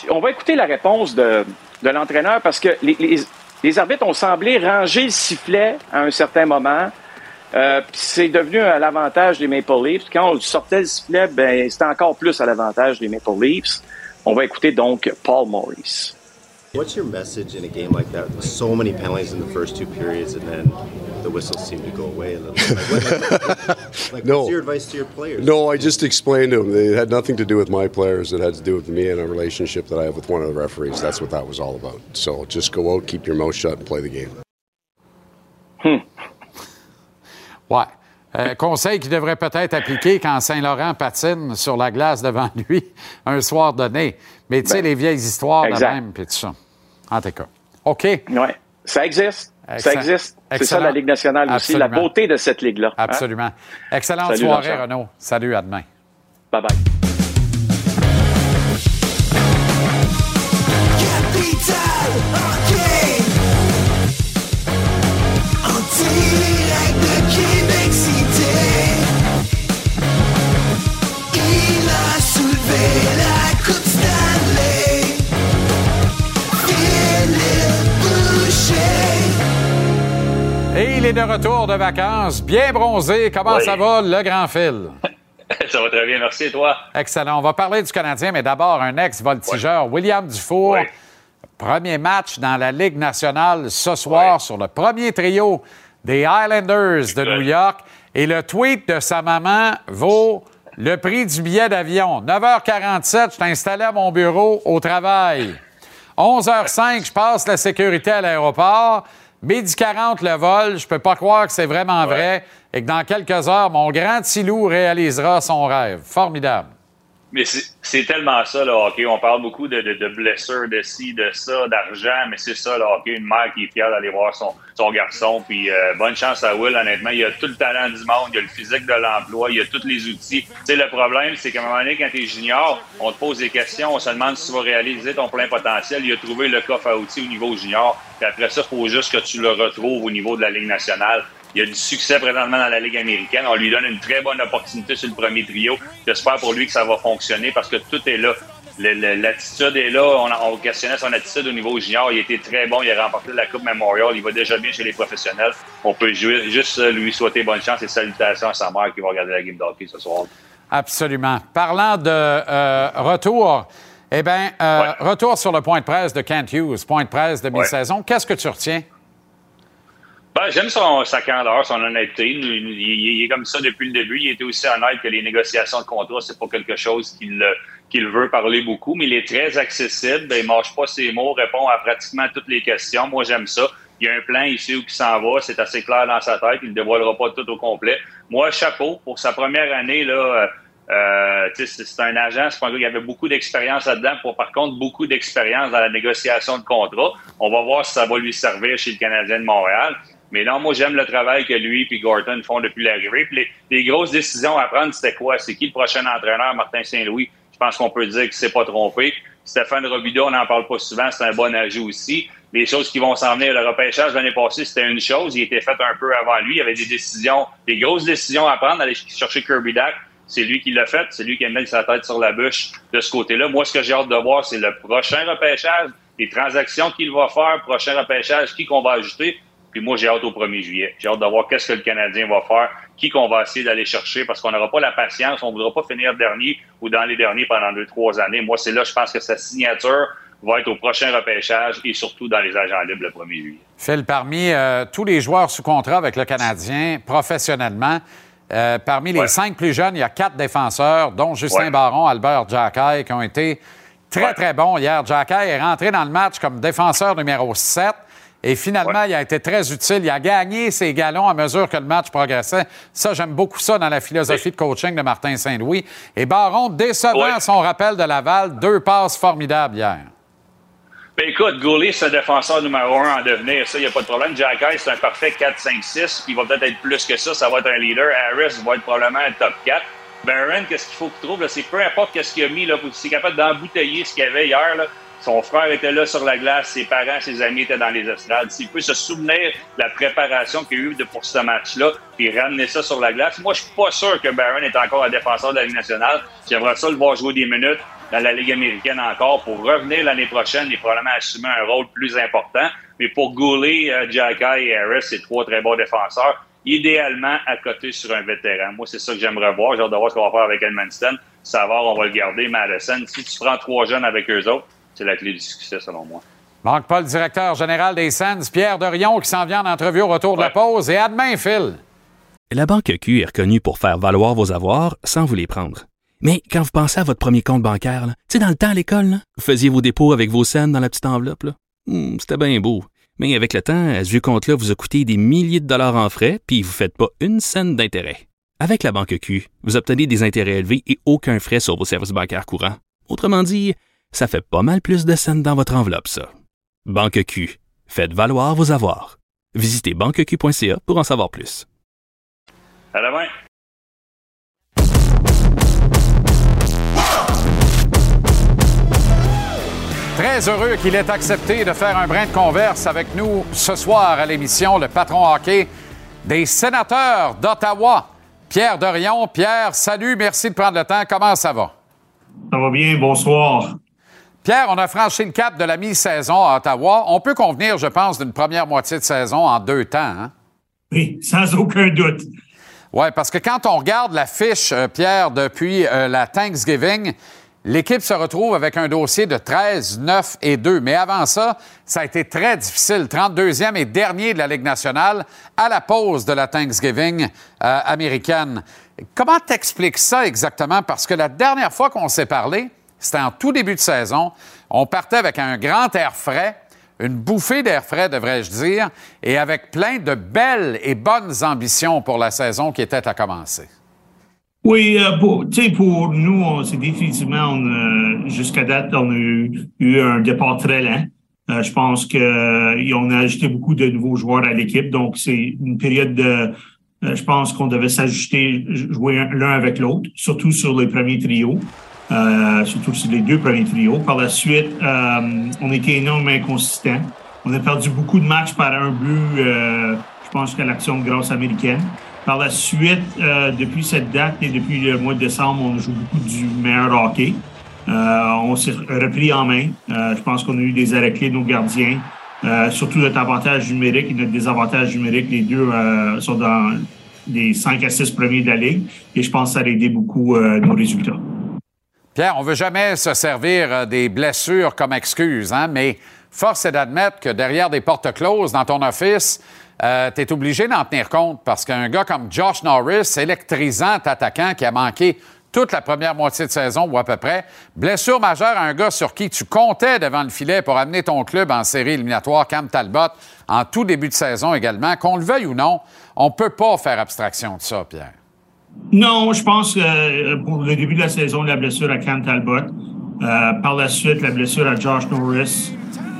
on va écouter la réponse de, de l'entraîneur parce que les, les- les arbitres ont semblé ranger le sifflet à un certain moment. Euh, c'est devenu à l'avantage des Maple Leafs. Quand on sortait le sifflet, ben, c'était encore plus à l'avantage des Maple Leafs. On va écouter donc Paul Maurice. What's your message in a game like that? With so many penalties in the first two periods, and then the whistles seem to go away a little. Like, what, like No. what's your advice to your players? No, I just explained to them. It had nothing to do with my players. It had to do with me and a relationship that I have with one of the referees. That's what that was all about. So just go out, keep your mouth shut, and play the game. Hmm. Ouais. Euh, conseil qu'il devrait peut-être appliquer quand Saint-Laurent patine sur la glace devant lui un soir donné. Mais tu sais, Ben, les vieilles histoires exact. de même, puis tout ça. En tout cas. OK. Ouais. Ça existe. Ça Excellent. existe. C'est ça la Ligue nationale aussi, la Absolument. beauté de cette Ligue-là. hein? Absolument. Excellente Salut, soirée. Renaud. Salut, à demain. Bye bye. Capital il est de retour de vacances, bien bronzé. Comment Oui. ça va, le grand fil? Ça va très bien, merci. Et toi? Excellent. On va parler du Canadien, mais d'abord, un ex-voltigeur, William Dufour. Premier match dans la Ligue nationale ce soir sur le premier trio des Highlanders de New York. Et le tweet de sa maman vaut le prix du billet d'avion. 9h47, je suis installé à mon bureau au travail. 11h05, je passe la sécurité à l'aéroport. Midi 40, le vol. Je peux pas croire que c'est vraiment vrai et que dans quelques heures, mon grand Tilou réalisera son rêve. Formidable. Mais c'est tellement ça, le hockey. On parle beaucoup de, de, de blessures, de ci, de ça, d'argent, mais c'est ça, le hockey. Une mère qui est fière d'aller voir son, son garçon. Puis euh, bonne chance à Will, honnêtement. Il a tout le talent du monde, il a le physique de l'emploi, il a tous les outils. Tu sais, le problème, c'est qu'à un moment donné, quand tu es junior, on te pose des questions, on se demande si tu vas réaliser ton plein potentiel. Il a trouvé le coffre à outils au niveau junior. Puis après ça, il faut juste que tu le retrouves au niveau de la Ligue nationale. Il a du succès présentement dans la Ligue américaine. On lui donne une très bonne opportunité sur le premier trio. J'espère pour lui que ça va fonctionner parce que tout est là. L'attitude est là. On, a- on questionnait son attitude au niveau junior. Il était très bon. Il a remporté la Coupe Memorial. Il va déjà bien chez les professionnels. On peut jouer- juste lui souhaiter bonne chance et salutations à sa mère qui va regarder la game d'hockey ce soir. Absolument. Parlant de euh, retour, eh bien, euh, retour sur le point de presse de Kent Hughes, point de presse de mi-saison. Qu'est-ce que tu retiens? Ben, j'aime son, sa candeur, son honnêteté. Il, est comme ça depuis le début. Il était aussi honnête que les négociations de contrat, c'est pas quelque chose qu'il qu'il veut parler beaucoup, mais il est très accessible. Ben, il mâche pas ses mots, répond à pratiquement toutes les questions. Moi, j'aime ça. Il y a un plan ici où il s'en va. C'est assez clair dans sa tête. Il ne dévoilera pas tout au complet. Moi, chapeau pour sa première année, là. euh, euh, c'est un agent, c'est un gars qui avait beaucoup d'expérience là-dedans, pour par contre beaucoup d'expérience dans la négociation de contrat. On va voir si ça va lui servir chez le Canadien de Montréal. Mais non, moi j'aime le travail que lui et Gorton font depuis l'arrivée. Les, les grosses décisions à prendre, c'était quoi? C'est qui le prochain entraîneur, Martin Saint-Louis? Je pense qu'on peut dire qu'il s'est pas trompé. Stéphane Robideau, on n'en parle pas souvent, c'est un bon ajout aussi. Les choses qui vont s'en venir, le repêchage l'année passée, c'était une chose. Il était fait un peu avant lui. Il y avait des décisions, des grosses décisions à prendre, aller chercher Kirby Dack. C'est lui qui l'a fait. C'est lui qui a mis sa tête sur la bûche de ce côté-là. Moi, ce que j'ai hâte de voir, c'est le prochain repêchage, les transactions qu'il va faire, prochain repêchage, qui qu'on va ajouter. Puis moi, j'ai hâte au 1er juillet. J'ai hâte de voir qu'est-ce que le Canadien va faire, qui qu'on va essayer d'aller chercher, parce qu'on n'aura pas la patience, on ne voudra pas finir dernier ou dans les derniers pendant deux, trois années. Moi, c'est là, je pense que sa signature va être au prochain repêchage et surtout dans les agents libres le 1er juillet. Phil, parmi euh, tous les joueurs sous contrat avec le Canadien, professionnellement, euh, parmi les cinq plus jeunes, il y a quatre défenseurs, dont Justin Ouais. Baron, Albert Jacquet, qui ont été très, très bons hier. Jacquet est rentré dans le match comme défenseur numéro 7. Et finalement, il a été très utile. Il a gagné ses galons à mesure que le match progressait. Ça, j'aime beaucoup ça dans la philosophie de coaching de Martin Saint-Louis. Et Baron, décevant son rappel de Laval, deux passes formidables hier. Ben écoute, Goulet, c'est un défenseur numéro un en devenir. Ça, il n'y a pas de problème. Jack Hayes, c'est un parfait 4-5-6. Il va peut-être être plus que ça. Ça va être un leader. Harris va être probablement un top 4. Barron, qu'est-ce qu'il faut qu'il trouve? C'est peu importe qu'est-ce qu'il a mis. Là, pour- s'il est capable d'embouteiller ce qu'il y avait hier. Là. Son frère était là sur la glace. Ses parents, ses amis étaient dans les estrades. S'il peut se souvenir de la préparation qu'il y a eu pour ce match-là, puis ramener ça sur la glace, moi, je suis pas sûr que Barron est encore un défenseur de la Ligue nationale. J'aimerais ça le voir jouer des minutes dans la Ligue américaine encore pour revenir l'année prochaine et probablement assumer un rôle plus important. Mais pour Goulet, euh, Jacky et Harris, c'est trois très bons défenseurs. Idéalement, à côté sur un vétéran. Moi, c'est ça que j'aimerais voir. J'ai hâte de voir ce qu'on va faire avec Edmundston. Savard, on va le garder. Madison, si tu prends trois jeunes avec eux autres, c'est la clé du succès, selon moi. Manque pas le directeur général des Sands, Pierre Dorion, qui s'en vient en entrevue au retour de la pause. Et à demain, Phil. La Banque Q est reconnue pour faire valoir vos avoirs sans vous les prendre. Mais quand vous pensez à votre premier compte bancaire, tu sais, dans le temps à l'école, vous faisiez vos dépôts avec vos scènes dans la petite enveloppe. là. Hmm, C'était bien beau. Mais avec le temps, ce vieux compte-là vous a coûté des milliers de dollars en frais, puis vous ne faites pas une scène d'intérêt. Avec la Banque Q, vous obtenez des intérêts élevés et aucun frais sur vos services bancaires courants. Autrement dit, ça fait pas mal plus de scènes dans votre enveloppe, ça. Banque Q. Faites valoir vos avoirs. Visitez banqueq.ca pour en savoir plus. À la main. Très heureux qu'il ait accepté de faire un brin de converse avec nous ce soir à l'émission, le patron hockey des sénateurs d'Ottawa, Pierre Dorion. Pierre, salut, merci de prendre le temps. Comment ça va? Ça va bien, bonsoir. Pierre, on a franchi le cap de la mi-saison à Ottawa. On peut convenir, je pense, d'une première moitié de saison en deux temps. Hein? Oui, sans aucun doute. Oui, parce que quand on regarde la fiche, euh, Pierre, depuis euh, la Thanksgiving, L'équipe se retrouve avec un dossier de 13, 9 et 2. Mais avant ça, ça a été très difficile. 32e et dernier de la Ligue nationale à la pause de la Thanksgiving euh, américaine. Comment t'expliques ça exactement? Parce que la dernière fois qu'on s'est parlé, c'était en tout début de saison. On partait avec un grand air frais, une bouffée d'air frais, devrais-je dire, et avec plein de belles et bonnes ambitions pour la saison qui était à commencer. Oui, euh, pour, pour nous, c'est définitivement, euh, jusqu'à date, on a eu, un départ très lent. Euh, je pense que euh, on a ajouté beaucoup de nouveaux joueurs à l'équipe, donc c'est une période de, je pense qu'on devait s'ajuster, jouer un- l'un avec l'autre, surtout sur les premiers trios, surtout sur les deux premiers trios. Par la suite, euh, on était énormément inconsistant. On a perdu beaucoup de matchs par un but, euh, je pense qu'à l'action de grâce américaine. Par la suite, euh, depuis cette date et depuis le mois de décembre, on joue beaucoup du meilleur hockey. Euh, on s'est repris en main. Euh, je pense qu'on a eu des arrêts clés de nos gardiens. Euh, surtout notre avantage numérique et notre désavantage numérique, les deux euh, sont dans les 5 à 6 premiers de la Ligue. Et je pense que ça a aidé beaucoup euh, nos résultats. Pierre, on veut jamais se servir euh, des blessures comme excuse, hein, mais force est d'admettre que derrière des portes closes dans ton office, tu es obligé d'en tenir compte parce qu'un gars comme Josh Norris, électrisant attaquant qui a manqué toute la première moitié de saison ou à peu près, blessure majeure à un gars sur qui tu comptais devant le filet pour amener ton club en série éliminatoire, Cam Talbot, en tout début de saison également, qu'on le veuille ou non, on peut pas faire abstraction de ça, Pierre. Non, je pense que euh, pour le début de la saison, la blessure à Cam Talbot. Euh, par la suite, la blessure à Josh Norris.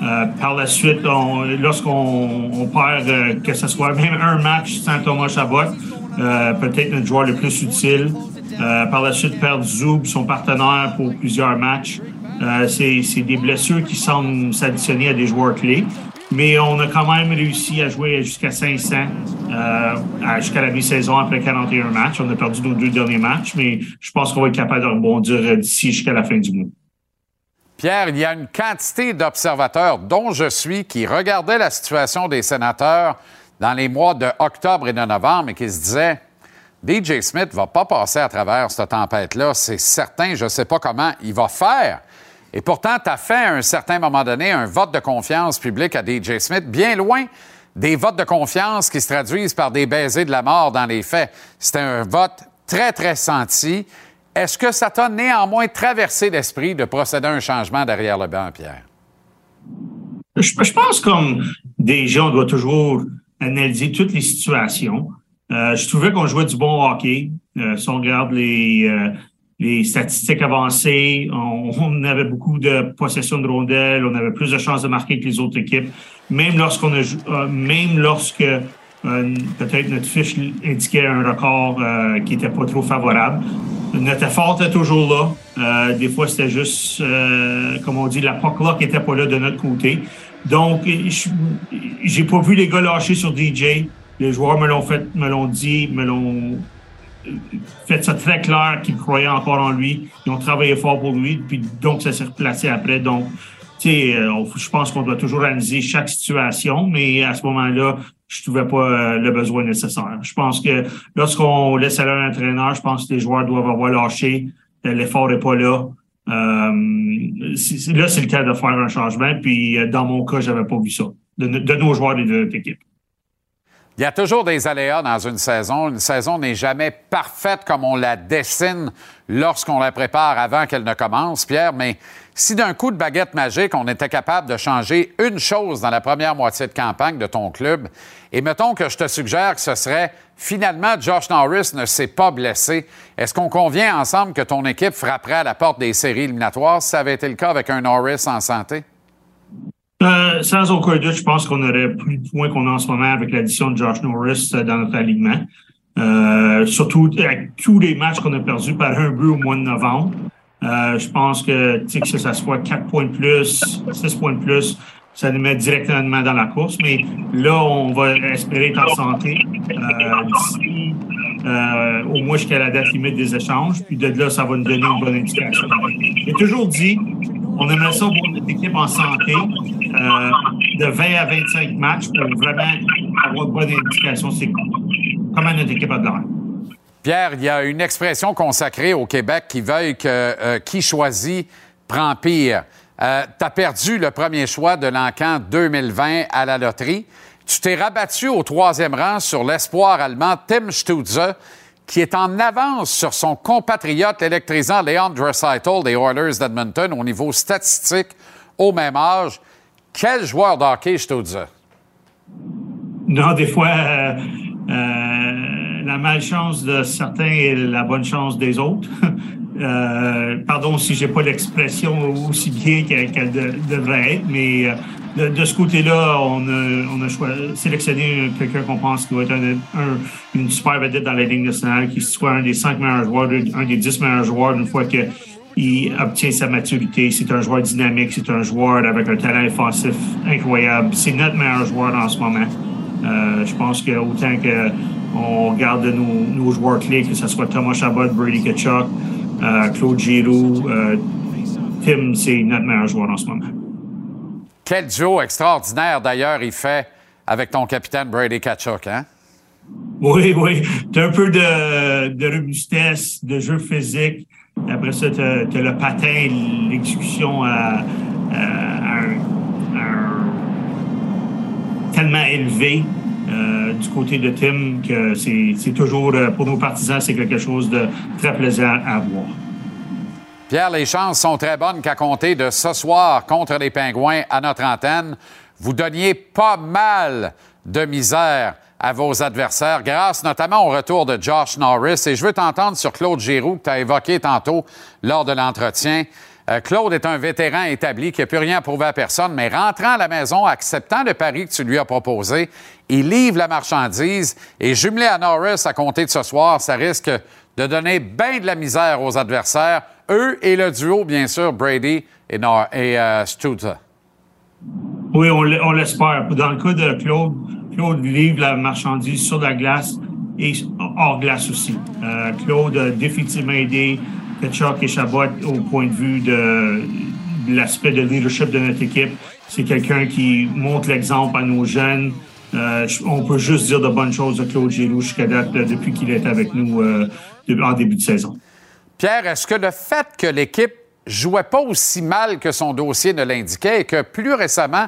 Euh, par la suite, on- lorsqu'on on perd, que ce soit même un match sans Thomas Chabot, peut-être notre joueur le plus utile. Par la suite, perdre Zoub, son partenaire pour plusieurs matchs. C'est des blessures qui semblent s'additionner à des joueurs clés. Mais on a quand même réussi à jouer jusqu'à 500 euh, jusqu'à la mi-saison après 41 matchs. On a perdu nos deux derniers matchs, mais je pense qu'on va être capable de rebondir euh, d'ici jusqu'à la fin du mois. Pierre, il y a une quantité d'observateurs, dont je suis, qui regardaient la situation des sénateurs dans les mois de octobre et de novembre et qui se disaient DJ Smith va pas passer à travers cette tempête-là, c'est certain, je ne sais pas comment il va faire. Et pourtant, tu as fait à un certain moment donné un vote de confiance public à DJ Smith, bien loin des votes de confiance qui se traduisent par des baisers de la mort dans les faits. C'était un vote très, très senti. Est-ce que ça t'a néanmoins traversé l'esprit de procéder à un changement derrière le banc, Pierre? Je, je pense comme des gens, on doit toujours analyser toutes les situations. Euh, je trouvais qu'on jouait du bon hockey. Euh, si on regarde les, euh, les statistiques avancées, on, on avait beaucoup de possession de rondelles, on avait plus de chances de marquer que les autres équipes. Même lorsqu'on a, euh, même lorsque euh, peut-être notre fiche indiquait un record euh, qui était pas trop favorable. Notre effort était toujours là. Euh, des fois, c'était juste, euh, comme on dit, la puck qui était pas là de notre côté. Donc, j'ai pas vu les gars lâcher sur DJ. Les joueurs me l'ont fait, me l'ont dit, me l'ont fait ça très clair qu'ils croyaient encore en lui. Ils ont travaillé fort pour lui, puis donc ça s'est replacé après. Donc, tu sais, euh, je pense qu'on doit toujours analyser chaque situation, mais à ce moment-là, je trouvais pas euh, le besoin nécessaire. Je pense que lorsqu'on laisse aller un entraîneur, je pense que les joueurs doivent avoir lâché. Euh, L'effort n'est pas là. Euh, là, c'est le temps de faire un changement. Puis, euh, dans mon cas, j'avais pas vu ça de, de nos joueurs et de notre équipe. Il y a toujours des aléas dans une saison. Une saison n'est jamais parfaite comme on la dessine lorsqu'on la prépare avant qu'elle ne commence, Pierre, mais si d'un coup de baguette magique, on était capable de changer une chose dans la première moitié de campagne de ton club, et mettons que je te suggère que ce serait finalement Josh Norris ne s'est pas blessé, est-ce qu'on convient ensemble que ton équipe frapperait à la porte des séries éliminatoires? Si ça avait été le cas avec un Norris en santé? Euh, sans aucun doute, je pense qu'on aurait plus de points qu'on a en ce moment avec l'addition de Josh Norris euh, dans notre alignement. Euh, surtout avec tous les matchs qu'on a perdus par un but au mois de novembre. Je pense que, que ça soit 4 points de plus, 6 points de plus, ça nous met directement dans la course. Mais là, on va espérer être en santé d'ici au moins jusqu'à la date limite des échanges. Puis de là, ça va nous donner une bonne indication. J'ai toujours dit, on aimerait ça voir notre équipe en santé euh, de 20 à 25 matchs pour vraiment avoir une bonne c'est comment notre équipe a de l'air. Pierre, il y a une expression consacrée au Québec qui veuille que euh, qui choisit prend pire. Euh, tu as perdu le premier choix de l'encan 2020 à la loterie. Tu t'es rabattu au troisième rang sur l'espoir allemand Tim Stutze, qui est en avance sur son compatriote électrisant Leon Draisaitl des Oilers d'Edmonton au niveau statistique au même âge. Quel joueur de hockey Stutze? Non, des fois, euh, euh, la malchance de certains est la bonne chance des autres. Euh, pardon si j'ai pas l'expression aussi bien qu'elle de- devrait être, mais de, ce côté-là, on a, sélectionné quelqu'un qu'on pense qui va être un, un- une super vedette dans la Ligue nationale, qui soit un des cinq meilleurs joueurs, un des dix meilleurs joueurs une fois que il obtient sa maturité. C'est un joueur dynamique, c'est un joueur avec un talent offensif incroyable. C'est notre meilleur joueur en ce moment. Euh, je pense que autant que on regarde nos, nos joueurs clés, que ce soit Thomas Chabot, Brady Kachuk, euh, Claude Giroux, euh, Tim, c'est notre meilleur joueur en ce moment. Quel duo extraordinaire, d'ailleurs, il fait avec ton capitaine Brady Kachuk, hein? Oui, oui. Tu as un peu de, robustesse, de jeu physique. Après ça, tu as, le patin, l'exécution à, tellement élevé euh, du côté de Tim que c'est c'est toujours, euh, pour nos partisans, c'est quelque chose de très plaisant à voir. Pierre, les chances sont très bonnes qu'à compter de ce soir contre les Pingouins à notre antenne, vous donniez pas mal de misère à vos adversaires, grâce notamment au retour de Josh Norris. Et je veux t'entendre sur Claude Giroux, que tu as évoqué tantôt lors de l'entretien. Euh, Claude est un vétéran établi qui n'a plus rien à prouver à personne, mais rentrant à la maison, acceptant le pari que tu lui as proposé, il livre la marchandise et jumelé à Norris à compter de ce soir, ça risque de donner bien de la misère aux adversaires, eux et le duo, bien sûr, Brady et, Nor- euh. Oui, on, l'espère. Dans le cas de Claude, Claude livre la marchandise sur la glace et hors glace aussi. Euh, Claude a définitivement aidé Kachuk et Chabot au point de vue de, l'aspect de leadership de notre équipe. C'est quelqu'un qui montre l'exemple à nos jeunes. Euh, on peut juste dire de bonnes choses de Claude Giroux jusqu'à date, depuis qu'il est avec nous en début de saison. Pierre, est-ce que le fait que l'équipe jouait pas aussi mal que son dossier ne l'indiquait et que plus récemment,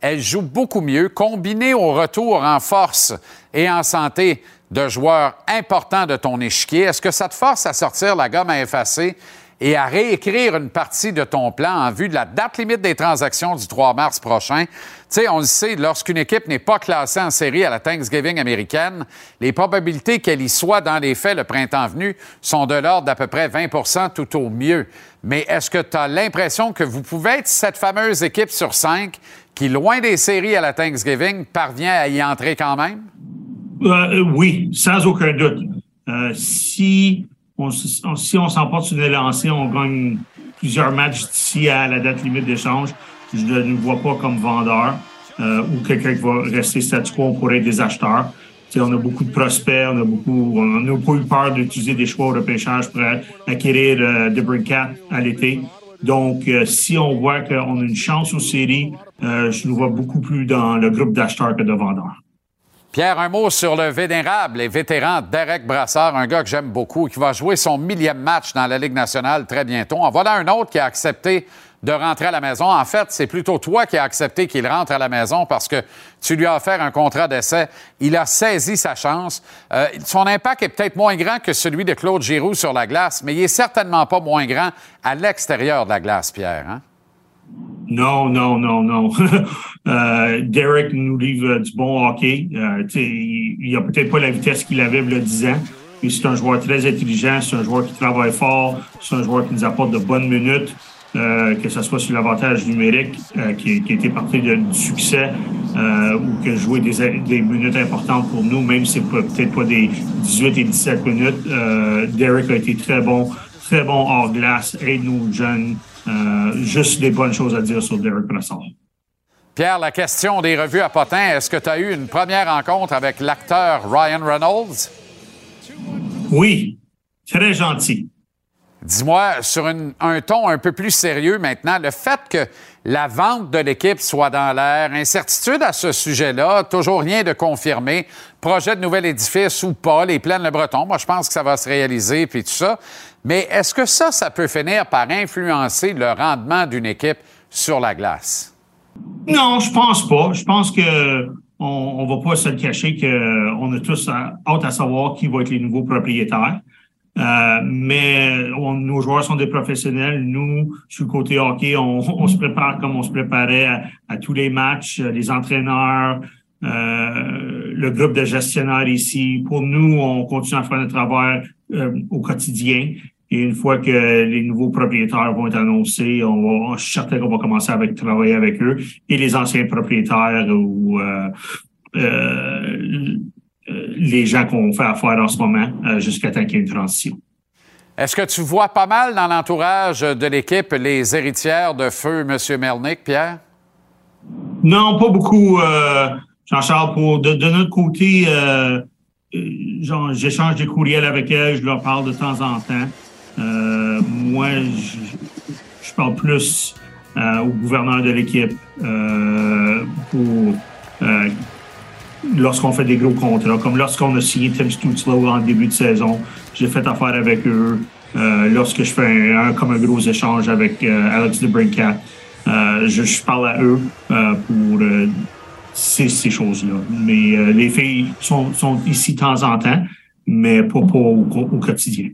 elle joue beaucoup mieux, combiné au retour en force et en santé de joueurs importants de ton échiquier, est-ce que ça te force à sortir la gomme à effacer et à réécrire une partie de ton plan en vue de la date limite des transactions du 3 mars prochain? Tu sais, on le sait, lorsqu'une équipe n'est pas classée en série à la Thanksgiving américaine, les probabilités qu'elle y soit dans les faits le printemps venu sont de l'ordre d'à peu près 20 tout au mieux. Mais est-ce que tu as l'impression que vous pouvez être cette fameuse équipe sur cinq qui, loin des séries à la Thanksgiving, parvient à y entrer quand même? Euh, euh, oui, sans aucun doute. Euh, si on, on- si on s'emporte sur une lancée, on gagne plusieurs matchs d'ici à la date limite d'échange. Je ne nous vois pas comme vendeur euh, ou quelqu'un qui va rester statu quo pour être des acheteurs. On a beaucoup de prospects, on a beaucoup, on n'a pas eu peur d'utiliser des choix au repêchage pour acquérir euh, de Brincat à l'été. Donc, euh, si on voit qu'on a une chance aux séries, euh, je nous vois beaucoup plus dans le groupe d'acheteurs que de vendeurs. Pierre, un mot sur le vénérable et vétéran Derek Brassard, un gars que j'aime beaucoup, qui va jouer son millième match dans la Ligue nationale très bientôt. En voilà un autre qui a accepté de rentrer à la maison. En fait, c'est plutôt toi qui as accepté qu'il rentre à la maison parce que tu lui as offert un contrat d'essai. Il a saisi sa chance. Euh, son impact est peut-être moins grand que celui de Claude Giroux sur la glace, mais il est certainement pas moins grand à l'extérieur de la glace, Pierre. Hein? Non, non, non, non. Euh, Derek nous livre du bon hockey. Euh, il il a peut-être pas la vitesse qu'il avait il y a 10 ans, mais c'est un joueur très intelligent, c'est un joueur qui travaille fort, c'est un joueur qui nous apporte de bonnes minutes, euh, que ce soit sur l'avantage numérique, qui, a été parti de, du succès, ou que jouer des, des minutes importantes pour nous, même si c'est peut-être pas des 18 et 17 minutes. Derek a été très bon, très bon hors glace, aide nos jeunes. Euh, juste des bonnes choses à dire sur Derek Brassard. Pierre, la question des revues à Potin, est-ce que tu as eu une première rencontre avec l'acteur Ryan Reynolds? Oui, très gentil. Dis-moi, sur une- un ton un peu plus sérieux maintenant, le fait que la vente de l'équipe soit dans l'air, incertitude à ce sujet-là, toujours rien de confirmé, projet de nouvel édifice ou pas, les plaines Le Breton, moi, je pense que ça va se réaliser, puis tout ça. Mais est-ce que ça, ça peut finir par influencer le rendement d'une équipe sur la glace? Non, je pense pas. Je pense que on, va pas se le cacher qu'on a tous hâte à savoir qui vont être les nouveaux propriétaires. Euh, mais nos joueurs sont des professionnels. Nous, sur le côté hockey, on, se prépare comme on se préparait à, tous les matchs, euh, les entraîneurs, euh, le groupe de gestionnaires ici. Pour nous, on continue à faire notre travail euh, au quotidien. Et une fois que les nouveaux propriétaires vont être annoncés, on va, je suis certain qu'on va commencer à travailler avec eux et les anciens propriétaires ou euh, euh, les gens qu'on fait affaire en ce moment euh, jusqu'à temps qu'il y ait une transition. Est-ce que tu vois pas mal dans l'entourage de l'équipe les héritières de feu M. Melnick, Pierre? Non, pas beaucoup, euh, Jean-Charles. Pour de, de notre côté, euh, euh, j'échange des courriels avec elles, je leur parle de temps en temps. Euh, moi, je, parle plus au gouverneur de l'équipe pour lorsqu'on fait des gros contrats, comme lorsqu'on a signé Tim Stutzlow en début de saison, j'ai fait affaire avec eux. Lorsque je fais un, comme un gros échange avec Alex DeBrincat, euh, je, parle à eux pour euh, ces, choses-là. Mais euh, les filles sont, ici de temps en temps, mais pas, au, quotidien.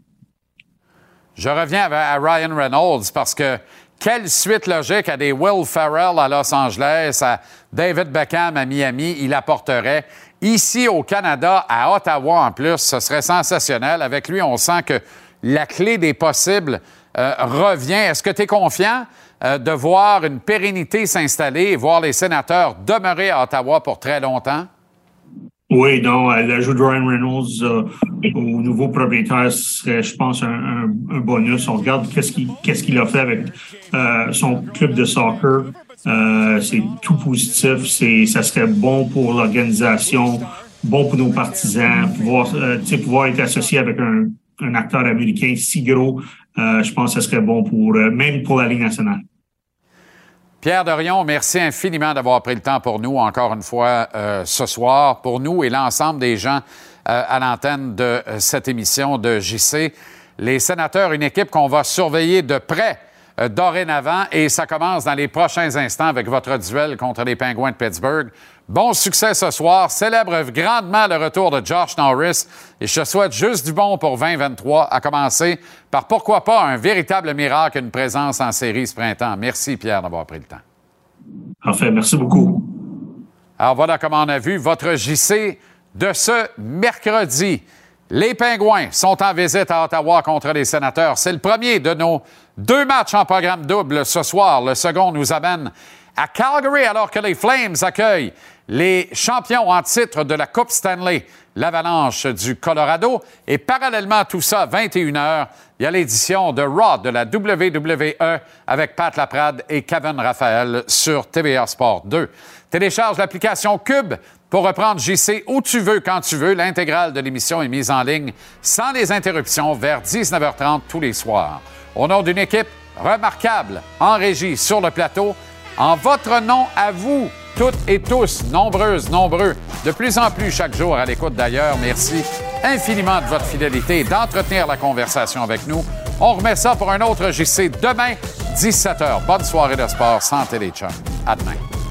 Je reviens à Ryan Reynolds parce que quelle suite logique à des Will Ferrell à Los Angeles, à David Beckham à Miami, il apporterait. Ici au Canada, à Ottawa en plus, ce serait sensationnel. Avec lui, on sent que la clé des possibles euh, revient. Est-ce que tu es confiant? Euh, de voir une pérennité s'installer et voir les sénateurs demeurer à Ottawa pour très longtemps? Oui, non, euh, l'ajout de Ryan Reynolds euh, au nouveau propriétaire serait, je pense, un, bonus. On regarde qu'est-ce qu'il a fait avec son club de soccer. C'est tout positif. Ça serait bon pour l'organisation, bon pour nos partisans, pouvoir, être associé avec un, acteur américain si gros. je pense que ce serait bon pour même pour la Ligue nationale. Pierre Dorion, merci infiniment d'avoir pris le temps pour nous encore une fois euh, ce soir, pour nous et l'ensemble des gens euh, à l'antenne de euh, cette émission de JC. Les sénateurs, une équipe qu'on va surveiller de près dorénavant et ça commence dans les prochains instants avec votre duel contre les Pingouins de Pittsburgh. Bon succès ce soir. Célèbre grandement le retour de Josh Norris et je te souhaite juste du bon pour 2023, à commencer par pourquoi pas un véritable miracle, une présence en série ce printemps. Merci Pierre d'avoir pris le temps. Parfait, merci beaucoup. Alors voilà comment on a vu votre JC de ce mercredi. Les Pingouins sont en visite à Ottawa contre les Sénateurs. C'est le premier de nos deux matchs en programme double ce soir. Le second nous amène à Calgary alors que les Flames accueillent les champions en titre de la Coupe Stanley, l'Avalanche du Colorado. Et parallèlement à tout ça, 21h, il y a l'édition de Raw de la WWE avec Pat Laprade et Kevin Raphaël sur TVA Sport 2. Télécharge l'application Cube pour reprendre JC où tu veux, quand tu veux. L'intégrale de l'émission est mise en ligne sans les interruptions vers 19h30 tous les soirs. Au nom d'une équipe remarquable en régie sur le plateau, en votre nom à vous, toutes et tous, nombreuses, nombreux, de plus en plus chaque jour à l'écoute d'ailleurs. Merci infiniment de votre fidélité et d'entretenir la conversation avec nous. On remet ça pour un autre JC demain, 17h. Bonne soirée de sport, santé les. À demain.